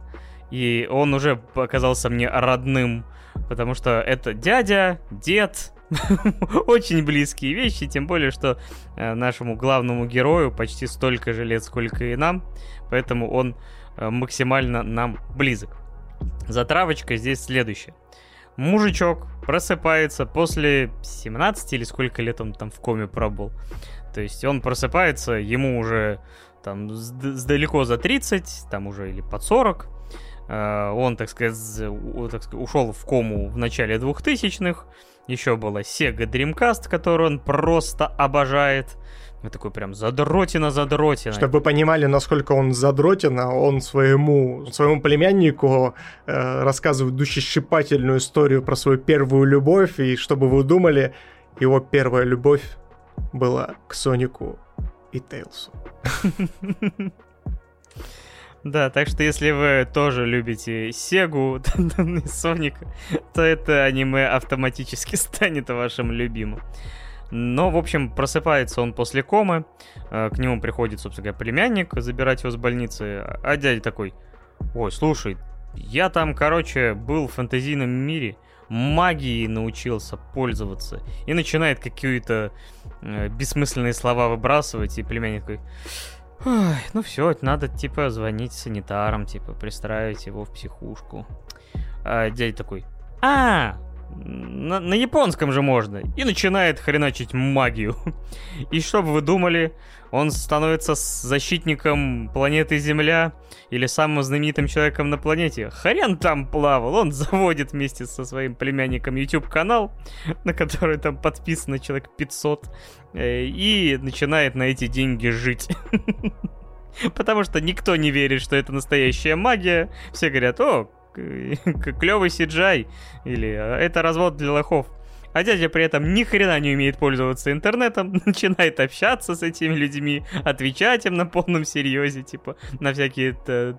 и он уже показался мне родным потому что это дядя, дед, [LAUGHS] очень близкие вещи, тем более, что э, нашему главному герою почти столько же лет, сколько и нам, поэтому он э, максимально нам близок. Затравочка здесь следующая. Мужичок просыпается после 17 или сколько лет он там в коме пробыл. То есть он просыпается, ему уже там далеко за 30, там уже или под 40, Э, он, так сказать, ушел в кому в начале 2000-х. Еще была Sega Dreamcast, которую он просто обожает. Мы такой прям задротина, задротина. Чтобы вы понимали, насколько он задротина, он своему, своему племяннику э, рассказывает душещипательную историю про свою первую любовь, и чтобы вы думали, его первая любовь была к Сонику и Тейлсу. [LAUGHS] Да, так что если вы тоже любите Сегу [LAUGHS] и Соника, то это аниме автоматически [LAUGHS] станет вашим любимым. Но, в общем, просыпается он после комы, э, к нему приходит, собственно говоря, племянник забирать его с больницы, а дядя такой, ой, слушай, я там, короче, был в фэнтезийном мире, магией научился пользоваться, и начинает какие-то э, бессмысленные слова выбрасывать, и племянник такой, Ой, ну все, надо, типа, звонить санитарам, типа, пристраивать его в психушку. А дядя такой, а, на, на японском же можно. И начинает хреначить магию. [LAUGHS] И что бы вы думали, он становится защитником планеты Земля или самым знаменитым человеком на планете. Хрен там плавал, он [LAUGHS] заводит вместе со своим племянником YouTube-канал, на который там подписано человек 500, э, и начинает на эти деньги жить. [LAUGHS] Потому что никто не верит, что это настоящая магия. Все говорят, о, клевый Сиджай, или это развод для лохов. а дядя при этом ни хрена не умеет пользоваться интернетом, [LAUGHS] начинает общаться с этими людьми, отвечать им на полном серьезе, типа, на всякие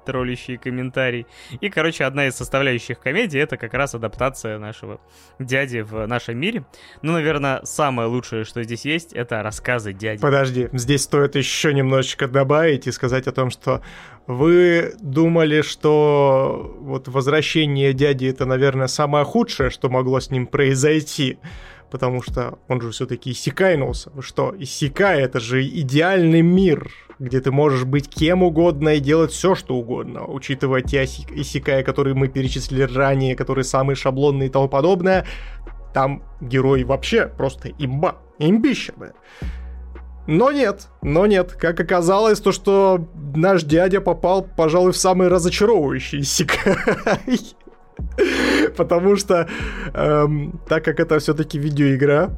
троллящие комментарии. И, короче, одна из составляющих комедии — это как раз адаптация нашего дяди в нашем мире. Ну, наверное, самое лучшее, что здесь есть, это рассказы дяди. Подожди, здесь стоит еще немножечко добавить и сказать о том, что вы думали, что вот возвращение дяди это, наверное, самое худшее, что могло с ним произойти, потому что он же все-таки иссякайнулся. Вы что, иссякай, это же идеальный мир, где ты можешь быть кем угодно и делать все, что угодно, учитывая те иссякая, которые мы перечислили ранее, которые самые шаблонные и тому подобное, там герой вообще просто имба, имбища, но нет, но нет. Как оказалось, то, что наш дядя попал, пожалуй, в самый разочаровывающий сикай. Потому что, эм, так как это все-таки видеоигра,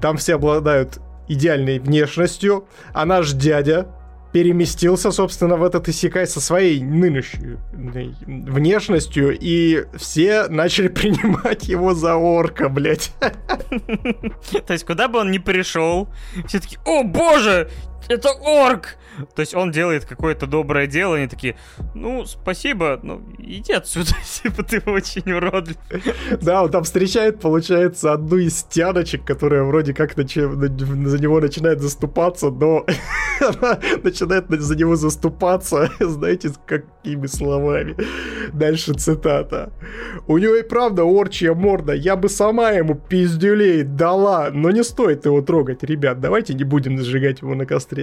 там все обладают идеальной внешностью, а наш дядя переместился, собственно, в этот Исекай со своей нынешней внешностью, и все начали [LAUGHS] принимать его за орка, блядь. [LAUGHS] То есть, куда бы он ни пришел, все таки о боже, это орк! То есть он делает какое-то доброе дело, они такие, ну, спасибо, ну, иди отсюда, [LAUGHS] типа ты очень уродлив. Да, он там встречает, получается, одну из тяночек, которая вроде как нач... за него начинает заступаться, но [LAUGHS] она начинает за него заступаться, [LAUGHS] знаете, с какими словами. Дальше цитата. У него и правда орчья морда, я бы сама ему пиздюлей дала, но не стоит его трогать, ребят, давайте не будем сжигать его на костре.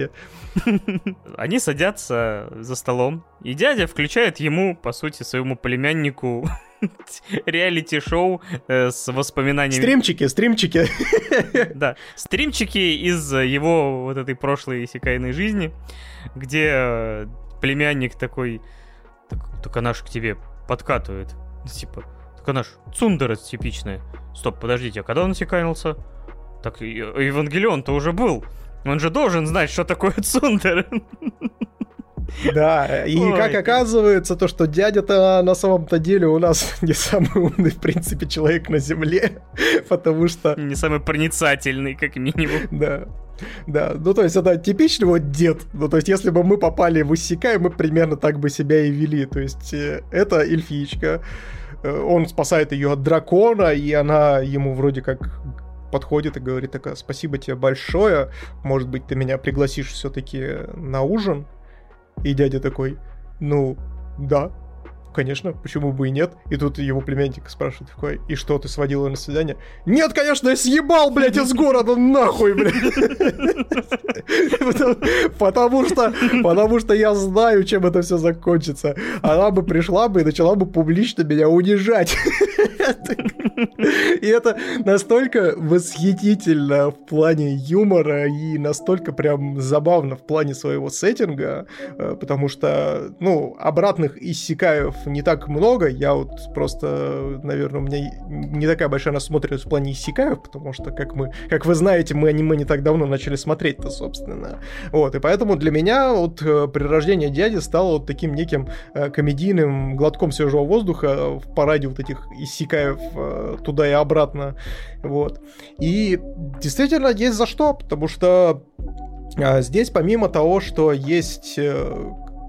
Они садятся за столом, и дядя включает ему, по сути, своему племяннику [LAUGHS] реалити-шоу э, с воспоминаниями. Стримчики, стримчики. Да, стримчики из его вот этой прошлой иссякайной жизни, где э, племянник такой, так, она ж к тебе подкатывает. Типа, так она ж цундера типичная. Стоп, подождите, а когда он иссяканулся? Так, Евангелион-то уже был. Он же должен знать, что такое цундер. Да, и Ой. как оказывается, то, что дядя-то на самом-то деле у нас [LAUGHS] не самый умный, в принципе, человек на Земле, [LAUGHS] потому что... Не самый проницательный, как минимум. Да. Да, ну то есть это типичный вот дед. Ну то есть если бы мы попали в Иссякай, мы примерно так бы себя и вели. То есть э, это эльфичка, э, он спасает ее от дракона, и она ему вроде как подходит и говорит такая, спасибо тебе большое, может быть, ты меня пригласишь все-таки на ужин? И дядя такой, ну, да, конечно, почему бы и нет. И тут его племянник спрашивает такой, и что, ты сводила на свидание? Нет, конечно, я съебал, блядь, из города нахуй, блядь. Потому что, потому что я знаю, чем это все закончится. Она бы пришла бы и начала бы публично меня унижать. И это настолько восхитительно в плане юмора и настолько прям забавно в плане своего сеттинга, э, потому что, ну, обратных иссякаев не так много. Я вот просто, наверное, у меня не такая большая насмотренность в плане иссякаев, потому что, как мы, как вы знаете, мы аниме не так давно начали смотреть-то, собственно. Вот, и поэтому для меня вот э, при рождении дяди стало вот таким неким э, комедийным глотком свежего воздуха в параде вот этих иссякаев э, туда и обратно. Вот. И действительно есть за что, потому что а, Здесь помимо того, что есть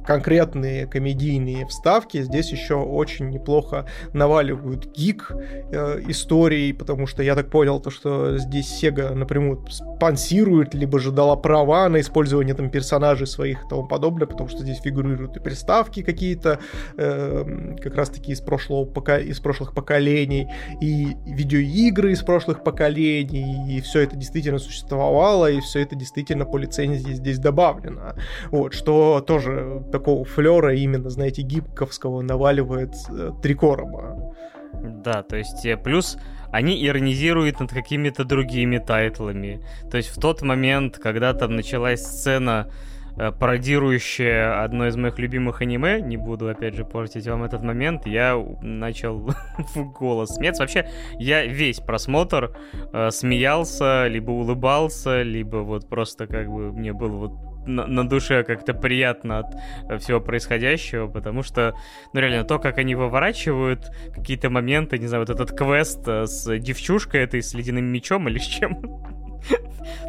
конкретные комедийные вставки. Здесь еще очень неплохо наваливают гик э, истории, потому что я так понял, то, что здесь Sega напрямую спонсирует, либо же дала права на использование там персонажей своих и тому подобное, потому что здесь фигурируют и приставки какие-то, э, как раз-таки из, прошлого, пока, из прошлых поколений, и видеоигры из прошлых поколений, и все это действительно существовало, и все это действительно по лицензии здесь добавлено. Вот, что тоже такого флера именно, знаете, гибковского наваливает э, три короба. Да, то есть э, плюс они иронизируют над какими-то другими тайтлами. То есть в тот момент, когда там началась сцена, э, пародирующая одно из моих любимых аниме, не буду опять же портить вам этот момент, я начал [LAUGHS] в голос смеяться. Вообще, я весь просмотр э, смеялся, либо улыбался, либо вот просто как бы мне было вот на, на душе как-то приятно от э, всего происходящего, потому что, ну реально, то, как они выворачивают какие-то моменты, не знаю, вот этот квест э, с девчушкой этой, с ледяным мечом или с чем. [LAUGHS]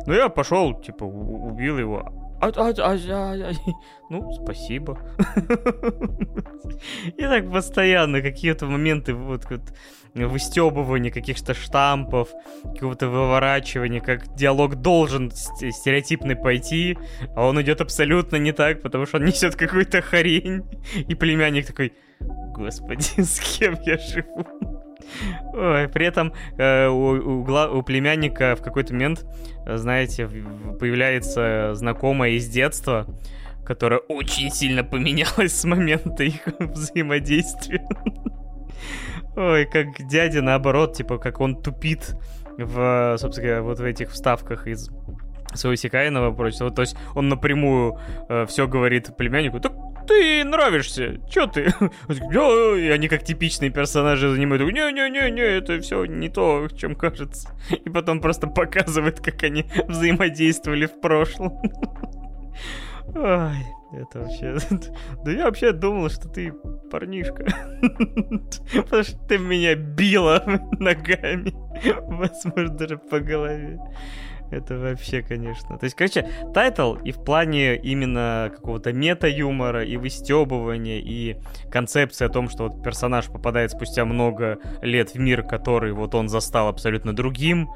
Ну я пошел, типа, убил его, а, а, а, а, [LAUGHS] ну, спасибо. [LAUGHS] И так постоянно какие-то моменты вот, вот выстебывания каких-то штампов, какого-то выворачивания, как диалог должен стереотипный пойти, а он идет абсолютно не так, потому что он [LAUGHS] несет какую-то хрень. И племянник такой, господи, с кем я живу? При этом э, у, у, у племянника в какой-то момент, знаете, появляется знакомая из детства, которая очень сильно поменялась с момента их взаимодействия. Ой, как дядя наоборот, типа, как он тупит в, собственно, вот в этих вставках из своего Сикаинова прочего. То есть он напрямую э, все говорит племяннику, так ты нравишься, чё ты? [LAUGHS] И они как типичные персонажи занимают, не-не-не-не, это все не то, чем кажется. И потом просто показывает, как они взаимодействовали в прошлом. Ой, это вообще... [LAUGHS] Да я вообще думал, что ты парнишка. [LAUGHS] Потому что ты меня била ногами. Возможно, даже по голове. Это вообще, конечно. То есть, короче, тайтл и в плане именно какого-то мета-юмора, и выстебывания, и концепции о том, что вот персонаж попадает спустя много лет в мир, который вот он застал абсолютно другим,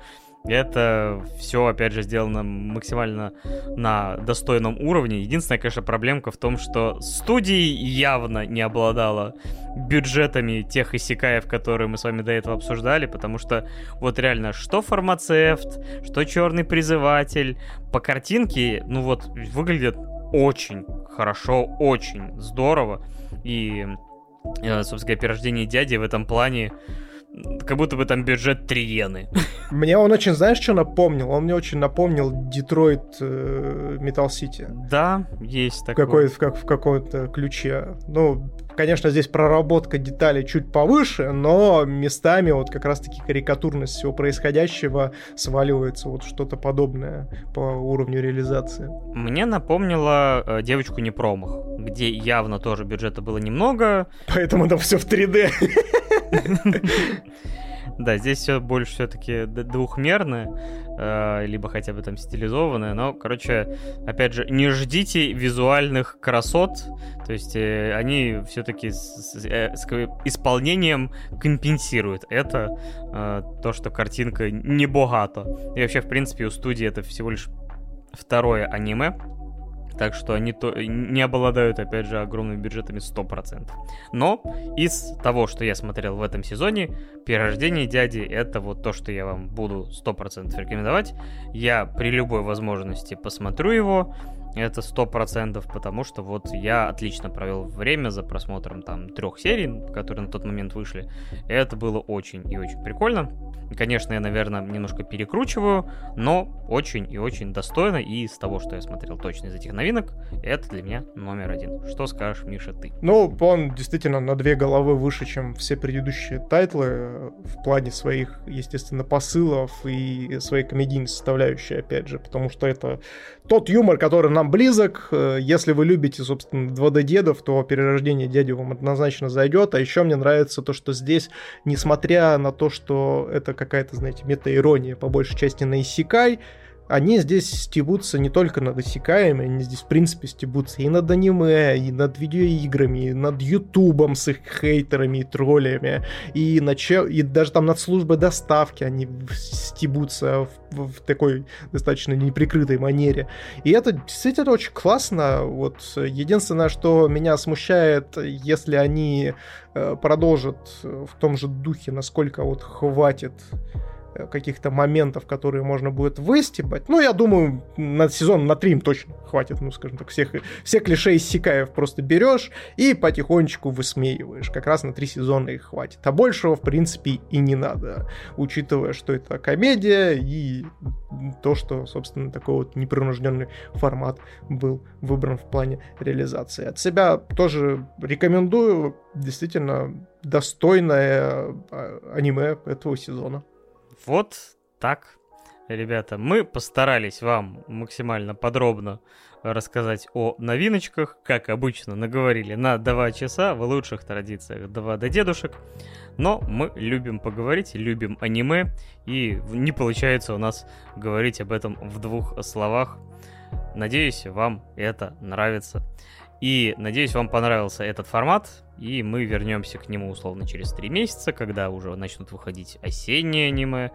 это все, опять же, сделано максимально на достойном уровне. Единственная, конечно, проблемка в том, что студии явно не обладала бюджетами тех исекаев, которые мы с вами до этого обсуждали, потому что вот реально, что фармацевт, что черный призыватель, по картинке, ну вот, выглядят очень хорошо, очень здорово. И, э, собственно говоря, перерождение дяди в этом плане как будто бы там бюджет 3 иены. Мне он очень, знаешь, что напомнил? Он мне очень напомнил Детройт э, Метал Сити. Да, есть такое. Какой, в, как, в каком-то ключе. Ну, конечно, здесь проработка деталей чуть повыше, но местами вот как раз-таки карикатурность всего происходящего сваливается вот что-то подобное по уровню реализации. Мне напомнило э, девочку не промах, где явно тоже бюджета было немного. Поэтому там все в 3D. [LAUGHS] Да, здесь все больше все-таки двухмерное, э, либо хотя бы там стилизованное, но, короче, опять же, не ждите визуальных красот, то есть э, они все-таки с, э, исполнением компенсируют это, то, что картинка не богата. И вообще, в принципе, у студии это всего лишь второе аниме, так что они то, не обладают, опять же, огромными бюджетами 100%. Но из того, что я смотрел в этом сезоне, «Перерождение дяди» — это вот то, что я вам буду 100% рекомендовать. Я при любой возможности посмотрю его, это сто процентов, потому что вот я отлично провел время за просмотром там трех серий, которые на тот момент вышли. Это было очень и очень прикольно. Конечно, я, наверное, немножко перекручиваю, но очень и очень достойно. И из того, что я смотрел точно из этих новинок, это для меня номер один. Что скажешь, Миша, ты? Ну, он действительно на две головы выше, чем все предыдущие тайтлы э, в плане своих, естественно, посылов и своей комедийной составляющей, опять же, потому что это тот юмор, который нам близок. Э, если вы любите, собственно, 2D-дедов, то перерождение дяди вам однозначно зайдет. А еще мне нравится то, что здесь, несмотря на то, что это какая-то, знаете, мета-ирония по большей части на Исикай, они здесь стебутся не только над иссякаемыми, они здесь, в принципе, стебутся и над аниме, и над видеоиграми, и над ютубом с их хейтерами и троллями, и, на че... и даже там над службой доставки они стебутся в, в такой достаточно неприкрытой манере. И это действительно очень классно. Вот единственное, что меня смущает, если они э, продолжат в том же духе, насколько вот хватит каких-то моментов, которые можно будет выстебать. Ну, я думаю, на сезон на три им точно хватит, ну, скажем так, всех, все клише из Сикаев просто берешь и потихонечку высмеиваешь. Как раз на три сезона их хватит. А большего, в принципе, и не надо, учитывая, что это комедия и то, что, собственно, такой вот непринужденный формат был выбран в плане реализации. От себя тоже рекомендую действительно достойное а, аниме этого сезона. Вот так. ребята, мы постарались вам максимально подробно рассказать о новиночках, как обычно наговорили на 2 часа в лучших традициях 2 до дедушек. Но мы любим поговорить, любим аниме, и не получается у нас говорить об этом в двух словах. Надеюсь, вам это нравится. И надеюсь, вам понравился этот формат, и мы вернемся к нему условно через три месяца, когда уже начнут выходить осенние аниме,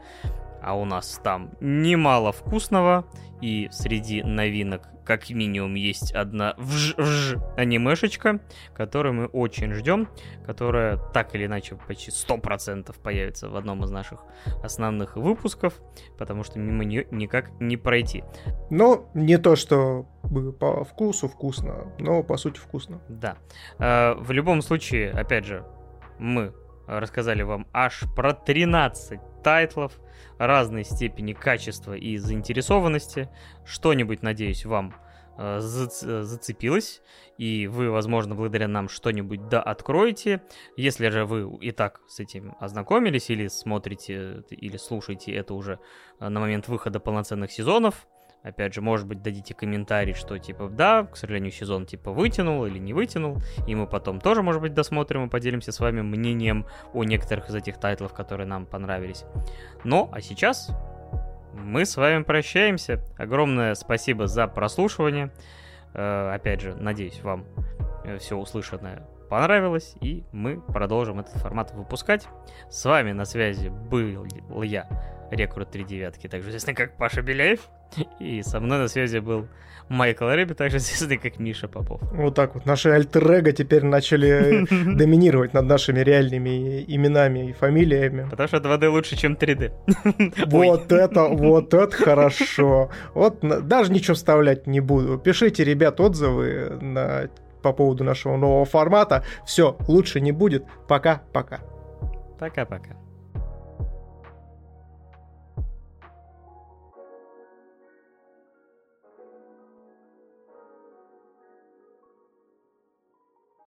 а у нас там немало вкусного, и среди новинок как минимум есть одна вж-вж анимешечка, которую мы очень ждем, которая так или иначе почти 100% появится в одном из наших основных выпусков, потому что мимо нее никак не пройти. Но не то, что по вкусу вкусно, но по сути вкусно. Да. Э, в любом случае, опять же, мы рассказали вам аж про 13 тайтлов разной степени качества и заинтересованности. Что-нибудь, надеюсь, вам э, зацепилось, и вы, возможно, благодаря нам что-нибудь да откроете. Если же вы и так с этим ознакомились, или смотрите, или слушаете это уже э, на момент выхода полноценных сезонов, Опять же, может быть, дадите комментарий, что типа, да, к сожалению, сезон типа вытянул или не вытянул, и мы потом тоже, может быть, досмотрим и поделимся с вами мнением о некоторых из этих тайтлов, которые нам понравились. Ну, а сейчас мы с вами прощаемся. Огромное спасибо за прослушивание. Э, опять же, надеюсь, вам э, все услышанное понравилось, и мы продолжим этот формат выпускать. С вами на связи был я, Рекрут 3 девятки, также известный как Паша Беляев. И со мной на связи был Майкл Рэбби, также известный как Миша Попов. Вот так вот. Наши альтер теперь начали [LAUGHS] доминировать над нашими реальными именами и фамилиями. Потому что 2D лучше, чем 3D. [LAUGHS] Вот это, вот это хорошо. Вот даже ничего вставлять не буду. Пишите, ребят, отзывы на по поводу нашего нового формата. Все, лучше не будет. Пока-пока. Пока-пока.